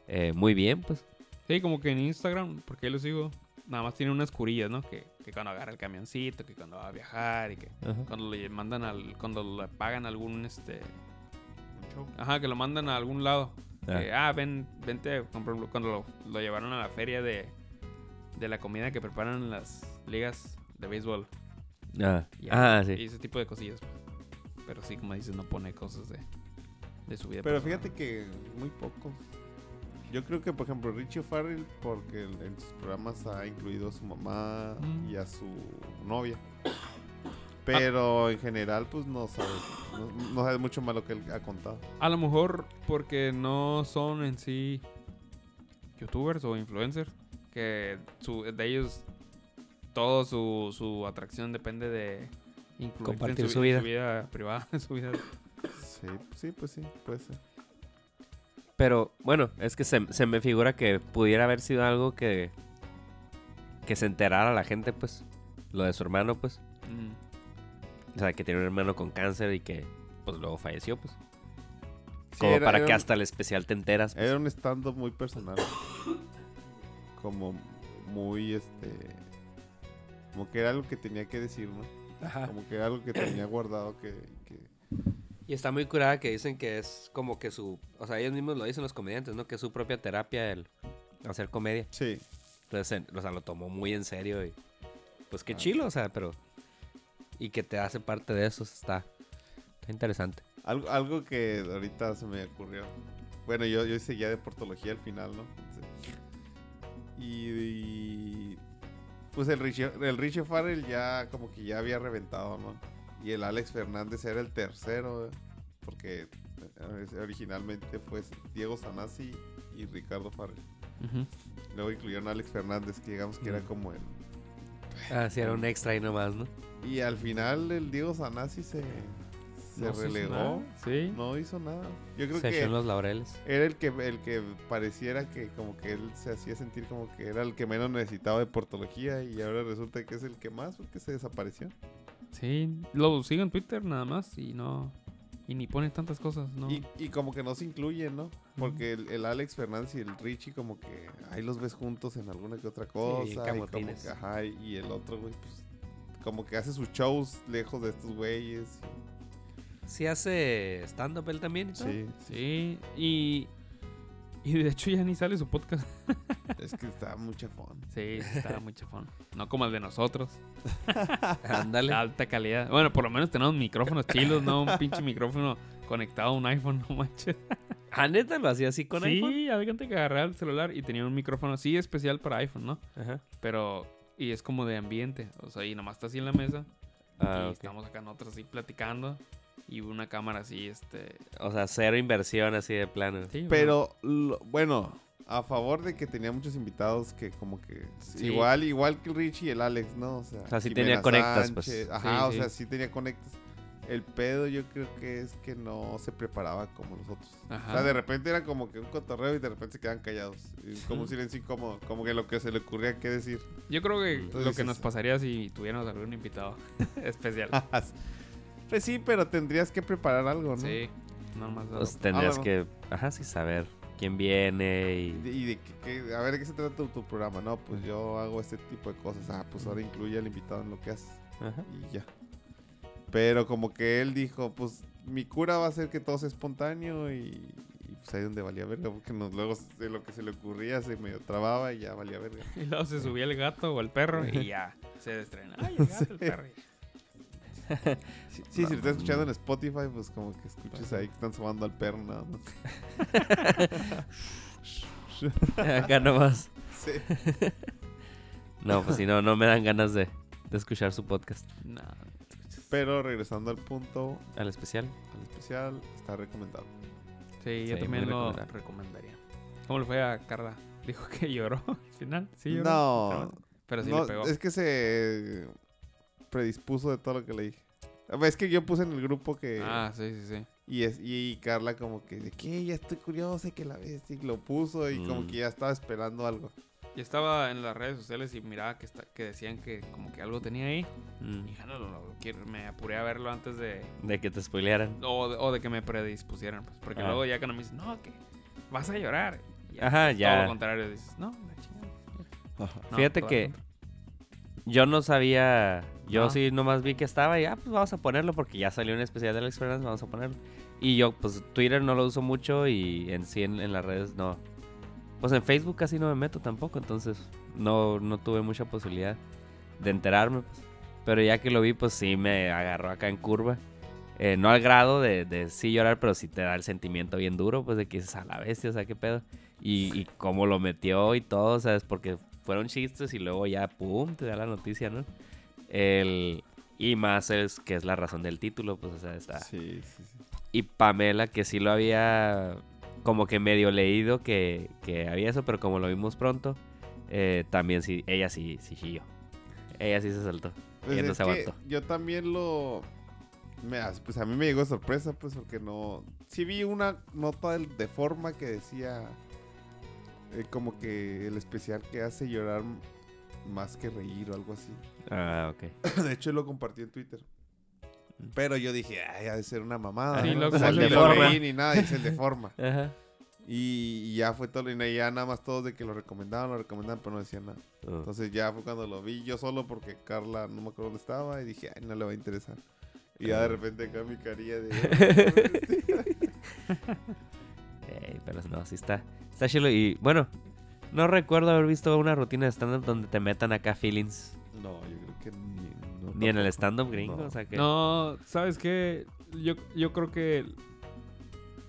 eh, muy bien, pues. Sí, como que en Instagram, porque lo sigo, nada más tiene unas curillas, ¿no? Que, que cuando agarra el camioncito, que cuando va a viajar y que cuando le mandan al, cuando le pagan algún, este, show. ajá, que lo mandan a algún lado. Ah. Que, ah, ven, vente, cuando lo, lo llevaron a la feria de, de la comida que preparan en las ligas de béisbol. Ah, Y, ah, y sí. ese tipo de cosillas. Pero sí, como dices, no pone cosas de, de su vida. Pero personal. fíjate que muy pocos. Yo creo que, por ejemplo, Richie Farrell, porque en en sus programas ha incluido a su mamá Mm. y a su novia. Pero en general, pues no sabes, no, no sabes mucho más lo que él ha contado. A lo mejor porque no son en sí youtubers o influencers, que su, de ellos todo su, su atracción depende de incluir Compartir en su vida. en su vida privada, (laughs) en su vida. Sí, sí, pues sí, puede ser. Pero bueno, es que se, se me figura que pudiera haber sido algo que, que se enterara la gente, pues, lo de su hermano, pues. Mm. O sea, que tiene un hermano con cáncer y que, pues, luego falleció, pues. Sí, Como era- para era que un- hasta el especial te enteras. pues. Era un stand-up muy personal. Como muy, este... Como que era algo que tenía que decir, ¿no? Ajá. Como que era algo que tenía (clears throat) guardado que... que... Y está muy curada que dicen que es como que su... O sea, ellos mismos lo dicen los comediantes, ¿no? Que es su propia terapia el hacer comedia. Sí. Entonces, en- o sea, lo tomó muy en serio y... Pues qué Ah. chilo, o sea, pero... Y que te hace parte de eso, está... Está interesante. Algo, algo que ahorita se me ocurrió. Bueno, yo, yo seguía de portología al final, ¿no? Y, y, pues el Richie, el Richie Farrell ya como que ya había reventado, ¿no? Y el Alex Fernández era el tercero, ¿eh? porque eh, originalmente fue Diego Sanasi y Ricardo Farrell. Luego incluyeron a Alex Fernández, que digamos que era como el... Ah, sí, era un extra ahí nomás, ¿no? Y al final el Diego Sanasi se, se No relegó. Sí. No hizo nada. Yo creo Se echó que en los laureles. era el que el que pareciera que como que él se hacía sentir como que era el que menos necesitaba de portología y ahora resulta que es el que más porque se desapareció. Sí, lo sigo en Twitter nada más y no. Y ni pone tantas cosas, ¿no? Y, y como que no se incluyen, ¿no? Porque el, el Alex Fernández y el Richie como que ahí los ves juntos en alguna que otra cosa. y, como que, ajá, y el otro, güey, pues como que hace sus shows lejos de estos güeyes. Sí hace stand-up él también y todo. Sí, Sí, y. Y de hecho ya ni sale su podcast. (laughs) es que está muy chafón. Sí, está muy chafón. No como el de nosotros. (laughs) Ándale. Alta calidad. Bueno, por lo menos tenemos micrófonos chilos, no un pinche micrófono conectado a un iPhone, no manches. Ah, neta, lo hacía así con sí, iPhone. había gente que agarraba el celular y tenía un micrófono así especial para iPhone, ¿no? Ajá. Pero. Y es como de ambiente. O sea, y nomás está así en la mesa. Ah, y estamos acá nosotros así platicando. Y una cámara así, este. O sea, cero inversión así de plano. Sí, Pero lo- bueno, a favor de que tenía muchos invitados que como que Sí. igual igual que el Richie y el Alex, ¿no? O sea, O sea, sí Jimena tenía conectas, pues. Ajá, Sí, o sí. sea, sí tenía conectas. El pedo yo creo que es que no se preparaba como nosotros. Ajá. O sea, de repente era como que un cotorreo y de repente se quedaban callados. Y como un silencio incómodo, como que lo que se le ocurría qué decir. Yo creo que Entonces lo que nos pasaría si tuviéramos algún invitado (laughs) especial. (laughs) pues sí, pero tendrías que preparar algo, ¿no? Sí, no más. Pues tendrías Ah, que, ajá, sí, saber quién viene Y de, y... y de que, que- a ver, ¿de qué se trata tu, tu programa? No, pues yo hago este tipo de cosas. Ah, pues ahora incluye al invitado en lo que haces. Ajá. y ya. Pero como que él dijo, pues mi cura va a ser que todo sea espontáneo y, y, pues ahí donde valía verga, porque nos, luego de lo que se le ocurría se medio trababa y ya valía verga. (laughs) Y luego se subía el gato o el perro y ya se destrena. Ay, el gato, el (laughs) perro. Sí, sí, si lo estás escuchando en Spotify, pues como que escuches ahí que están sumando al perro nada más. (laughs) Acá nomás. Sí. No, pues si no, no me dan ganas de, de escuchar su podcast. No. Pero regresando al punto, Al especial. al especial, está recomendado. Sí, yo Sí, también lo recomendaría. ¿Cómo le fue a Carla? (laughs) Dijo que lloró al final. Sí, lloró. no, Pero sí no, le pegó. es que se predispuso de todo lo que le dije. Es que yo puse en el grupo que... Ah, sí, sí, sí. Y, es, y Carla como que, de que ya estoy curiosa y que la ves y lo puso y como Mm. que ya estaba esperando algo. Yo estaba en las redes sociales y miraba que, está, que decían que como que algo tenía ahí. Mm, Y dije, no, no, no, quiero- me apuré a verlo antes de... De que te spoilearan. O de, o de que me predispusieran, pues. Porque Ah. luego ya cuando me dicen, no, que vas a llorar. Y Ajá, Todo ya. lo contrario, dices, no, la chingada. No, Fíjate todo que. Yo no sabía. Yo Ah. sí nomás vi que estaba y ah, pues vamos a ponerlo porque ya salió un especial de Alex Fernández, vamos a ponerlo. Y yo, pues Twitter no lo uso mucho y en sí en, en las redes no. Pues en Facebook casi no me meto tampoco, entonces no, no tuve mucha posibilidad de enterarme. pues. Pero ya que lo vi, pues sí me agarró acá en curva. Eh, no al grado de, de sí llorar, pero sí te da el sentimiento bien duro, pues de que dices a la bestia, o sea, qué pedo. Y, y cómo lo metió y todo, ¿sabes? Porque fueron chistes y luego ya, pum, te da la noticia, ¿no? El, y más es que es la razón del título, pues, o sea, está. Sí, sí, sí. Y Pamela, que sí lo había como que medio leído que, que había eso, pero como lo vimos pronto, eh, también sí, ella sí, sí chilló. Ella sí se saltó. Pues ella no se aguantó. yo también lo... me- pues a mí me llegó sorpresa, pues porque no... Sí vi una nota de forma que decía eh, como que el especial que hace llorar más que reír o algo así. Ah, ok. (coughs) De hecho, lo compartí en Twitter. Pero yo dije, ay, ha de ser una mamada. Sí, ¿no? lo- O sea, como ni el de lo ni nada, dice el de forma. (laughs) Ajá. Y, y ya fue todo, y ya nada más todos de que lo recomendaban, lo recomendaban, pero no decían nada. Oh. Entonces ya fue cuando lo vi yo solo porque Carla no me acuerdo dónde estaba y dije, ay, no le va a interesar. Y ya de repente acá mi carilla de... (laughs) (laughs) Ey, pero no, sí está. Está chido. Y bueno, no recuerdo haber visto una rutina de stand-up donde te metan acá feelings. no, yo creo que ni... no, Ni en el stand-up gringo. No. O sea que. No, ¿sabes qué? Yo, yo creo que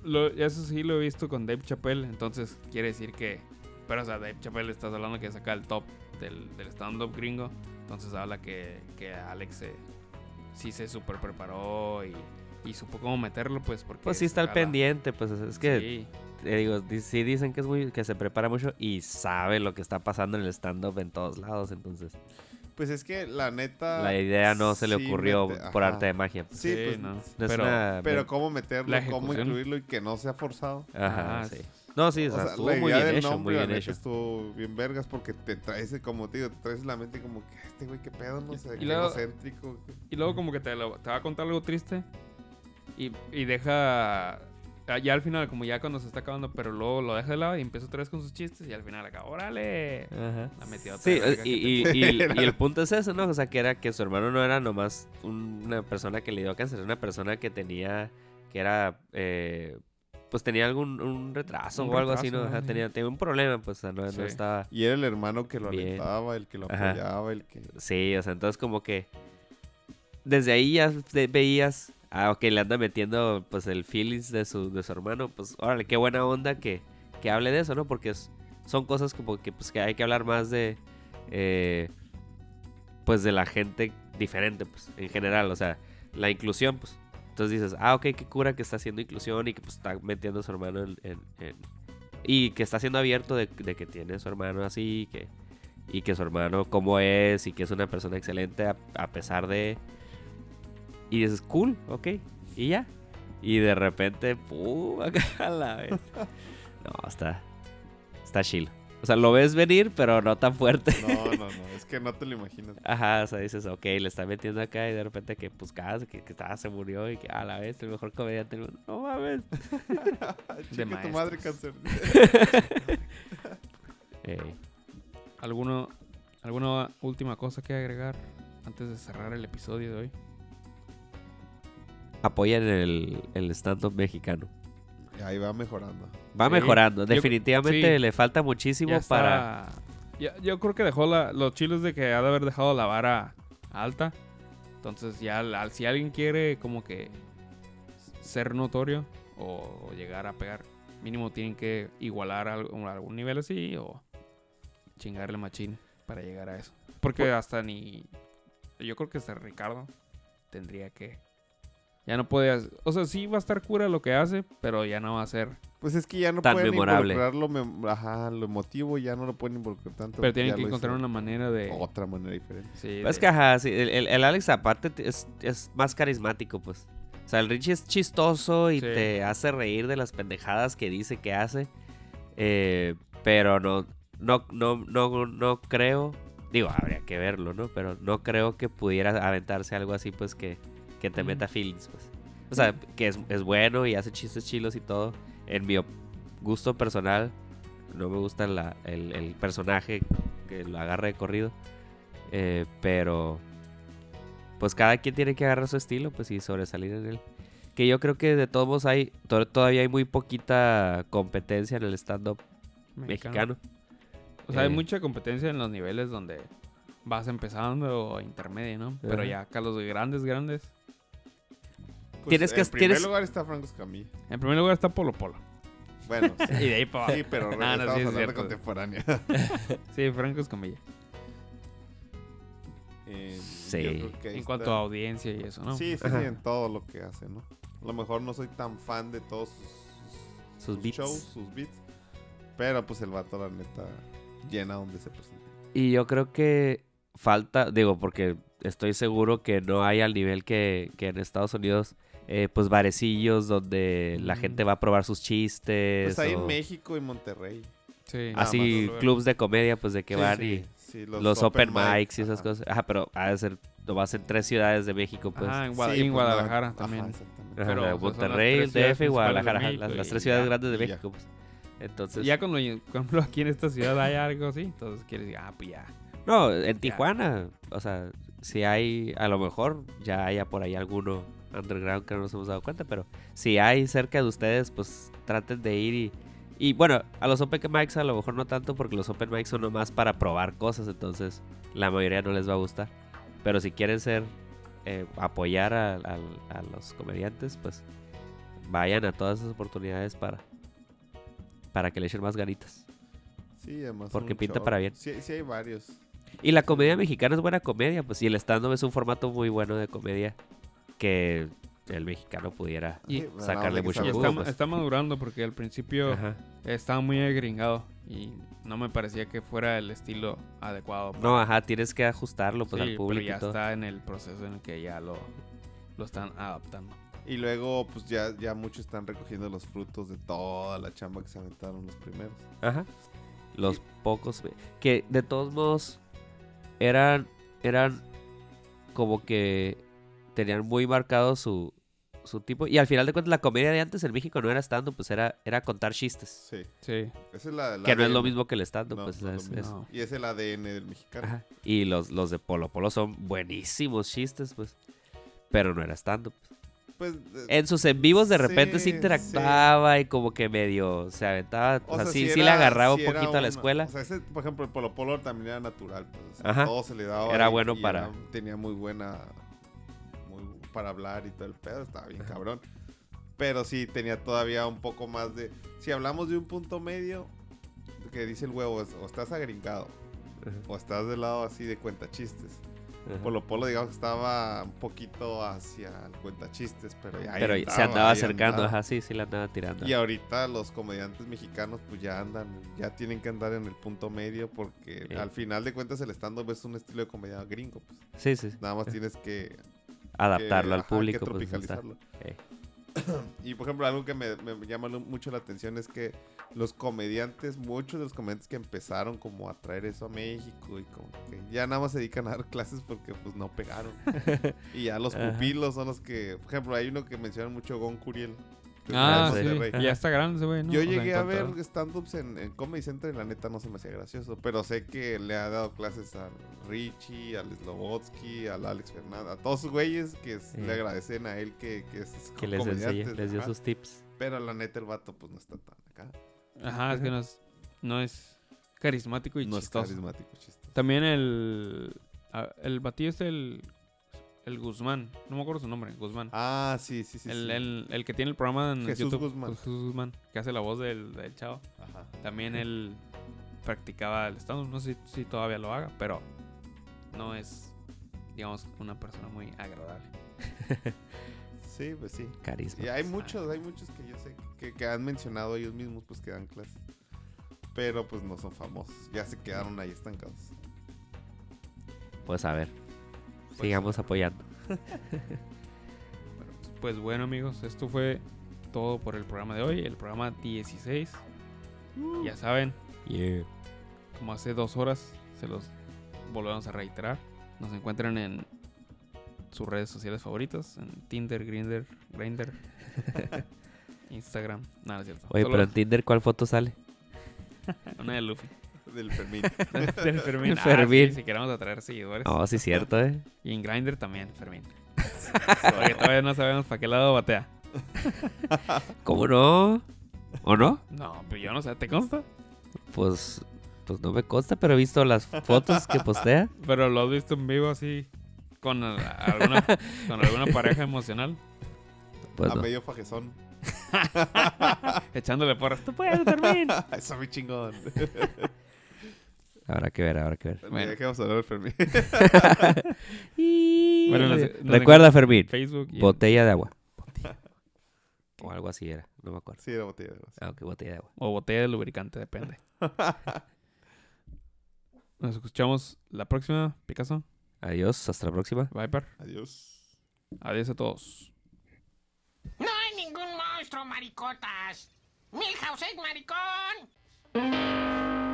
lo- eso sí lo he visto con Dave Chappelle, entonces quiere decir que... Pero, o sea, Dave Chappelle estás hablando que saca el top del, del stand-up gringo, entonces habla que, que Alex se- sí se super preparó y, y supo cómo meterlo, pues porque... Pues sí está al pendiente, pues es que Sí, te digo, di- sí dicen que es muy que se prepara mucho y sabe lo que está pasando en el stand up en todos lados, entonces. Pues es que la neta. La idea no se le sí ocurrió mete- por ajá. arte de magia. Sí, Sí, pues. no. No es Pero- una- Pero cómo meterlo, cómo incluirlo y que no sea forzado. Ajá, Ah, sí. No, sí, o sea, estuvo muy bien hecho, nombre, muy bien hecho. estuvo bien vergas porque te traes, como te digo, te traes la mente como que este güey, qué pedo, no sé, Y qué luego- egocéntrico. Y luego como que te, lo- te va a contar algo triste y, y deja... ah, Ya al final, como ya cuando se está acabando, pero luego lo deja de lado y empieza otra vez con sus chistes y al final acaba, órale. Ajá. La metió otra Sí, verga y, y- el- y el punto es eso, ¿no? O sea, que era que su hermano no era nomás un- una persona que le dio cáncer, era una persona que tenía, que era, eh, pues tenía algún un retraso Un o algo así, ¿no? Ajá, tenía, tenía un problema, pues, o sea, no, estaba... Y era el hermano que lo Bien. alentaba, el que lo Ajá. apoyaba, el que. Sí, o sea, entonces como que desde ahí ya veías, ah, ok, le anda metiendo pues el feelings de su, de su hermano, pues órale, qué buena onda que, que hable de eso, ¿no? Porque son cosas como que pues que hay que hablar más de, eh, pues de la gente diferente, pues, en general, o sea, la inclusión, pues. Entonces dices, ah, ok, qué cura que está haciendo inclusión y que pues está metiendo a su hermano en... y que está siendo abierto de, que tiene a su hermano así, que, y que su hermano como es y que es una persona excelente a pesar de... Y dices, cool, ok, y ya. Y de repente, ¡pum! (laughs) acá a la vez. No, está... Está chill. O sea, lo ves venir, pero no tan fuerte. No, no, no, es que no te lo imaginas. Ajá, o sea, dices, ok, le está metiendo acá y de repente que, pues, cada que, que estaba, se murió y que a la vez el mejor comediante. del mundo. No mames. (laughs) Chica tu madre cáncer. (laughs) Eh, ¿Alguno, ¿Alguna última cosa que agregar antes de cerrar el episodio de hoy? Apoyan el, el stand-up mexicano. Ahí va mejorando. Va Sí, mejorando. yo- Definitivamente sí. le falta muchísimo Ya para... está- ya- yo creo que dejó la, los chilos de que ha de haber dejado la vara alta. Entonces ya al- si alguien quiere como que ser notorio o, llegar a pegar, mínimo tienen que igualar algo- algún nivel así o chingarle machín para llegar a eso. Porque hasta ni... Yo creo que hasta Ricardo tendría que... Ya no puede... hacer- O sea, sí va a estar cura lo que hace, pero ya no va a ser... Pues es que ya no Tan pueden memorable. involucrar lo, mem- ajá, lo emotivo, ya no lo pueden involucrar tanto. Pero tienen que encontrar una manera de... Otra manera diferente. sí, Es de- que, ajá, sí, el, el- el Alex aparte te- es, es más carismático, pues. O sea, el Richie es chistoso y Sí. te hace reír de las pendejadas que dice que hace. eh, pero no, no, no, no, no creo... Digo, habría que verlo, ¿no? Pero no creo que pudiera aventarse algo así, pues, que, que te meta feelings, pues. O sea, que es, es bueno y hace chistes chilos y todo. En mi gusto personal, no me gusta la- el, el personaje que lo agarra de corrido. Eh, pero, pues cada quien tiene que agarrar su estilo, pues y sobresalir en él. Que yo creo que de todos modos hay, to- todavía hay muy poquita competencia en el stand-up mexicano. O sea, hay Eh. mucha competencia en los niveles donde vas empezando o intermedio, ¿no? Pero ya acá los grandes, grandes. Pues, Tienes que- En primer tienes- lugar está Franco Escamilla. En primer lugar está Polo Polo. Bueno, sí, (laughs) Y de ahí para sí, pero (laughs) No, no, sí es cierto. contemporánea. (laughs) Sí, Franco Escamilla. Eh, Sí. En cuanto está. a audiencia y eso, ¿no? Sí, sí, en todo lo que hace, ¿no? A lo mejor no soy tan fan de todos sus, Sus beats. shows, sus beats. Pero pues el vato, la neta, llena donde se presenta. Y yo creo que falta, digo, porque estoy seguro que no hay al nivel que, que en Estados Unidos, eh, pues barecillos donde la Mm. gente va a probar sus chistes. Pues ahí o en México y Monterrey. Sí. Así, clubs de comedia, pues de que Sí, van sí, y sí, los, open, mics y esas ajá. cosas. Ajá, pero ha de ser, nomás en tres ciudades de México, pues. Ajá, en, Sí, Guada- pues, en Guadalajara ajá, también. pero, o sea, Monterrey, el DF y Guadalajara, México las, tres ciudades ya. grandes de ya. México, pues. Entonces, ya cuando, por ejemplo, aquí en esta ciudad hay algo así, entonces quieres decir, ah, pues ya. no, en Tijuana, o sea, si hay, a lo mejor ya haya por ahí alguno underground que no nos hemos dado cuenta, pero si hay cerca de ustedes, pues traten de ir y, y bueno, a los open mics a lo mejor no tanto porque los open mics son nomás para probar cosas, entonces la mayoría no les va a gustar. Pero si quieren ser, eh, apoyar a, los comediantes, pues vayan a todas esas oportunidades para, para que le echen más ganitas. Sí, además. Porque pinta show. para bien. Sí, sí hay varios. Y la comedia mexicana es buena comedia, pues, y el stand-up es un formato muy bueno de comedia que el mexicano pudiera Y- sacarle mucho jugo, está, pues. está madurando porque al principio Ajá. estaba muy agringado. Y no me parecía que fuera el estilo adecuado. No, ajá, tienes que ajustarlo pues Sí, al público pero ya y todo. está en el proceso en el que ya lo, lo están adaptando. Y luego, pues ya, ya muchos están recogiendo los frutos de toda la chamba que se aventaron los primeros. Ajá. Los pocos que de todos modos eran eran como que tenían muy marcado su su tipo y al final de cuentas la comedia de antes en México no era stand pues era era contar chistes, Sí. Sí. Esa es la, la que no es lo mismo que el stand No, pues no es es-. Y es el ADN del mexicano. ajá. Y los los de Polo Polo son buenísimos chistes, pues. Pero no era stand Pues, En sus en vivos de repente Sí, se interactuaba y como que medio se aventaba, o, o sea, sea, sí, si sí era- le agarraba si un poquito a la escuela. O sea, ese, por ejemplo, el Polo Polo también era natural. Pues, Ajá. Todo se le daba. Era y- bueno y para- era- tenía muy buena. Para hablar y todo el pedo. Estaba bien cabrón. Pero sí, tenía todavía un poco más de. Si hablamos de un punto medio, que dice el huevo, es, o estás agringado, Ajá, o estás del lado así de cuentachistes. ajá. Polo Polo, digamos que estaba un poquito hacia el cuentachistes, pero ya. Pero se andaba, acercando, andaba. ajá, sí, sí le andaba tirando. Y ahorita los comediantes mexicanos pues ya andan, ya tienen que andar en el punto medio porque Sí. al final de cuentas el stand-up es un estilo de comedia gringo. Pues. Sí, sí, Nada más tienes que... adaptarlo que- al ajá, público. Que pues, está. tropicalizarlo. Eh. (clears throat) Y por ejemplo, algo que me, me llama mucho la atención es que los comediantes, muchos de los comediantes que empezaron como a traer eso a México y como que ya nada más se dedican a dar clases porque pues no pegaron. (laughs) y ya los pupilos son los que, por ejemplo, hay uno que mencionan mucho Gon Curiel. Ah, sí. Monterrey. Ya está grande ese güey, ¿no? Yo O sea, llegué a ver stand-ups en, en Comedy Central y la neta no se me hacía gracioso. Pero sé que le ha dado clases a Richie, al Slobotsky, al Alex Fernández, a todos sus güeyes que s- Sí. le agradecen a él que, que es Que les comediante, les dio ajá. sus tips. Pero la neta el vato pues no está tan acá. Ajá, es que no es, no es carismático y no es chistoso. carismático, chistoso. También el. El batillo es el. El Guzmán. No me acuerdo su nombre. Guzmán. Ah, sí, sí, sí. el, sí. el, el que tiene el programa en Jesús YouTube. Guzmán. Jesús Guzmán. Que hace la voz del, del chavo. Ajá. También él practicaba el stand No sé si, si todavía lo haga, pero no es, digamos, una persona muy agradable. (laughs) Sí, pues sí. Carisma. Y hay muchos, hay muchos que yo sé que, que han mencionado ellos mismos pues que dan clases. Pero pues no son famosos. Ya se quedaron ahí estancados. Pues a ver, Pues, sigamos apoyando. Pues bueno, amigos, esto fue todo por el programa de hoy. El programa 16. Ya saben, Yeah. como hace dos horas, se los volvemos a reiterar. Nos encuentran en sus redes sociales favoritas, en Tinder, Grinder, Grindr, (laughs) Instagram. Nada, es cierto. Oye, Solo pero en Tinder, ¿cuál foto sale? una de Luffy. Del Fermín. (laughs) Del Fermín. El Ah, Fermín. sí, si queremos atraer seguidores. No, sí, cierto, ¿eh? Y en Grindr también, Fermín. (laughs) Porque todavía no sabemos para qué lado batea. (laughs) ¿Cómo no? ¿O no? No, pero yo no sé, ¿te consta? Pues, pues no me consta, pero he visto las fotos que postea. Pero lo has visto en vivo así, con alguna, con alguna pareja emocional, Pues a no. medio fajezón. echándole porras. ¡Tú puedes, Fermín! Eso es muy chingón. Habrá que ver, habrá que ver. Bueno. Dejemos hablar Fermín. (laughs) (laughs) Bueno, nos- nos Recuerda, Fermín, Facebook y en- botella de agua. (laughs) O algo así era, no me acuerdo. Sí, era botella de gas. Ah, ok, botella de agua. o botella de lubricante, depende. Nos escuchamos la próxima, Picasso, Adiós, hasta la próxima. Viper. Adiós. Adiós a todos. No hay ningún monstruo, maricotas. Milhouse es maricón.